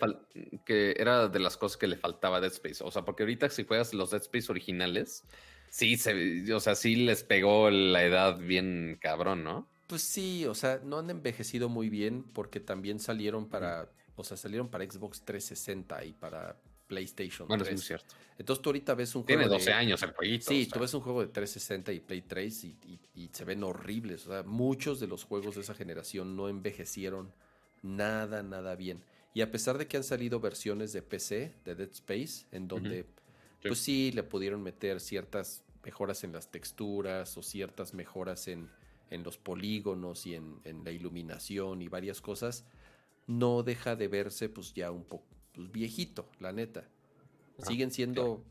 que era de las cosas que le faltaba a Dead Space. O sea, porque ahorita si juegas los Dead Space originales, sí se, o sea, sí les pegó la edad bien cabrón, ¿no?
Pues sí, o sea, no han envejecido muy bien porque también salieron para, o sea, salieron para Xbox 360 y para PlayStation
bueno, es muy cierto.
Entonces tú ahorita ves un
juego Tiene 12 años el jueguito.
Sí, tú ves un juego de 360 y Play 3 y, y, se ven horribles. O sea, muchos de los juegos de esa generación no envejecieron nada, nada bien. Y a pesar de que han salido versiones de PC, de Dead Space, en donde, pues sí, le pudieron meter ciertas mejoras en las texturas o ciertas mejoras en en los polígonos y en, la iluminación y varias cosas, no deja de verse pues ya un poco pues, viejito, la neta. Siguen siendo,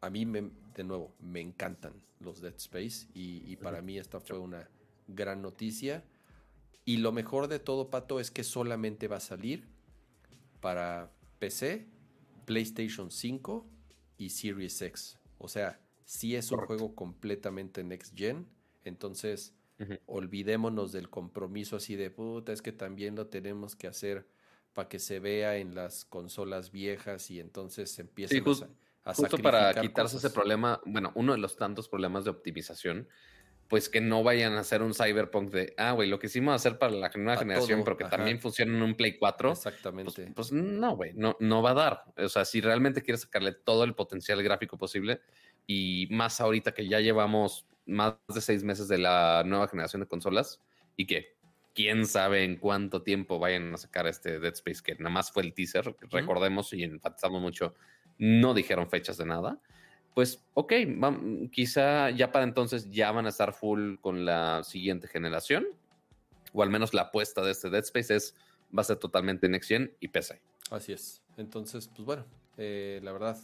a mí me, de nuevo, me encantan los Dead Space y, para mí esta fue una gran noticia. Y lo mejor de todo, Pato, es que solamente va a salir para PC, PlayStation 5 y Series X. O sea, si es un juego completamente next gen. Entonces, Olvidémonos del compromiso así de puta, es que también lo tenemos que hacer para que se vea en las consolas viejas y entonces se empieza
a, Justo para quitarse ese problema, bueno, uno de los tantos problemas de optimización, pues que no vayan a hacer un cyberpunk de, ah, güey, lo que hicimos hacer para la nueva generación, pero que también funciona en un Play 4.
Exactamente.
Pues, pues no, güey, no, no va a dar. O sea, si realmente quieres sacarle todo el potencial gráfico posible, y más ahorita que ya llevamos más de seis meses de la nueva generación de consolas y que quién sabe en cuánto tiempo vayan a sacar este Dead Space, que nada más fue el teaser, recordemos y enfatizamos mucho, no dijeron fechas de nada. Pues ok, quizá ya para entonces ya van a estar full con la siguiente generación, o al menos la apuesta de este Dead Space es va a ser totalmente Next Gen y PC.
Así es. Entonces, pues bueno, eh, la verdad,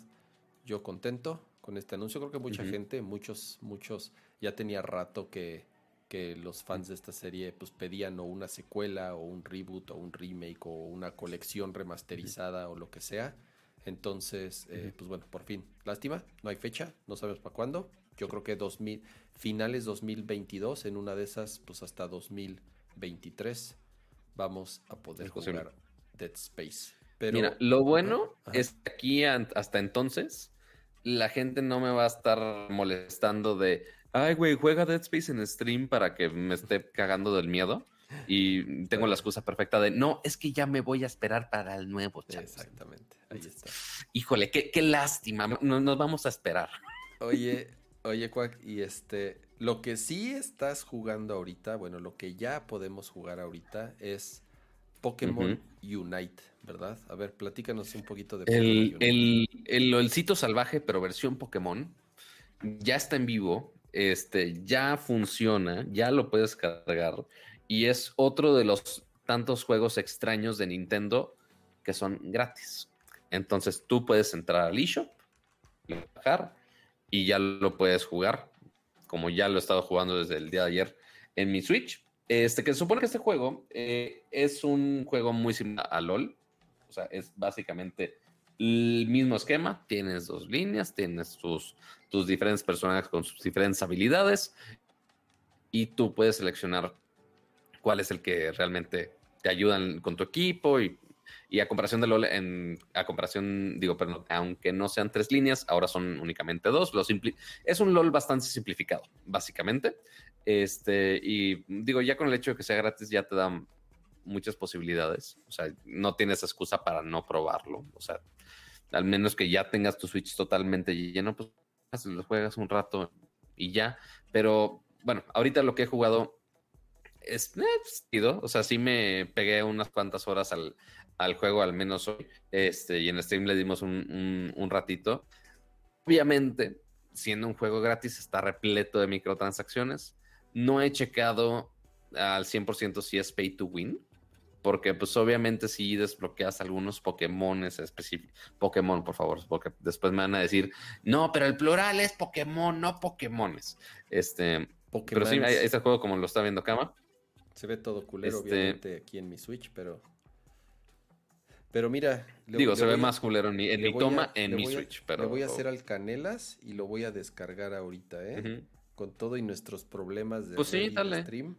yo contento con este anuncio. Creo que mucha gente, muchos, muchos ya tenía rato que, que los fans de esta serie pues pedían o una secuela o un reboot o un remake o una colección remasterizada o lo que sea. Entonces, eh, pues bueno, por fin. Lástima, no hay fecha, no sabemos para cuándo. Yo creo que 2000, finales 2022, en una de esas, pues hasta 2023 vamos a poder jugar Dead Space. Pero,
Mira, lo bueno es que aquí hasta entonces la gente no me va a estar molestando de, ay, güey, juega Dead Space en stream para que me esté cagando del miedo. y tengo la excusa perfecta de no, es que ya me voy a esperar para el nuevo.
Exactamente, ahí está.
Híjole, qué, qué lástima, no, nos vamos a esperar.
Oye, oye, Cuac, y este, lo que sí estás jugando ahorita, bueno, lo que ya podemos jugar ahorita es Pokémon Unite, ¿verdad? A ver, platícanos un poquito de
Pokémon el, El, el, el, sitio salvaje, pero versión Pokémon, ya está en vivo, este, ya funciona, ya lo puedes cargar y es otro de los tantos juegos extraños de Nintendo que son gratis. Entonces tú puedes entrar al eShop, bajar y ya lo puedes jugar, como ya lo he estado jugando desde el día de ayer en mi Switch. Este, que se supone que este juego eh, es un juego muy similar a LOL. O sea, es básicamente el mismo esquema. Tienes dos líneas, tienes tus, tus diferentes personajes con sus diferentes habilidades y tú puedes seleccionar cuál es el que realmente te ayudan con tu equipo y, a comparación de LOL, en, a comparación, digo, pero aunque no sean tres líneas, ahora son únicamente dos. Lo es un LOL bastante simplificado, básicamente. Este, y digo, ya con el hecho de que sea gratis, ya te dan muchas posibilidades. O sea, no tienes excusa para no probarlo. O sea, al menos que ya tengas tu Switch totalmente lleno, pues lo juegas un rato y ya. Pero bueno, ahorita lo que he jugado es eh, o sea, sí me pegué unas cuantas horas al, juego, al menos hoy, este, y en stream le dimos un, un, ratito. Obviamente, siendo un juego gratis, está repleto de microtransacciones. No he checado al 100% si es pay to win, porque pues obviamente si desbloqueas algunos Pokémones específicos, Pokémon, por favor, porque después me van a decir, no, pero el plural es Pokémon, no Pokémones. Este, pero sí, este juego como lo está viendo Kama,
se ve todo culero, este obviamente, aquí en mi Switch, pero. Pero mira.
Digo, se ve más culero en mi, toma en mi Switch. pero...
Le voy a hacer al Canelas y lo voy a descargar ahorita, ¿eh? Con todo y nuestros problemas de
pues sí, stream.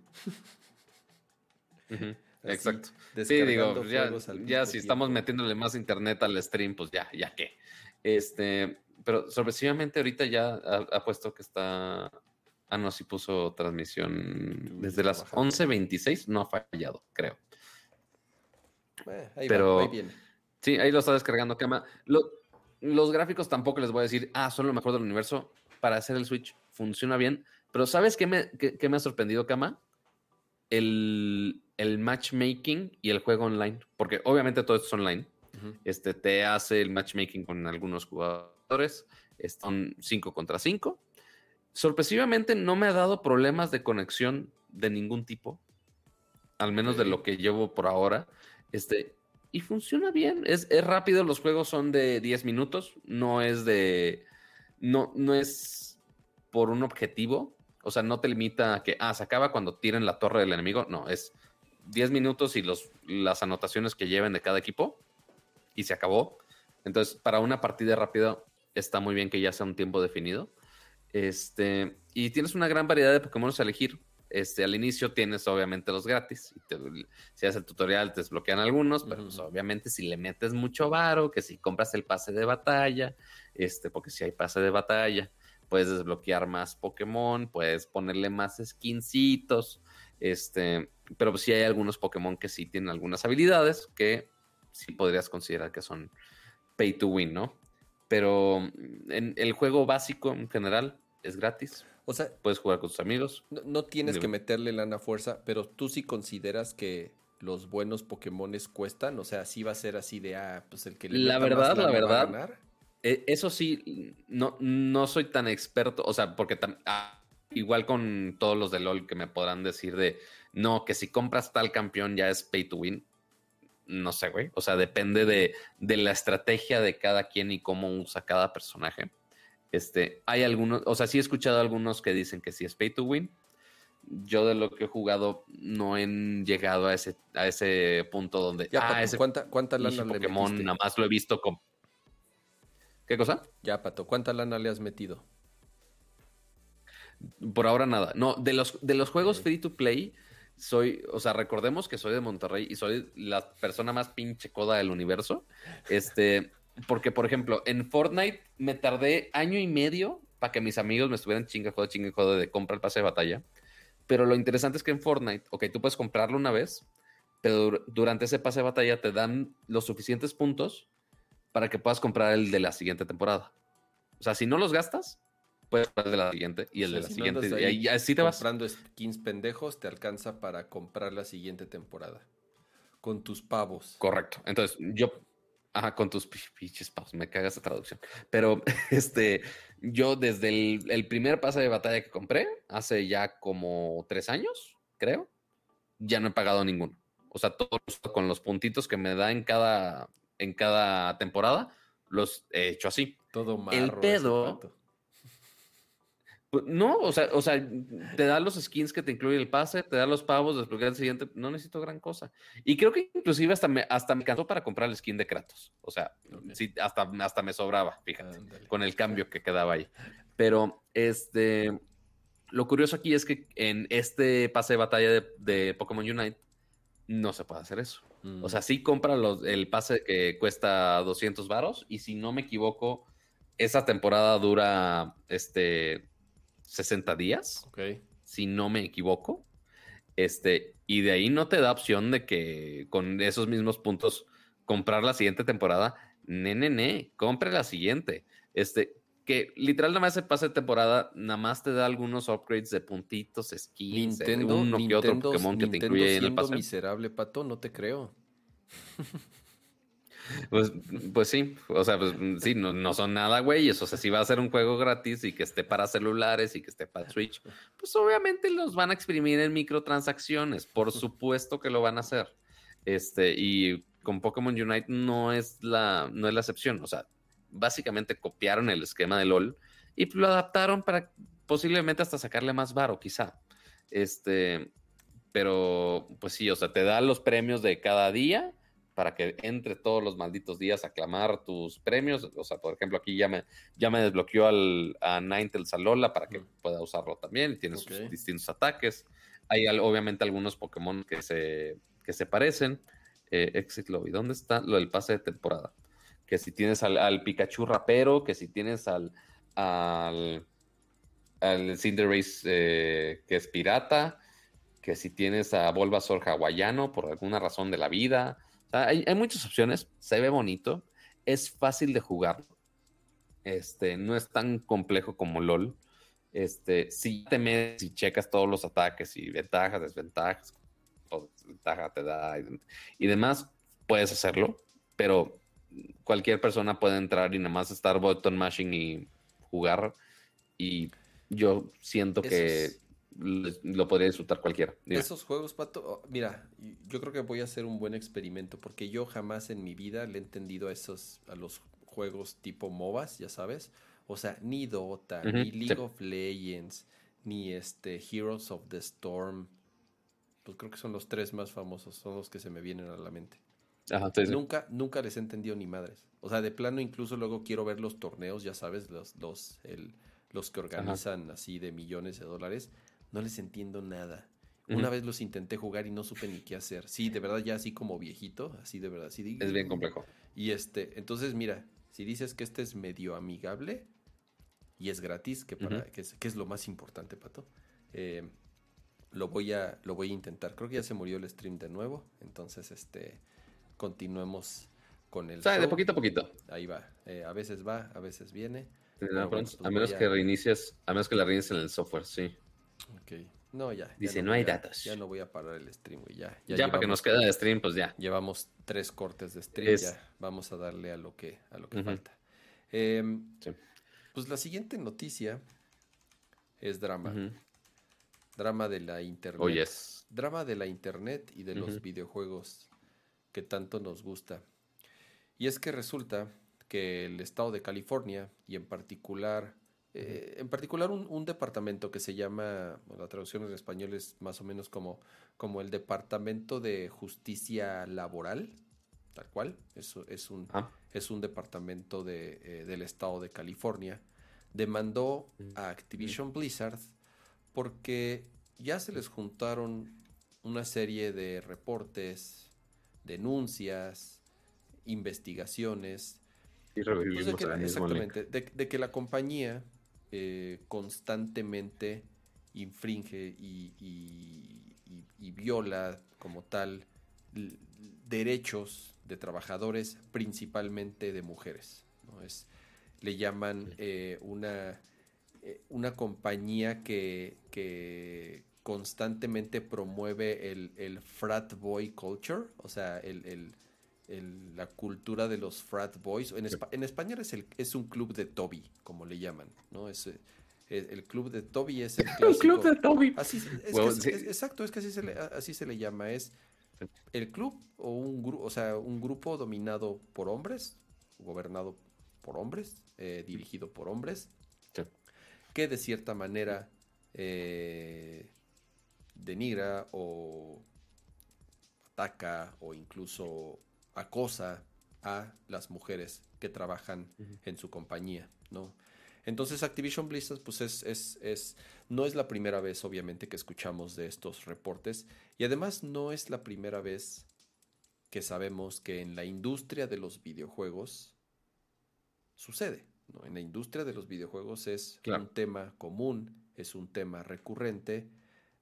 Exacto. Sí, digo, ya, ya si estamos metiéndole más internet al stream, pues ya, ya qué. Este, pero sorpresivamente ahorita ya ha puesto que está Ah, no, sí puso transmisión desde las 11.26, no ha fallado, creo. Eh, ahí Pero sí, ahí lo está descargando Kama. los gráficos tampoco les voy a decir, ah, son lo mejor del universo. Para hacer el Switch funciona bien. Pero ¿sabes qué me, me ha sorprendido, Kama? El, matchmaking y el juego online. Porque obviamente todo esto es online. Este te hace el matchmaking con algunos jugadores. Son 5 contra 5 sorpresivamente no me ha dado problemas de conexión de ningún tipo, al menos de lo que llevo por ahora. Este, y funciona bien, es, rápido, los juegos son de 10 minutos, no es de, no, no es por un objetivo, o sea, no te limita a que, ah, se acaba cuando tiren la torre del enemigo, no, es 10 minutos y los, las anotaciones que lleven de cada equipo y se acabó. Entonces, para una partida rápida está muy bien que ya sea un tiempo definido. Este, y tienes una gran variedad de Pokémon a elegir. Este, al inicio tienes obviamente los gratis. si haces el tutorial te desbloquean algunos, pero pues, obviamente si le metes mucho varo, que si compras el pase de batalla, este, porque si hay pase de batalla, puedes desbloquear más Pokémon, puedes ponerle más skincitos, este, pero si pues, hay algunos Pokémon que sí tienen algunas habilidades que sí podrías considerar que son pay to win, ¿no? Pero en el juego básico en general es gratis. O sea, puedes jugar con tus amigos.
No, tienes que meterle lana fuerza, pero tú sí consideras que los buenos Pokémones cuestan. O sea, sí va a ser así de, ah, pues el que
le La verdad, la verdad. E, eso sí, no, no soy tan experto. O sea, porque ah, igual con todos los de LOL que me podrán decir de, no, que si compras tal campeón ya es pay to win. No sé, güey. O sea, depende de, de la estrategia de cada quien y cómo usa cada personaje. Este, hay algunos, o sea, sí he escuchado algunos que dicen que sí es pay to win. Yo de lo que he jugado no he llegado a ese, a ese punto donde.
ah, ese ¿cuánta, cuánta lana
le Pokémon nada más lo he visto con. ¿Qué cosa?
Ya, Pato, ¿cuánta lana le has metido?
Por ahora nada. No, de los, de los juegos free to play, soy, o sea, recordemos que soy de Monterrey y soy la persona más pinche coda del universo. Este, porque, por ejemplo, en Fortnite me tardé año y medio para que mis amigos me estuvieran chinga, joder, chinga, joder de comprar el pase de batalla. Pero lo interesante es que en Fortnite, ok, tú puedes comprarlo una vez, pero durante ese pase de batalla te dan los suficientes puntos para que puedas comprar el de la siguiente temporada. O sea, si no los gastas, puedes comprar el de la siguiente y el de la siguiente. y así te vas.
Comprando skins pendejos te alcanza para comprar la siguiente temporada. Con tus pavos.
Correcto. Entonces, yo. Ajá, con tus pinches pavos. Me cagas la traducción. Pero este, yo desde el, el primer pase de batalla que compré, hace ya como tres años, creo, ya no he pagado ninguno. O sea, todos con los puntitos que me da en cada, en cada temporada, los he hecho así.
Todo marro
El pedo. Pues, no, o sea, o sea, te da los skins que te incluye el pase, te da los pavos, desbloquear el siguiente, no necesito gran cosa. Y creo que inclusive hasta me, hasta me cansó para comprar el skin de Kratos. O sea, sí, hasta, hasta me sobraba, fíjate, con el cambio que quedaba ahí. Pero este, lo curioso aquí es que en este pase de batalla de, de Pokémon Unite no se puede hacer eso. O sea, mm. sí compra los, el pase que cuesta 200 varos y si no me equivoco, esa temporada dura este 60 días. Si no me equivoco. Este, y de ahí no te da opción de que con esos mismos puntos comprar la siguiente temporada. Ne, ne, ne, compre la siguiente. Este, que literal nada más se pase de temporada, nada más te da algunos upgrades de puntitos, skins,
Nintendo, uno que otro Pokémon que te incluye en el pase. miserable, pato, no te creo.
Pues, pues sí, o sea, pues sí, no, son nada güeyes. O sea, si va a ser un juego gratis y que esté para celulares y que esté para Switch, pues obviamente los van a exprimir en microtransacciones. Por supuesto que lo van a hacer. Este, y con Pokémon Unite no es la, no es la excepción. O sea, básicamente copiaron el esquema de LOL y lo adaptaron para posiblemente hasta sacarle más varo, quizá. Este, pero pues sí, o sea, te da los premios de cada día para que entre todos los malditos días a clamar tus premios. O sea, por ejemplo, aquí ya me, ya me desbloqueó al, a Ninetales Alola para que pueda usarlo también. Tiene sus distintos ataques. Hay obviamente algunos Pokémon que se, que se parecen. Eh, Exit Lobby, ¿dónde está lo del pase de temporada? Que si tienes al, Pikachu rapero, que si tienes al, al, al Cinderace eh, que es pirata, que si tienes a Bulbasaur hawaiano por alguna razón de la vida. hay, muchas opciones, se ve bonito, es fácil de jugar, este, no es tan complejo como LOL. Este, si te metes y checas todos los ataques y ventajas, desventajas, ventaja te da y demás, puedes hacerlo, pero cualquier persona puede entrar y nada más estar button mashing y jugar. Y yo siento que lo podría disfrutar cualquiera.
Esos juegos, Pato, oh, mira, yo creo que voy a hacer un buen experimento porque yo jamás en mi vida le he entendido a esos, a los juegos tipo MOBAs, ya sabes. O sea, ni Dota, ni League of Legends, ni este Heroes of the Storm. Pues creo que son los tres más famosos, son los que se me vienen a la mente nunca, nunca les he entendido ni madres. O sea, de plano incluso luego quiero ver los torneos, ya sabes, los, los, el, los que organizan así de millones de dólares. No les entiendo nada. Una vez los intenté jugar y no supe ni qué hacer. Sí, de verdad, ya así como viejito, así de verdad. Sí,
es bien complejo.
Y este, entonces, mira, si dices que este es medio amigable y es gratis, que, para, que, es, que es lo más importante, Pato, eh, lo, voy a, lo voy a intentar. Creo que ya se murió el stream de nuevo. Entonces, este, continuemos con el.
de poquito a poquito.
Ahí va. Eh, a veces va, a veces viene.
A menos que reinicies, a menos que la reinicies en el software, sí.
Ok. No, ya.
Dice, no, hay datos.
Ya no voy a parar el stream, güey. Ya,
ya, para que nos quede de stream, pues ya.
Llevamos tres cortes de stream, ya. Vamos a darle a lo que, a lo que falta. Em, pues la siguiente noticia es drama. Drama de la internet.
Oh, yes.
Drama de la internet y de los videojuegos que tanto nos gusta. Y es que resulta que el estado de California y en particular, eh, en particular un, departamento que se llama, la traducción en español es más o menos como, como el Departamento de Justicia Laboral, tal cual, eso es un, ah. es un departamento de, eh, del estado de California, demandó a Activision Blizzard porque ya se les juntaron una serie de reportes denuncias, investigaciones.
Y revivimos de que,
exactamente, de, que la compañía eh, constantemente infringe y, viola como tal derechos de trabajadores, principalmente de mujeres. ¿no? Es, le llaman eh, una, eh, una compañía que, que constantemente promueve el, el, frat boy culture, o sea, el, la cultura de los frat boys. En, en español es, el, es un club de Toby, como le llaman, ¿no? Es, eh, el, club de Toby es el clásico.
club de Toby.
Así, exacto, es que así se, le, así se le llama. Es el club o un, grupo o sea, un grupo dominado por hombres, gobernado por hombres, eh, dirigido por hombres, que de cierta manera eh, denigra o ataca o incluso acosa a las mujeres que trabajan en su compañía, ¿no? Entonces Activision Blizzard pues es, es, es, no es la primera vez obviamente que escuchamos de estos reportes y además no es la primera vez que sabemos que en la industria de los videojuegos sucede. ¿no? En la industria de los videojuegos es un tema común, es un tema recurrente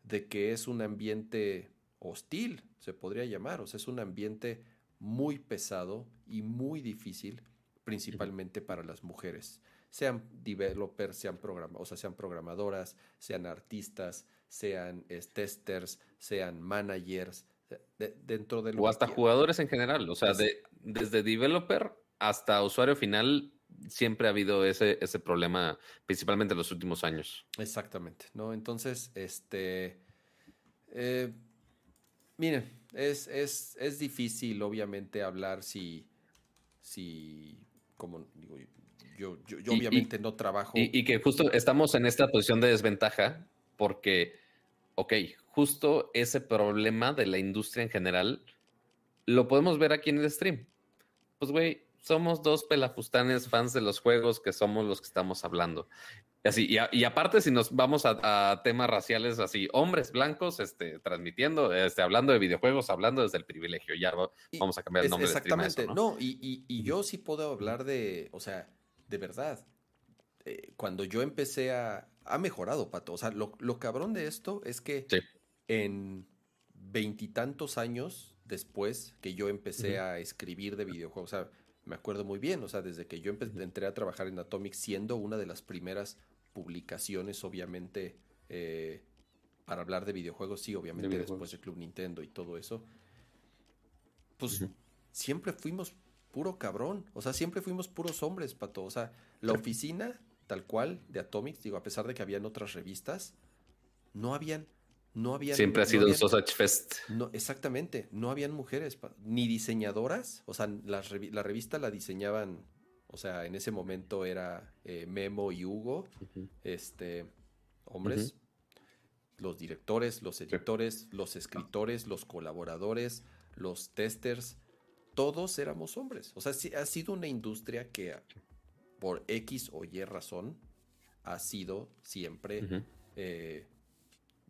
de que es un ambiente hostil, se podría llamar, o sea, es un ambiente muy pesado y muy difícil, principalmente para las mujeres. Sean developers, sean, o sea, sean programadoras, sean artistas, sean testers, sean managers, dentro del...
O hasta jugadores en general, o sea, de, desde developer hasta usuario final, siempre ha habido ese, ese problema, principalmente en los últimos años.
Exactamente, ¿no? Entonces, este... Eh, miren, es, es, es difícil, obviamente, hablar si, si como digo, yo, yo, obviamente no trabajo.
Y, que justo estamos en esta posición de desventaja porque, ok, justo ese problema de la industria en general lo podemos ver aquí en el stream. Pues, güey, somos dos pelafustanes fans de los juegos que somos los que estamos hablando. Así, y, aparte, si nos vamos a, temas raciales, así, hombres blancos, este, transmitiendo, este, hablando de videojuegos, hablando desde el privilegio, ya vamos a cambiar el nombre.
Exactamente, ¿no? no y, y, yo sí puedo hablar de, o sea, de verdad, eh, cuando yo empecé a... Ha mejorado, Pato. O sea, lo, cabrón de esto es que en veintitantos años después que yo empecé a escribir de videojuegos, o sea, me acuerdo muy bien, o sea, desde que yo entré a trabajar en Atomic, siendo una de las primeras publicaciones, obviamente, eh, para hablar de videojuegos, sí, obviamente después del Club Nintendo y todo eso, pues siempre fuimos puro cabrón. O sea, siempre fuimos puros hombres, pato. O sea, la oficina, tal cual, de Atomics, digo, a pesar de que habían otras revistas, no habían. No habían,
Siempre ha sido un Sausage Fest.
No, exactamente. No habían mujeres, ni diseñadoras. O sea, la, revista la diseñaban. O sea, en ese momento era eh, Memo y Hugo, este, hombres. Los directores, los editores, los escritores, los colaboradores, los testers todos éramos hombres. O sea, ha sido una industria que por X o Y razón ha sido siempre, eh,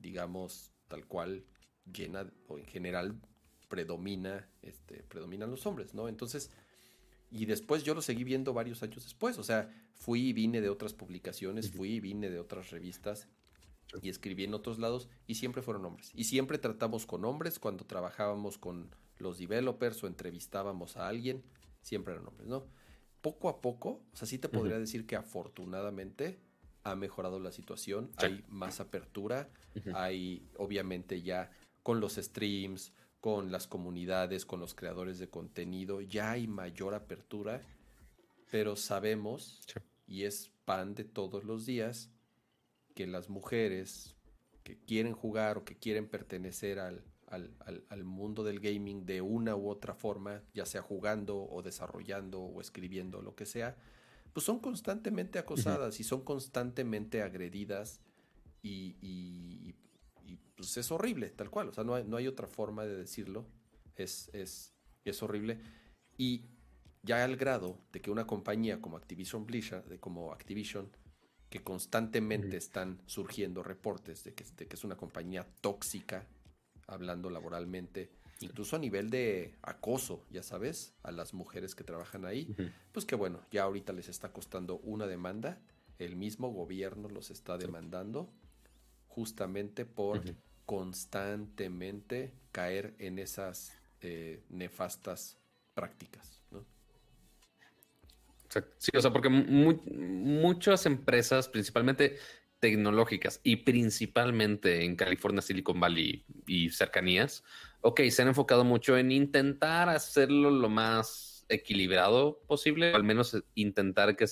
digamos, tal cual llena o en general predomina, este, predominan los hombres, ¿no? Entonces, y después yo lo seguí viendo varios años después, o sea, fui y vine de otras publicaciones, fui y vine de otras revistas y escribí en otros lados y siempre fueron hombres. Y siempre tratamos con hombres cuando trabajábamos con los developers o entrevistábamos a alguien, siempre eran hombres, ¿no? Poco a poco, o sea, sí te podría decir que afortunadamente ha mejorado la situación, hay más apertura, hay obviamente ya con los streams, con las comunidades, con los creadores de contenido, ya hay mayor apertura, pero sabemos, y es pan de todos los días, que las mujeres que quieren jugar o que quieren pertenecer al, al, mundo del gaming de una u otra forma, ya sea jugando o desarrollando o escribiendo, lo que sea, pues son constantemente acosadas y son constantemente agredidas y, y, pues es horrible, tal cual, o sea, no hay, no hay otra forma de decirlo, es, es, es horrible. Y ya al grado de que una compañía como Activision Blizzard, como Activision, que constantemente están surgiendo reportes de que, de que, es una compañía tóxica, hablando laboralmente, incluso a nivel de acoso, ya sabes, a las mujeres que trabajan ahí, pues que bueno, ya ahorita les está costando una demanda, el mismo gobierno los está demandando, justamente por constantemente caer en esas eh, nefastas prácticas. ¿no?
Sí, o sea, porque muchas empresas, principalmente tecnológicas y principalmente en California, Silicon Valley y cercanías, ok, se han enfocado mucho en intentar hacerlo lo más equilibrado posible, o al menos intentar que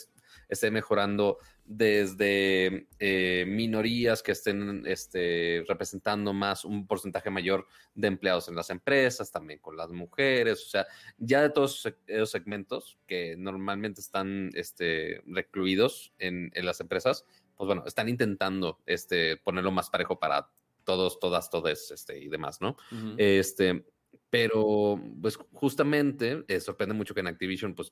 esté mejorando desde eh, minorías que estén este, representando más un porcentaje mayor de empleados en las empresas, también con las mujeres, o sea, ya de todos esos segmentos que normalmente están este, recluidos en, las empresas, pues bueno, están intentando este, ponerlo más parejo para todos, todas, todes este, y demás, ¿no? Este pero, pues justamente eh, sorprende mucho que en Activision, pues,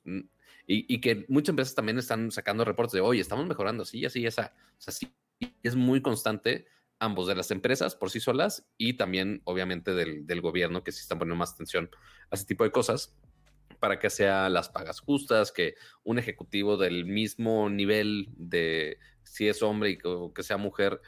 y, que muchas empresas también están sacando reportes de, oye, estamos mejorando, sí, así, esa. O sea, sí, es muy constante ambos de las empresas por sí solas y también, obviamente, del, del gobierno, que sí están poniendo más atención a ese tipo de cosas para que sean las pagas justas, que un ejecutivo del mismo nivel de si es hombre y que sea mujer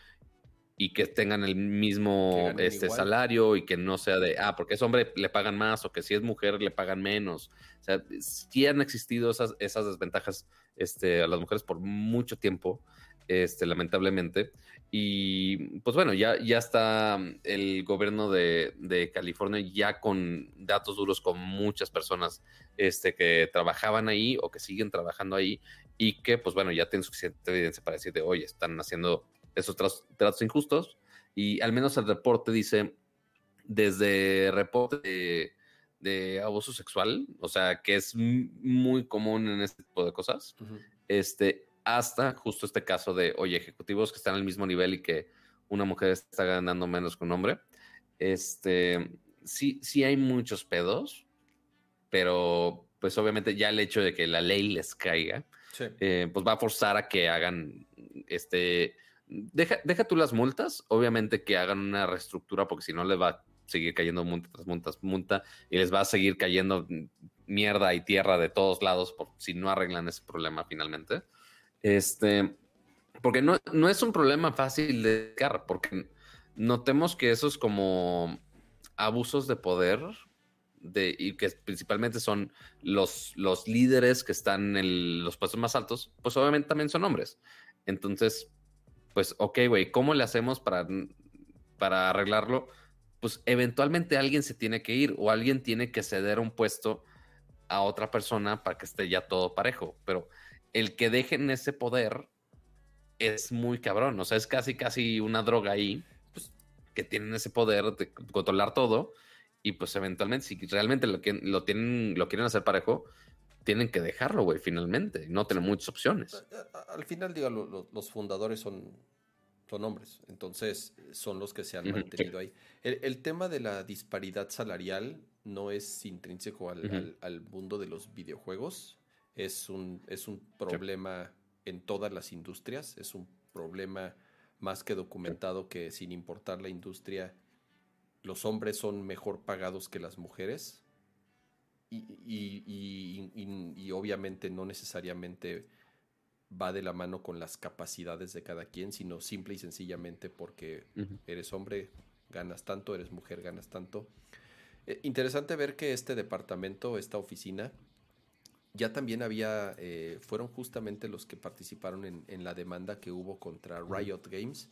y que tengan el mismo este, salario y que no sea de, ah, porque es hombre le pagan más o que si es mujer le pagan menos. O sea, sí han existido esas, esas desventajas este, a las mujeres por mucho tiempo, este, lamentablemente. Y pues bueno, ya, ya está el gobierno de, de, California ya con datos duros con muchas personas este, que trabajaban ahí o que siguen trabajando ahí y que pues bueno, ya tienen suficiente evidencia para decir de, oye, están haciendo esos tratos, injustos. Y al menos el reporte dice, desde reporte de, abuso sexual, o sea, que es muy común en este tipo de cosas, este, hasta justo este caso de, oye, ejecutivos que están al mismo nivel y que una mujer está ganando menos que un hombre. Este, sí, sí hay muchos pedos, pero pues obviamente ya el hecho de que la ley les caiga, eh, pues va a forzar a que hagan este Deja, deja tú las multas, obviamente que hagan una reestructura porque si no les va a seguir cayendo multa tras multa, multa y les va a seguir cayendo mierda y tierra de todos lados por si no arreglan ese problema finalmente. Este, porque no, no es un problema fácil de cargar, porque notemos que esos como abusos de poder de, y que principalmente son los, los líderes que están en los puestos más altos, pues obviamente también son hombres. Entonces, pues, ok, güey, ¿cómo le hacemos para, para arreglarlo? Pues eventualmente alguien se tiene que ir o alguien tiene que ceder un puesto a otra persona para que esté ya todo parejo. Pero el que dejen ese poder es muy cabrón. O sea, es casi, casi una droga ahí, pues, que tienen ese poder de controlar todo. Y pues eventualmente, si realmente lo, lo, tienen, lo quieren hacer parejo, tienen que dejarlo, güey, finalmente. No tienen muchas opciones.
Al final, digo, los fundadores son, son hombres, entonces son los que se han mantenido ahí. El, tema de la disparidad salarial no es intrínseco al, mundo de los videojuegos. Es un, es un problema en todas las industrias. Es un problema más que documentado que sin importar la industria, los hombres son mejor pagados que las mujeres y, obviamente no necesariamente va de la mano con las capacidades de cada quien, sino simple y sencillamente porque eres hombre, ganas tanto, eres mujer, ganas tanto. Eh, interesante ver que este departamento, esta oficina, ya también había, eh, fueron justamente los que participaron en, la demanda que hubo contra Riot Games.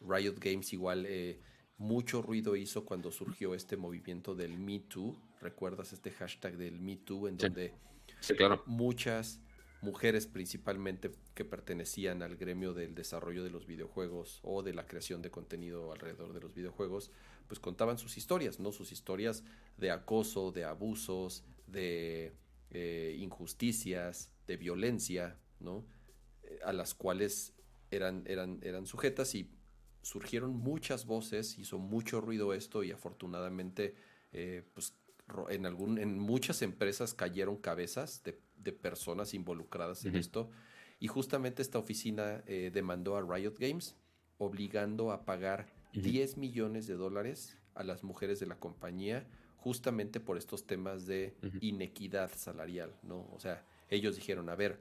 Riot Games igual eh, mucho ruido hizo cuando surgió este movimiento del Me Too. ¿Recuerdas este hashtag del Me Too en donde muchas mujeres principalmente que pertenecían al gremio del desarrollo de los videojuegos o de la creación de contenido alrededor de los videojuegos, pues contaban sus historias, ¿no? Sus historias de acoso, de abusos, de eh, injusticias, de violencia, ¿no? Eh, a las cuales eran, eran, eran sujetas y surgieron muchas voces, hizo mucho ruido esto y afortunadamente eh, pues, en, algún, en muchas empresas cayeron cabezas de, personas involucradas en esto. Y justamente esta oficina eh, demandó a Riot Games obligando a pagar 10 millones de dólares a las mujeres de la compañía justamente por estos temas de inequidad salarial, ¿no? O sea, ellos dijeron, a ver,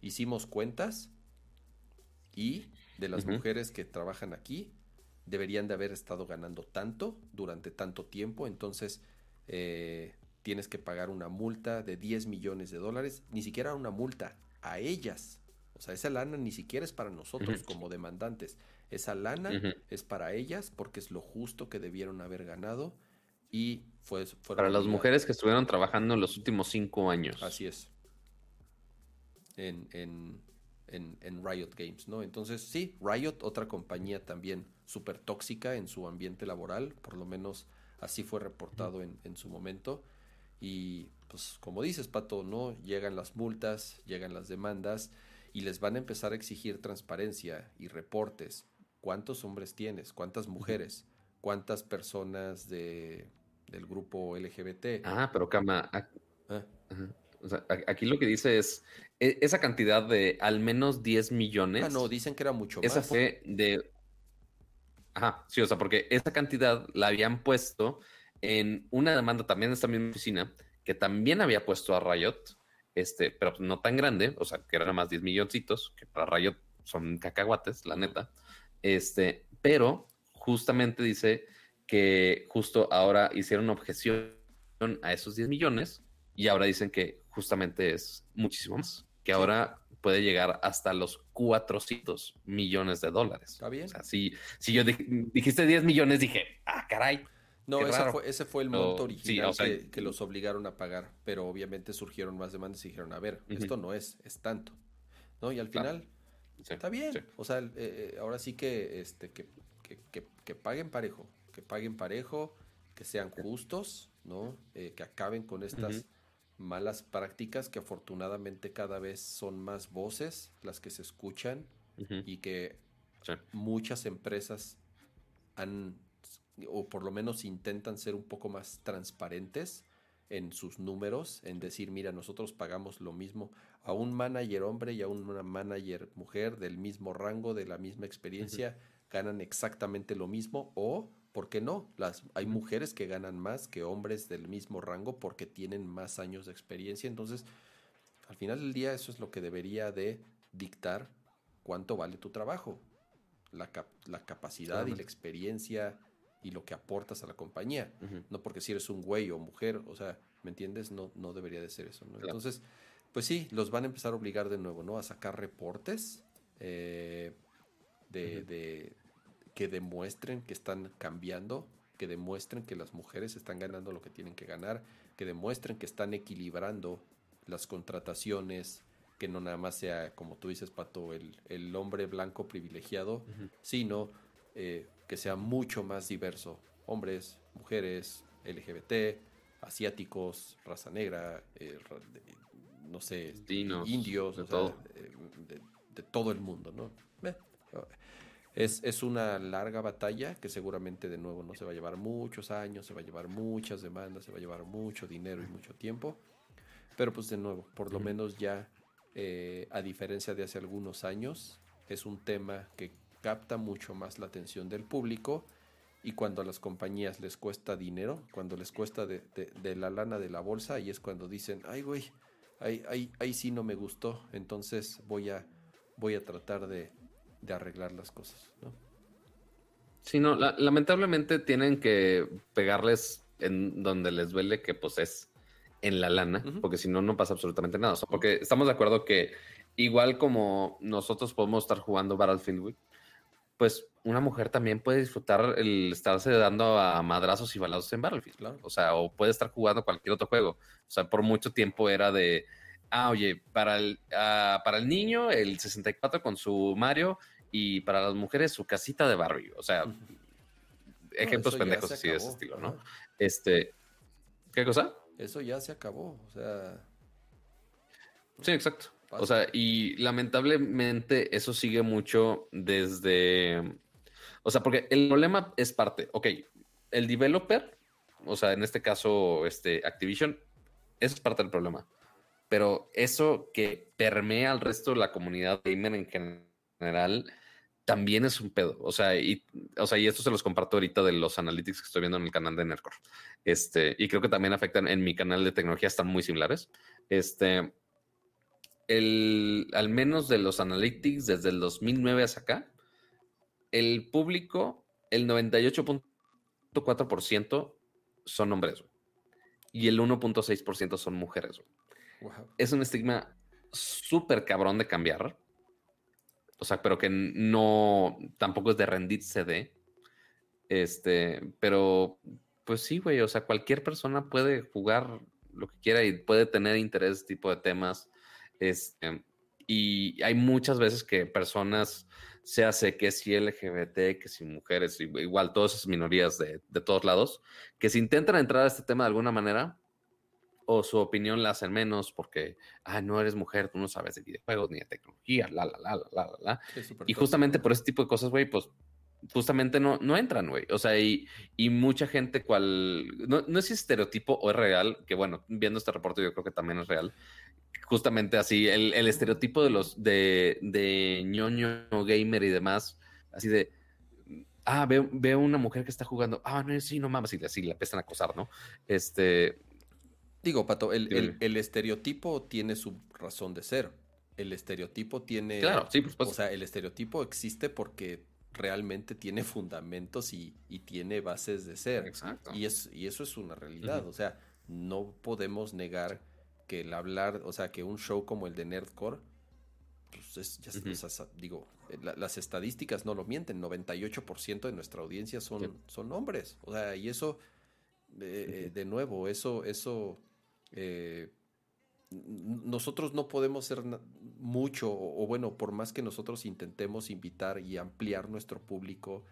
hicimos cuentas, y de las mujeres que trabajan aquí deberían de haber estado ganando tanto durante tanto tiempo, entonces eh, tienes que pagar una multa de 10 millones de dólares, ni siquiera una multa a ellas. O sea, esa lana ni siquiera es para nosotros como demandantes. Esa lana es para ellas porque es lo justo que debieron haber ganado y fue...
Para las mujeres que estuvieron trabajando en los últimos cinco años.
Así es. En, en, en, Riot Games, ¿no? Entonces, sí, Riot, otra compañía también súper tóxica en su ambiente laboral, por lo menos así fue reportado en, en su momento. Y pues como dices, Pato, ¿no? Llegan las multas, llegan las demandas y les van a empezar a exigir transparencia y reportes. ¿Cuántos hombres tienes? ¿Cuántas mujeres? ¿Cuántas personas de, del grupo LGBT?
Ah, pero Cama, ah. aquí lo que dice es e, esa cantidad de al menos 10 millones.
Ah, no, dicen que era mucho más.
Esa fue de... Ajá, sí, o sea, porque esa cantidad la habían puesto en una demanda también de esta misma oficina que también había puesto a Riot, este, pero no tan grande, o sea, que eran más 10 milloncitos, que para Riot son cacahuates, la neta. Este, pero justamente dice que justo ahora hicieron objeción a esos 10 millones y ahora dicen que justamente es muchísimo más, que ahora puede llegar hasta los 400 millones de dólares.
Está bien.
O sea, si, si yo dijiste 10 millones, dije, ah, caray,
no, ese fue, el monto original que, los obligaron a pagar, pero obviamente surgieron más demandas y dijeron, a ver, esto no es, es tanto. ¿No? Y al final, está bien. O sea, eh, eh, ahora sí que, este, que, que, paguen parejo, que paguen parejo, que sean justos, ¿no? Eh, que acaben con estas malas prácticas que afortunadamente cada vez son más voces las que se escuchan y que muchas empresas han o por lo menos intentan ser un poco más transparentes en sus números, en decir, mira, nosotros pagamos lo mismo a un manager hombre y a una manager mujer del mismo rango, de la misma experiencia, ganan exactamente lo mismo o, ¿por qué no? Las, hay mujeres que ganan más que hombres del mismo rango porque tienen más años de experiencia, entonces, al final del día eso es lo que debería de dictar cuánto vale tu trabajo, la, la capacidad y la experiencia y lo que aportas a la compañía. No porque si eres un güey o mujer, o sea, ¿me entiendes? No, no debería de ser eso. Entonces, pues sí, los van a empezar a obligar de nuevo, ¿no? A sacar reportes eh, de, que demuestren que están cambiando, que demuestren que las mujeres están ganando lo que tienen que ganar, que demuestren que están equilibrando las contrataciones, que no nada más sea, como tú dices, Pato, el, el hombre blanco privilegiado, sino eh, que sea mucho más diverso. Hombres, mujeres, LGBT, asiáticos, raza negra, eh, no sé, indios, de, todo. Eh, de, todo el mundo, ¿no? Es, es, una larga batalla que seguramente de nuevo no se va a llevar muchos años, se va a llevar muchas demandas, se va a llevar mucho dinero y mucho tiempo. Pero pues de nuevo, por lo menos ya, a diferencia de hace algunos años, es un tema que capta mucho más la atención del público y cuando a las compañías les cuesta dinero, cuando les cuesta de, la lana de la bolsa, y es cuando dicen, ay güey, ahí, ahí, ahí sí no me gustó, entonces voy a, voy a tratar de, arreglar las cosas, ¿no?
Sí, no, lamentablemente tienen que pegarles en donde les duele que pues es en la lana, porque si no, no pasa absolutamente nada. porque estamos de acuerdo que igual como nosotros podemos estar jugando Battlefield, pues una mujer también puede disfrutar el estarse dando a madrazos y balazos en Battlefield, claro. O sea, o puede estar jugando cualquier otro juego. O sea, por mucho tiempo era de, ah, oye, para el, ah, para el niño el 64 con su Mario y para las mujeres su casita de barrio. O sea, ejemplos pendejos así de ese estilo, ¿no? Este, ¿qué cosa?
Eso ya se acabó, o sea.
Sí, exacto. O sea, y lamentablemente eso sigue mucho desde. O sea, porque el problema es parte. Ok, el developer, o sea, en este caso, este Activision, eso es parte del problema. Pero eso que permea al resto de la comunidad gamer en general también es un pedo. O sea, y, o sea, y esto se los comparto ahorita de los analytics que estoy viendo en el canal de Nerdcore. Este, y creo que también afectan en mi canal de tecnología, están muy similares. Este, el, al menos de los analytics desde el 2009 hasta acá, el público, el 98.4% son hombres y el 1.6% son mujeres. Es un estigma súper cabrón de cambiar. O sea, pero que no, tampoco es de rendirse de. Este, pero pues sí, güey, o sea, cualquier persona puede jugar lo que quiera y puede tener interés este tipo de temas. Este, y hay muchas veces que personas, se hace que si LGBT, que si mujeres, igual todas esas minorías de, de todos lados, que se intentan entrar a este tema de alguna manera, o su opinión la hacen menos porque, ah, no eres mujer, tú no sabes de videojuegos ni de tecnología, la, la, la, la, la, la. y justamente por ese tipo de cosas, güey, pues justamente no, no entran, güey. O sea, y, y, mucha gente cual, no, no es estereotipo o es real, que bueno, viendo este reporte yo creo que también es real. Justamente así, el, el estereotipo de los, de, de ñoño gamer y demás, así de, ah, veo, veo una mujer que está jugando, ah, no, sí, no mames, y así la empiezan a acosar, ¿no? Este,
Digo, Pato, el, el, estereotipo tiene su razón de ser. El estereotipo tiene.
Claro, sí, por
O sea, el estereotipo existe porque realmente tiene fundamentos y, y tiene bases de ser.
Exacto.
Y, es, y eso es una realidad. O sea, no podemos negar que el hablar, o sea, que un show como el de Nerdcore, pues es, ya, digo, las estadísticas no lo mienten, 98% de nuestra audiencia son, son hombres. O sea, y eso, eh, de nuevo, eso, eso eh, nosotros no podemos ser mucho, o, bueno, por más que nosotros intentemos invitar y ampliar nuestro público,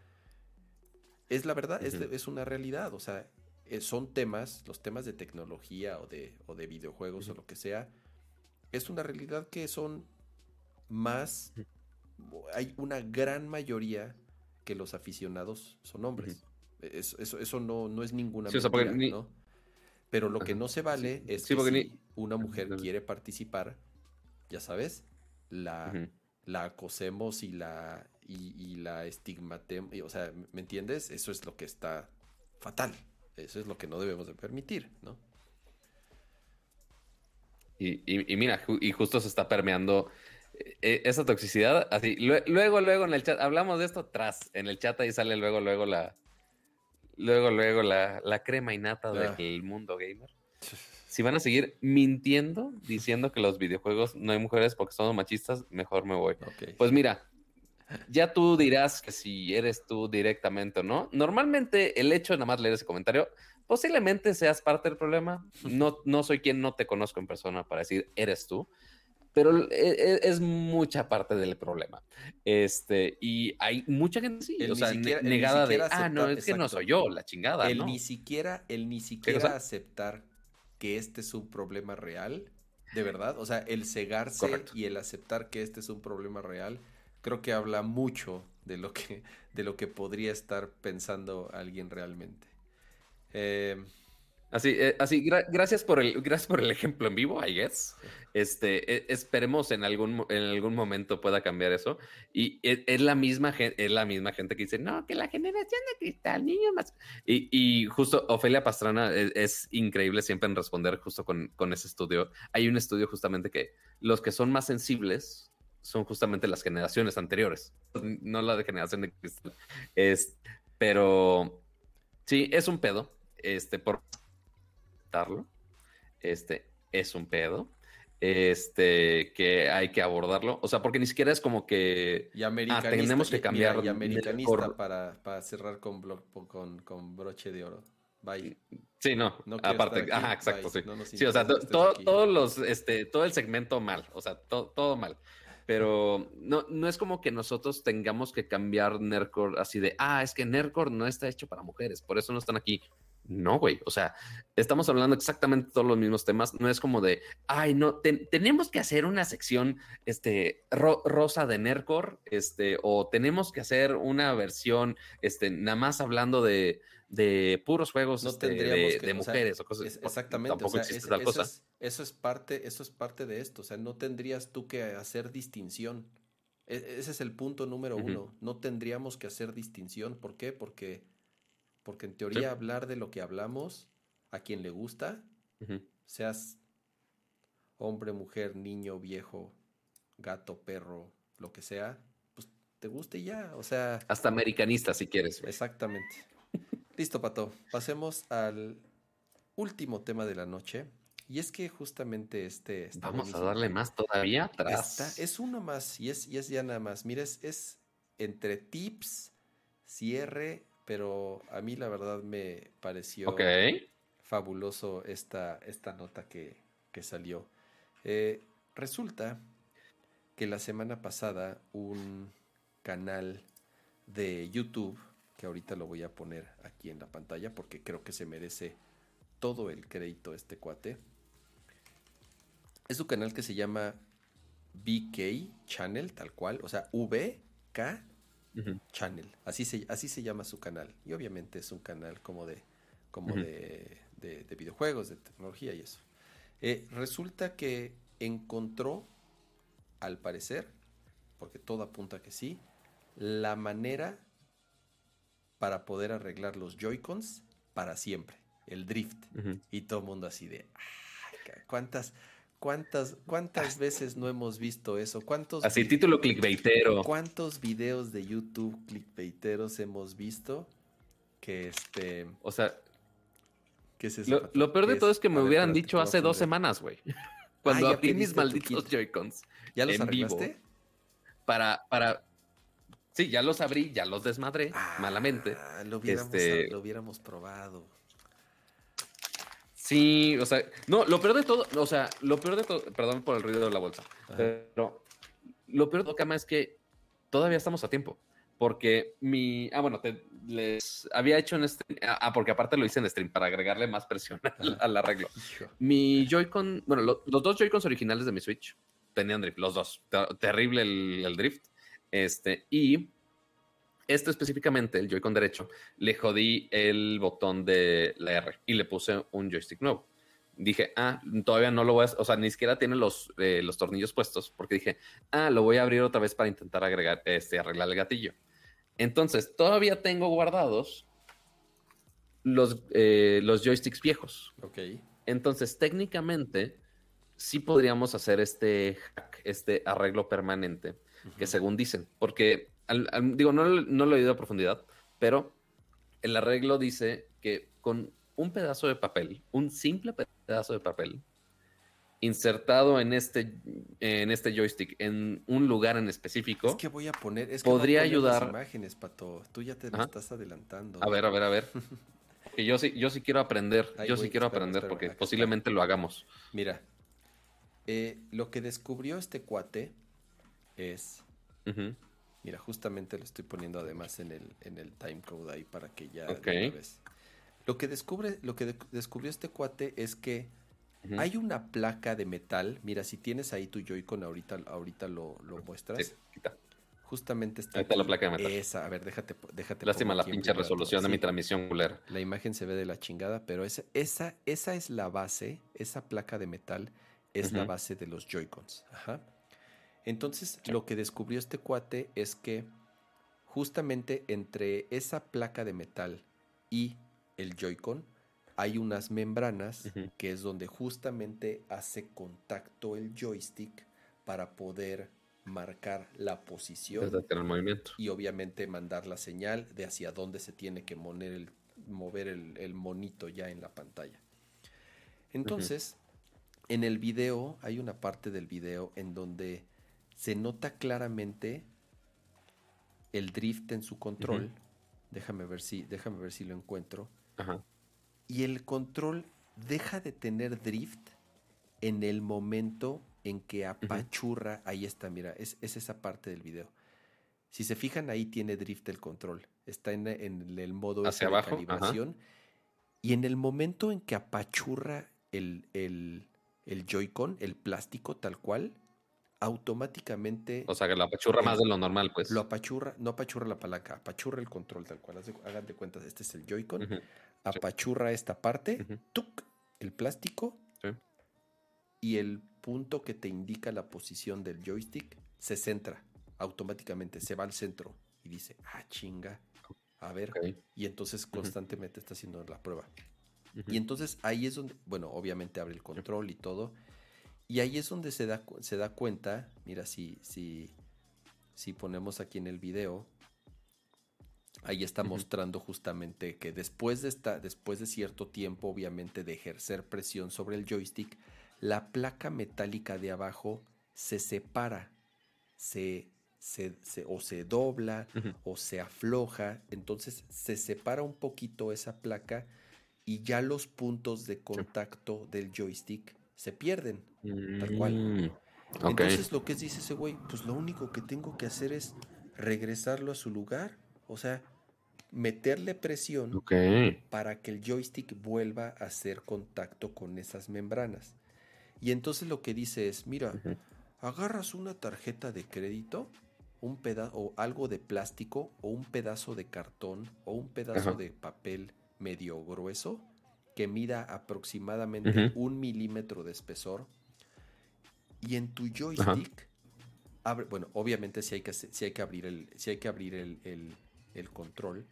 es la verdad, es, una realidad, o sea, eh, son temas, los temas de tecnología o de, o de videojuegos o lo que sea, es una realidad que son más, hay una gran mayoría que los aficionados son hombres. Eso, eso, no, no es ninguna ¿no? Pero lo que no se vale es que si una mujer quiere participar, ya sabes, la, la acosemos y la, y, la estigmatemos. O sea, ¿me entiendes? Eso es lo que está fatal. Eso es lo que no debemos de permitir, ¿no?
Y, mira, y justo se está permeando eh, esa toxicidad. Así, luego, luego en el chat, hablamos de esto tras, en el chat ahí sale luego, luego la, luego, luego la, la crema innata del ah. mundo gamer. Si van a seguir mintiendo, diciendo que los videojuegos no hay mujeres porque son machistas, mejor me voy. Pues mira, ya tú dirás que si eres tú directamente o no. Normalmente el hecho de nada más leer ese comentario, posiblemente seas parte del problema. No, no soy quien no te conozco en persona para decir eres tú pero e, e, es, mucha parte del problema. Este, y hay mucha gente sí, o sea, negada de, ah, no, es que no soy yo, la chingada.
El ni siquiera, el ni siquiera aceptar que este es un problema real, de verdad, o sea, el cegarse y el aceptar que este es un problema real, creo que habla mucho de lo que, de lo que podría estar pensando alguien realmente. Eh,
Así, eh, así gracias, por el, gracias por el ejemplo en vivo, I guess. Este, e, esperemos en algún, en algún momento pueda cambiar eso. Y e, es, la misma gente, es la misma gente que dice, no, que la generación de cristal, niño más. Y, y justo Ofelia Pastrana e, es, increíble siempre en responder justo con, con, ese estudio. Hay un estudio justamente que los que son más sensibles son justamente las generaciones anteriores, no la de generación de cristal. Es, pero sí, es un pedo. Este, por este, es un pedo. Este, que hay que abordarlo. O sea, porque ni siquiera es como que
y ah, tenemos que cambiar. Y, americanista para, para, cerrar con, con, con, broche de oro. Bye.
Sí, no. aparte, ajá, exacto, sí. sí, o sea, todos los, este, todo el segmento mal, o sea, todo mal. Pero no, no es como que nosotros tengamos que cambiar Nerdcore así de, ah, es que Nerdcore no está hecho para mujeres, por eso no están aquí. No, güey. O sea, estamos hablando exactamente todos los mismos temas. No es como de, ay, no, tenemos que hacer una sección este, rosa de Nercor, este, o tenemos que hacer una versión, este, nada más hablando de, de puros juegos este, de, mujeres o, cosas.
exactamente. Tampoco existe tal cosa. eso es parte, eso es parte de esto. O sea, no tendrías tú que hacer distinción. E, ese es el punto número uno. No tendríamos que hacer distinción. ¿Por qué? Porque porque en teoría hablar de lo que hablamos a quien le gusta, seas hombre, mujer, niño, viejo, gato, perro, lo que sea, pues te guste ya, o sea...
Hasta americanista si quieres.
Exactamente. Listo, Pato. Pasemos al último tema de la noche. Y es que justamente este...
Vamos a darle más todavía atrás.
es uno más y es, y es ya nada más. Mira, es, entre tips, cierre, pero a mí la verdad me pareció fabuloso esta, esta nota que, que salió. Eh, resulta que la semana pasada un canal de YouTube, que ahorita lo voy a poner aquí en la pantalla porque creo que se merece todo el crédito este cuate. Es un canal que se llama BK Channel, tal cual, o sea, VK Channel, así se, así se llama su canal. Y obviamente es un canal como de, como de, de, videojuegos, de tecnología y eso. Eh, resulta que encontró, al parecer, porque todo apunta que sí, la manera para poder arreglar los Joy-Cons para siempre, el drift. Y todo el mundo así de, ¿cuántas, cuántas, cuántas ah. veces no hemos visto eso? ¿Cuántos
así título clickbaitero.
¿Cuántos videos de YouTube clickbaiteros hemos visto que este...
O sea... lo, peor de todo es que me hubieran dicho hace dos semanas, güey. Cuando abrí mis malditos Joy-Cons.
¿Ya los arreglaste?
para, para, Sí, ya los abrí, ya los desmadré ah, malamente.
Lo hubiéramos, este... lo hubiéramos probado.
Sí, o sea, no, lo peor de todo, o sea, lo peor de todo, perdón por el ruido de la bolsa, pero lo peor de todo, Cama, es que todavía estamos a tiempo. Porque mi. Ah, bueno, te, les había hecho en stream. Ah, ah, porque aparte lo hice en stream para agregarle más presión al, arreglo. Mi Joy-Con. Bueno, los dos Joy-Cons originales de mi Switch tenían drift, los dos. Terrible el drift. Este, y esto específicamente, el Joy-Con derecho, le jodí el botón de la R y le puse un joystick nuevo. Dije, ah, todavía no lo voy a, o sea, ni siquiera tiene los, eh, los tornillos puestos, porque dije, ah, lo voy a abrir otra vez para intentar agregar, este, arreglar el gatillo. Entonces, todavía tengo guardados los, eh, los joysticks viejos.
Ok.
Entonces, técnicamente, sí podríamos hacer este hack, este arreglo permanente que según dicen, porque digo, no, no lo he oído a profundidad, pero el arreglo dice que con un pedazo de papel, un simple pedazo de papel, insertado en este, en este joystick en un lugar en específico.
Es que voy a poner, es
que podría ayudar.
imágenes, Pato. Tú ya te estás adelantando.
A ver, a ver, a ver. que yo sí, yo sí quiero aprender. yo sí quiero aprender porque posiblemente lo hagamos.
Mira, eh, lo que descubrió este cuate es. Mira, justamente lo estoy poniendo además en el, en el timecode ahí para que ya ves. Lo que descubre, lo que descubrió este cuate es que hay una placa de metal. Mira, si tienes ahí tu Joy-Con ahorita, ahorita lo, lo muestras. Justamente está.
Ahí está la placa de metal.
Esa, a ver, déjate. déjate
Lástima la pinche resolución de mi transmisión culera.
La imagen se ve de la chingada, pero esa, esa, esa es la base, esa placa de metal es la base de los Joy-Cons. Ajá. Entonces, lo que descubrió este cuate es que justamente entre esa placa de metal y el Joy-Con hay unas membranas que es donde justamente hace contacto el joystick para poder marcar la posición
el movimiento.
y obviamente mandar la señal de hacia dónde se tiene que mover el, mover el, monito ya en la pantalla. Entonces, en el video hay una parte del video en donde se nota claramente el drift en su control. Déjame ver si, déjame ver si lo encuentro. Y el control deja de tener drift en el momento en que apachurra. Ahí está, mira, es, esa parte del video. Si se fijan, ahí tiene drift el control. Está en, el modo
de
calibración. Y en el momento en que apachurra el, el, el Joy-Con, el plástico tal cual, automáticamente.
O sea, que lo apachurra más de lo normal, pues.
Lo apachurra, no apachurra la palanca, apachurra el control tal cual. Hagan de cuenta, este es el Joy-Con. Apachurra esta parte, el plástico. Y el punto que te indica la posición del joystick se centra automáticamente, se va al centro y dice, ah, chinga, a ver. Y entonces constantemente está haciendo la prueba. Y entonces ahí es donde, bueno, obviamente abre el control y todo Y ahí es donde se da, se da cuenta, mira, si, si, si ponemos aquí en el video, ahí está mostrando justamente que después de, esta, después de cierto tiempo, obviamente, de ejercer presión sobre el joystick, la placa metálica de abajo se separa, se, se, o se dobla o se afloja, entonces se separa un poquito esa placa y ya los puntos de contacto del joystick se pierden, tal cual. Mm, entonces lo que dice ese güey, pues lo único que tengo que hacer es regresarlo a su lugar, o sea, meterle presión para que el joystick vuelva a hacer contacto con esas membranas. Y entonces lo que dice es, mira, agarras una tarjeta de crédito, un pedazo o algo de plástico o un pedazo de cartón o un pedazo de papel medio grueso que mida aproximadamente un milímetro de espesor y en tu joystick abre, bueno obviamente si hay que si hay que abrir el si hay que abrir el, el, control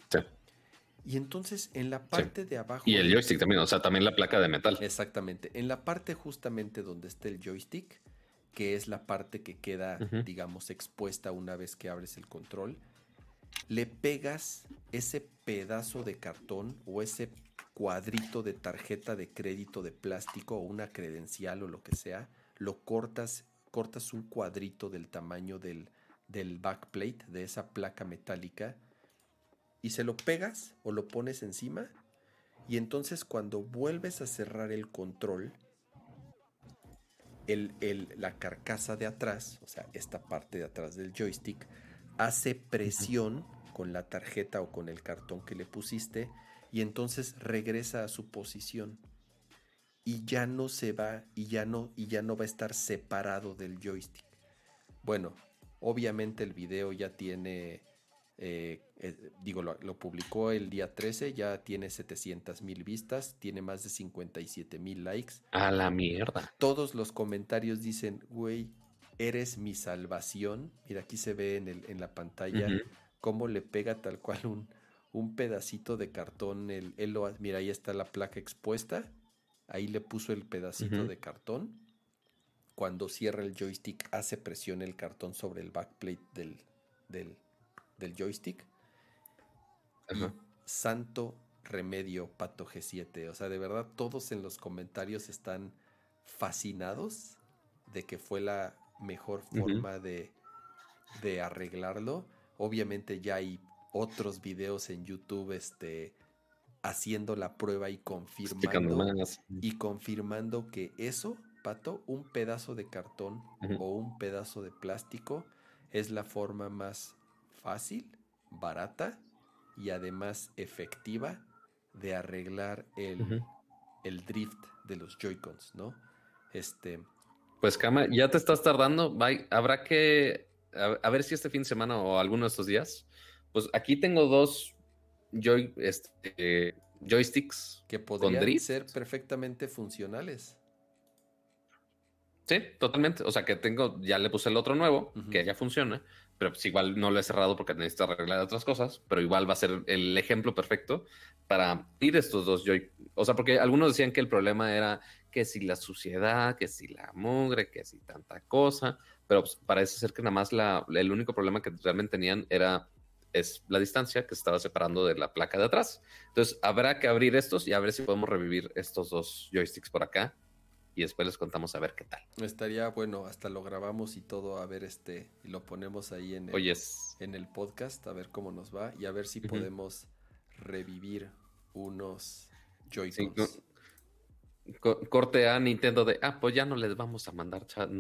y entonces en la parte de abajo.
Y el joystick también, o sea, también la placa de metal.
Exactamente. En la parte justamente donde está el joystick, que es la parte que queda, digamos, expuesta una vez que abres el control, le pegas ese pedazo de cartón o ese cuadrito de tarjeta de crédito de plástico o una credencial o lo que sea, lo cortas, cortas un cuadrito del tamaño del, del backplate, de esa placa metálica y se lo pegas o lo pones encima y entonces cuando vuelves a cerrar el control, el, la carcasa de atrás, o sea, esta parte de atrás del joystick, hace presión con la tarjeta o con el cartón que le pusiste y entonces regresa a su posición y ya no se va y ya no y ya no va a estar separado del joystick. Bueno, obviamente el video ya tiene eh, eh, digo, lo, publicó el día 13, ya tiene 700 mil vistas, tiene más de 57 mil likes.
A la mierda.
Todos los comentarios dicen, güey, eres mi salvación. Mira, aquí se ve en, el, en la pantalla cómo le pega tal cual un, un pedacito de cartón. El, mira, ahí está la placa expuesta. Ahí le puso el pedacito de cartón. Cuando cierra el joystick, hace presión el cartón sobre el backplate del, del, del joystick. santo remedio Pato G7. O sea, de verdad, todos en los comentarios están fascinados de que fue la mejor forma de, de, arreglarlo. Obviamente ya hay otros videos en YouTube este, haciendo la prueba y confirmando, y confirmando que eso, Pato, un pedazo de cartón o un pedazo de plástico es la forma más fácil, barata y además efectiva de arreglar el, el drift de los Joy-Cons, ¿no? Este.
Pues, Kama, ya te estás tardando. Habrá que. A, ver si este fin de semana o alguno de estos días. Pues aquí tengo dos joy, este, joysticks
que podrían ser perfectamente funcionales.
Sí, totalmente. O sea que tengo, ya le puse el otro nuevo, que ya funciona, pero pues igual no lo he cerrado porque necesito arreglar otras cosas, pero igual va a ser el ejemplo perfecto para ir estos dos Joy. O sea, porque algunos decían que el problema era que si la suciedad, que si la mugre, que si tanta cosa, pero pues, parece ser que nada más la, el único problema que realmente tenían era es la distancia que estaba separando de la placa de atrás. Entonces habrá que abrir estos y a ver si podemos revivir estos dos joysticks por acá y después les contamos a ver qué tal.
Estaría bueno, hasta lo grabamos y todo, a ver este, y lo ponemos ahí en el, en el podcast, a ver cómo nos va y a ver si podemos revivir unos Joy-Cons.
corte a Nintendo de, ah, pues ya no les vamos a mandar chat.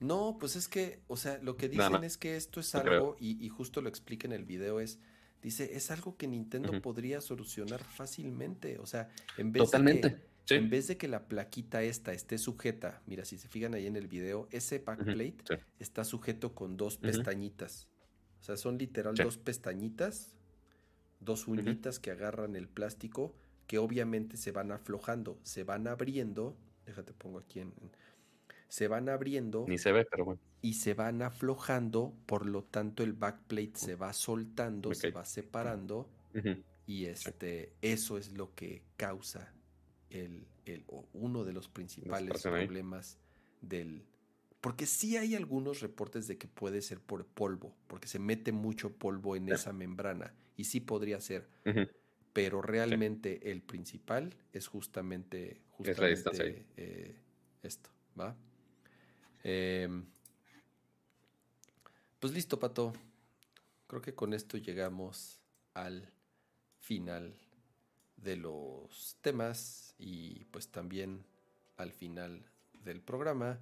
No, pues es que, o sea, lo que dicen es que esto es algo, y, justo lo explica en el video, es, dice, es algo que Nintendo podría solucionar fácilmente. O sea, en vez
Totalmente.
En vez de que la plaquita esta esté sujeta, mira, si se fijan ahí en el video, ese backplate está sujeto con dos pestañitas. O sea, son literal dos pestañitas, dos uñitas que agarran el plástico, que obviamente se van aflojando, se van abriendo. Déjate pongo aquí en, se van abriendo.
Ni se ve, pero bueno.
Y se van aflojando, por lo tanto el backplate se va soltando, se va separando. Y este, eso es lo que causa el, el uno de los principales problemas del... Porque sí hay algunos reportes de que puede ser por polvo, porque se mete mucho polvo en esa membrana, y sí podría ser, pero realmente el principal es justamente, justamente eh, esto, ¿va? Em, pues listo, Pato. Creo que con esto llegamos al final de los temas y pues también al final del programa.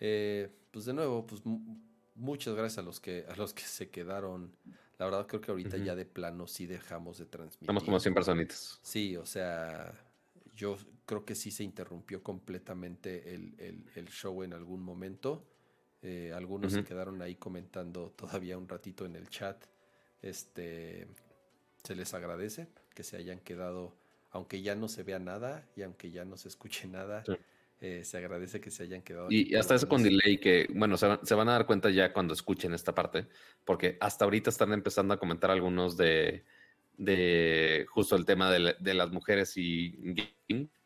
Eh, pues de nuevo, pues muchas gracias a los que a los que se quedaron. La verdad creo que ahorita ya de plano sí dejamos de transmitir.
Estamos como 100 personitas.
Sí, o sea, yo creo que sí se interrumpió completamente el, show en algún momento. Eh, algunos se quedaron ahí comentando todavía un ratito en el chat. Este se les agradece que se hayan quedado, aunque ya no se vea nada y aunque ya no se escuche nada. Eh, se agradece que se hayan quedado.
Y, hasta eso con delay, que bueno, se, van a dar cuenta ya cuando escuchen esta parte, porque hasta ahorita están empezando a comentar algunos de, de justo el tema de, las mujeres y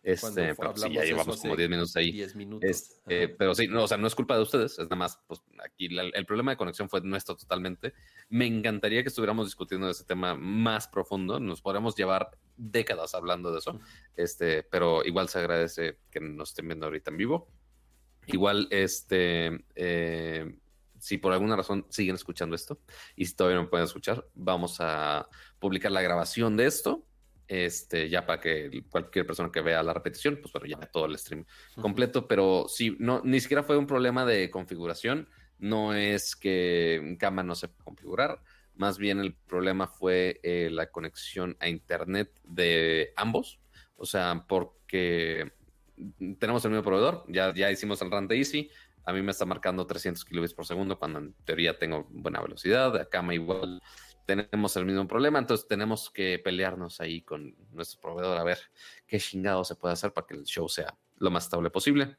este, pero sí, ya llevamos como 10 minutos ahí.
10 minutos.
Este, pero sí, no, o sea, no es culpa de ustedes, es nada más, pues aquí el problema de conexión fue nuestro totalmente. Me encantaría que estuviéramos discutiendo ese tema más profundo, nos podríamos llevar décadas hablando de eso, este, pero igual se agradece que nos estén viendo ahorita en vivo. Igual, este, eh, si por alguna razón siguen escuchando esto y si todavía no pueden escuchar, vamos a publicar la grabación de esto. Este, ya para que cualquier persona que vea la repetición, pues bueno, ya todo el stream completo, pero sí, no, ni siquiera fue un problema de configuración, no es que Cama no se puede configurar, más bien el problema fue eh, la conexión a internet de ambos, o sea, porque tenemos el mismo proveedor, ya, ya hicimos el run de Easy, a mí me está marcando 300 kilobits por segundo cuando en teoría tengo buena velocidad. Me igual tenemos el mismo problema, entonces tenemos que pelearnos ahí con nuestro proveedor a ver qué chingado se puede hacer para que el show sea lo más estable posible.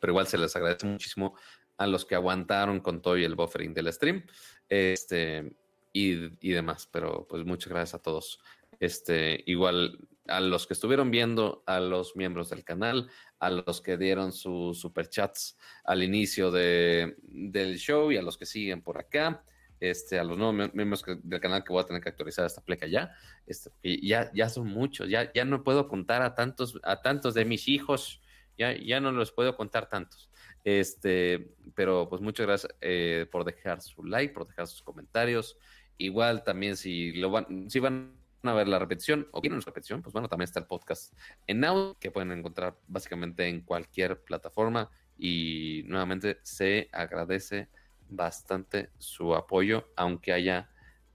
Pero igual se les agradece muchísimo a los que aguantaron con todo y el buffering del stream este, y, y demás. Pero pues muchas gracias a todos. Este, igual a los que estuvieron viendo, a los miembros del canal, a los que dieron sus superchats al inicio de, del show y a los que siguen por acá. Este, a los nuevos miembros del canal que voy a tener que actualizar esta pleca ya, este, ya, ya son muchos, ya, ya no puedo contar a tantos, a tantos de mis hijos, ya, ya no los puedo contar tantos. Este, pero pues muchas gracias eh, por dejar su like, por dejar sus comentarios. Igual también si lo van, si van a ver la repetición o quieren una repetición, pues bueno, también está el podcast en audio que pueden encontrar básicamente en cualquier plataforma y nuevamente se agradece bastante su apoyo, aunque haya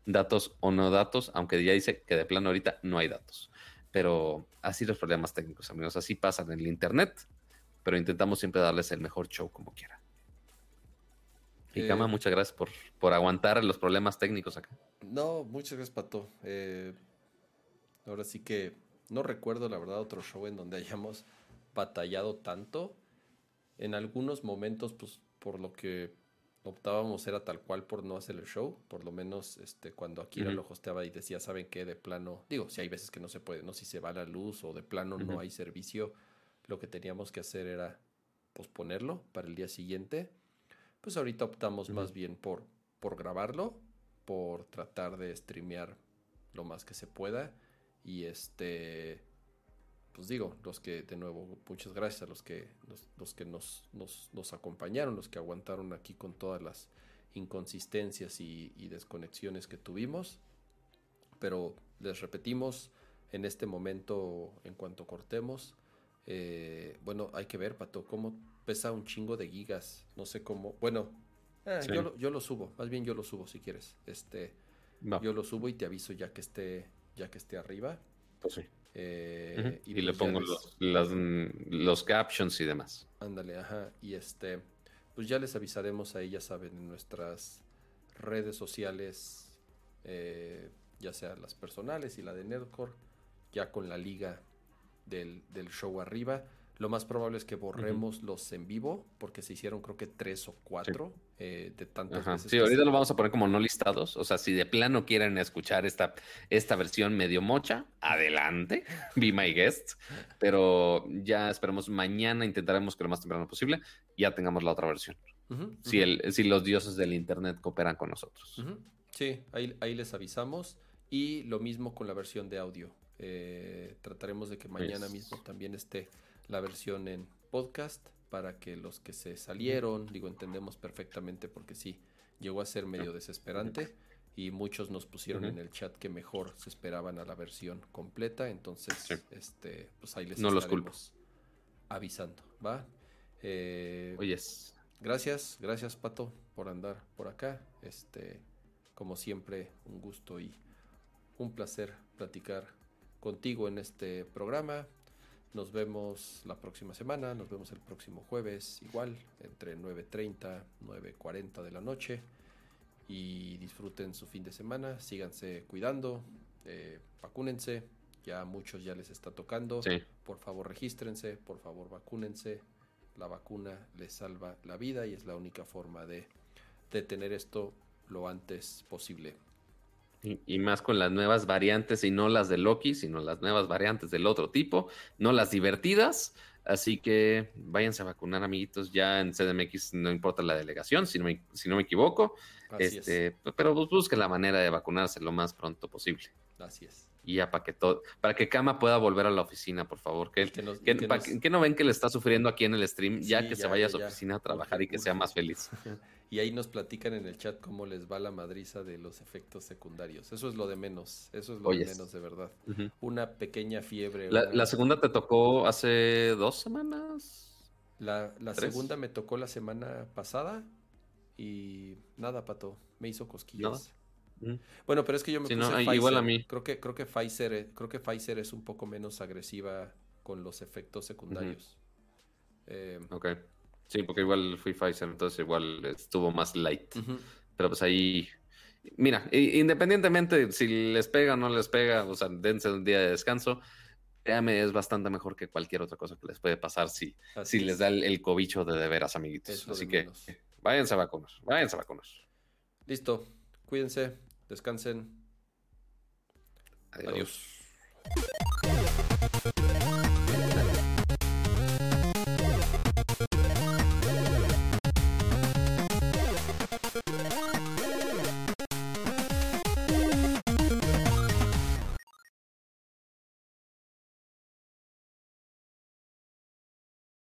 datos o no datos, aunque ya dice que de plano ahorita no hay datos. Pero así los problemas técnicos, amigos, así pasan en el Internet, pero intentamos siempre darles el mejor show como quiera. Y Kama, eh, muchas gracias por, por aguantar los problemas técnicos acá.
No, muchas gracias, Pato. Eh, Ahora sí que no recuerdo, la verdad, otro show en donde hayamos batallado tanto. En algunos momentos, pues por lo que optábamos era tal cual por no hacer el show. Por lo menos este, cuando Akira lo hosteaba y decía, ¿saben qué? De plano, digo, si hay veces que no se puede, ¿no? Si se va la luz o de plano no hay servicio, lo que teníamos que hacer era posponerlo para el día siguiente. Pues ahorita optamos más bien por, por grabarlo, por tratar de streamear lo más que se pueda y este, pues digo, los que, de nuevo, muchas gracias a los que, los, que nos, nos, acompañaron, los que aguantaron aquí con todas las inconsistencias y, desconexiones que tuvimos. Pero les repetimos, en este momento, en cuanto cortemos, eh, bueno, hay que ver, Pato, cómo pesa un chingo de gigas. No sé cómo. Bueno, eh, yo, lo, yo, lo subo, más bien yo lo subo si quieres. Este, Yo lo subo y te aviso ya que esté ya que esté arriba.
Pues sí. Eh, y, le pues pongo los, los, captions y demás.
Ándale, ajá. Y este, pues ya les avisaremos ahí, ya saben, en nuestras redes sociales, eh, ya sea las personales y la de Nerdcore, ya con la liga del, show arriba. Lo más probable es que borremos los en vivo, porque se hicieron creo que tres o cuatro eh, de tantas veces.
Sí, ahorita lo vamos a poner como no listados. O sea, si de plano quieren escuchar esta, esta versión medio mocha, adelante, be my guest. Pero ya esperemos mañana, intentaremos que lo más temprano posible ya tengamos la otra versión. si, el, si los dioses del internet cooperan con nosotros.
Sí, ahí, ahí les avisamos. Y lo mismo con la versión de audio. Eh, trataremos de que mañana mismo también esté la versión en podcast para que los que se salieron, digo, entendemos perfectamente porque sí, llegó a ser medio desesperante y muchos nos pusieron en el chat que mejor se esperaban a la versión completa, entonces, este, pues ahí les
no estaremos
avisando, ¿va? Eh,
Oyes.
Gracias, gracias Pato por andar por acá, este, como siempre, un gusto y un placer platicar contigo en este programa. Nos vemos la próxima semana, nos vemos el próximo jueves, igual, entre 9.30, 9.40 de la noche. Y disfruten su fin de semana, síganse cuidando, eh, vacúnense, ya muchos ya les está tocando. Por favor, regístrense, por favor, vacúnense. La vacuna les salva la vida y es la única forma de detener esto lo antes posible.
Y, más con las nuevas variantes y no las de Loki, sino las nuevas variantes del otro tipo, no las divertidas. Así que váyanse a vacunar, amiguitos. Ya en CDMX no importa la delegación, si no me, si no me equivoco. este, Pero busquen la manera de vacunarse lo más pronto posible.
Así es.
Y ya para que todo, para que Kama pueda volver a la oficina, por favor. Que, que, no ven que le está sufriendo aquí en el stream? ya que se vaya a su oficina a trabajar y que sea más feliz.
y ahí nos platican en el chat cómo les va la madriza de los efectos secundarios. Eso es lo de menos. Eso es lo de menos, de verdad. Una pequeña fiebre.
La, segunda te tocó hace dos semanas.
La, segunda me tocó la semana pasada. Y nada, pato. Me hizo cosquillas. Bueno, pero es que yo me puse
Pfizer. Igual a mí.
Creo que, creo que Pfizer, eh, creo que Pfizer es un poco menos agresiva con los efectos secundarios.
Eh, ok. Sí, porque igual fui Pfizer, entonces igual estuvo más light. Pero pues ahí. Mira, independientemente si les pega o no les pega, o sea, dense un día de descanso. Créame, es bastante mejor que cualquier otra cosa que les puede pasar si, si les da el, cobicho de de veras, amiguitos. Así que váyanse a vacunar, váyanse a vacunar.
Listo, cuídense. Descansen.
Adiós.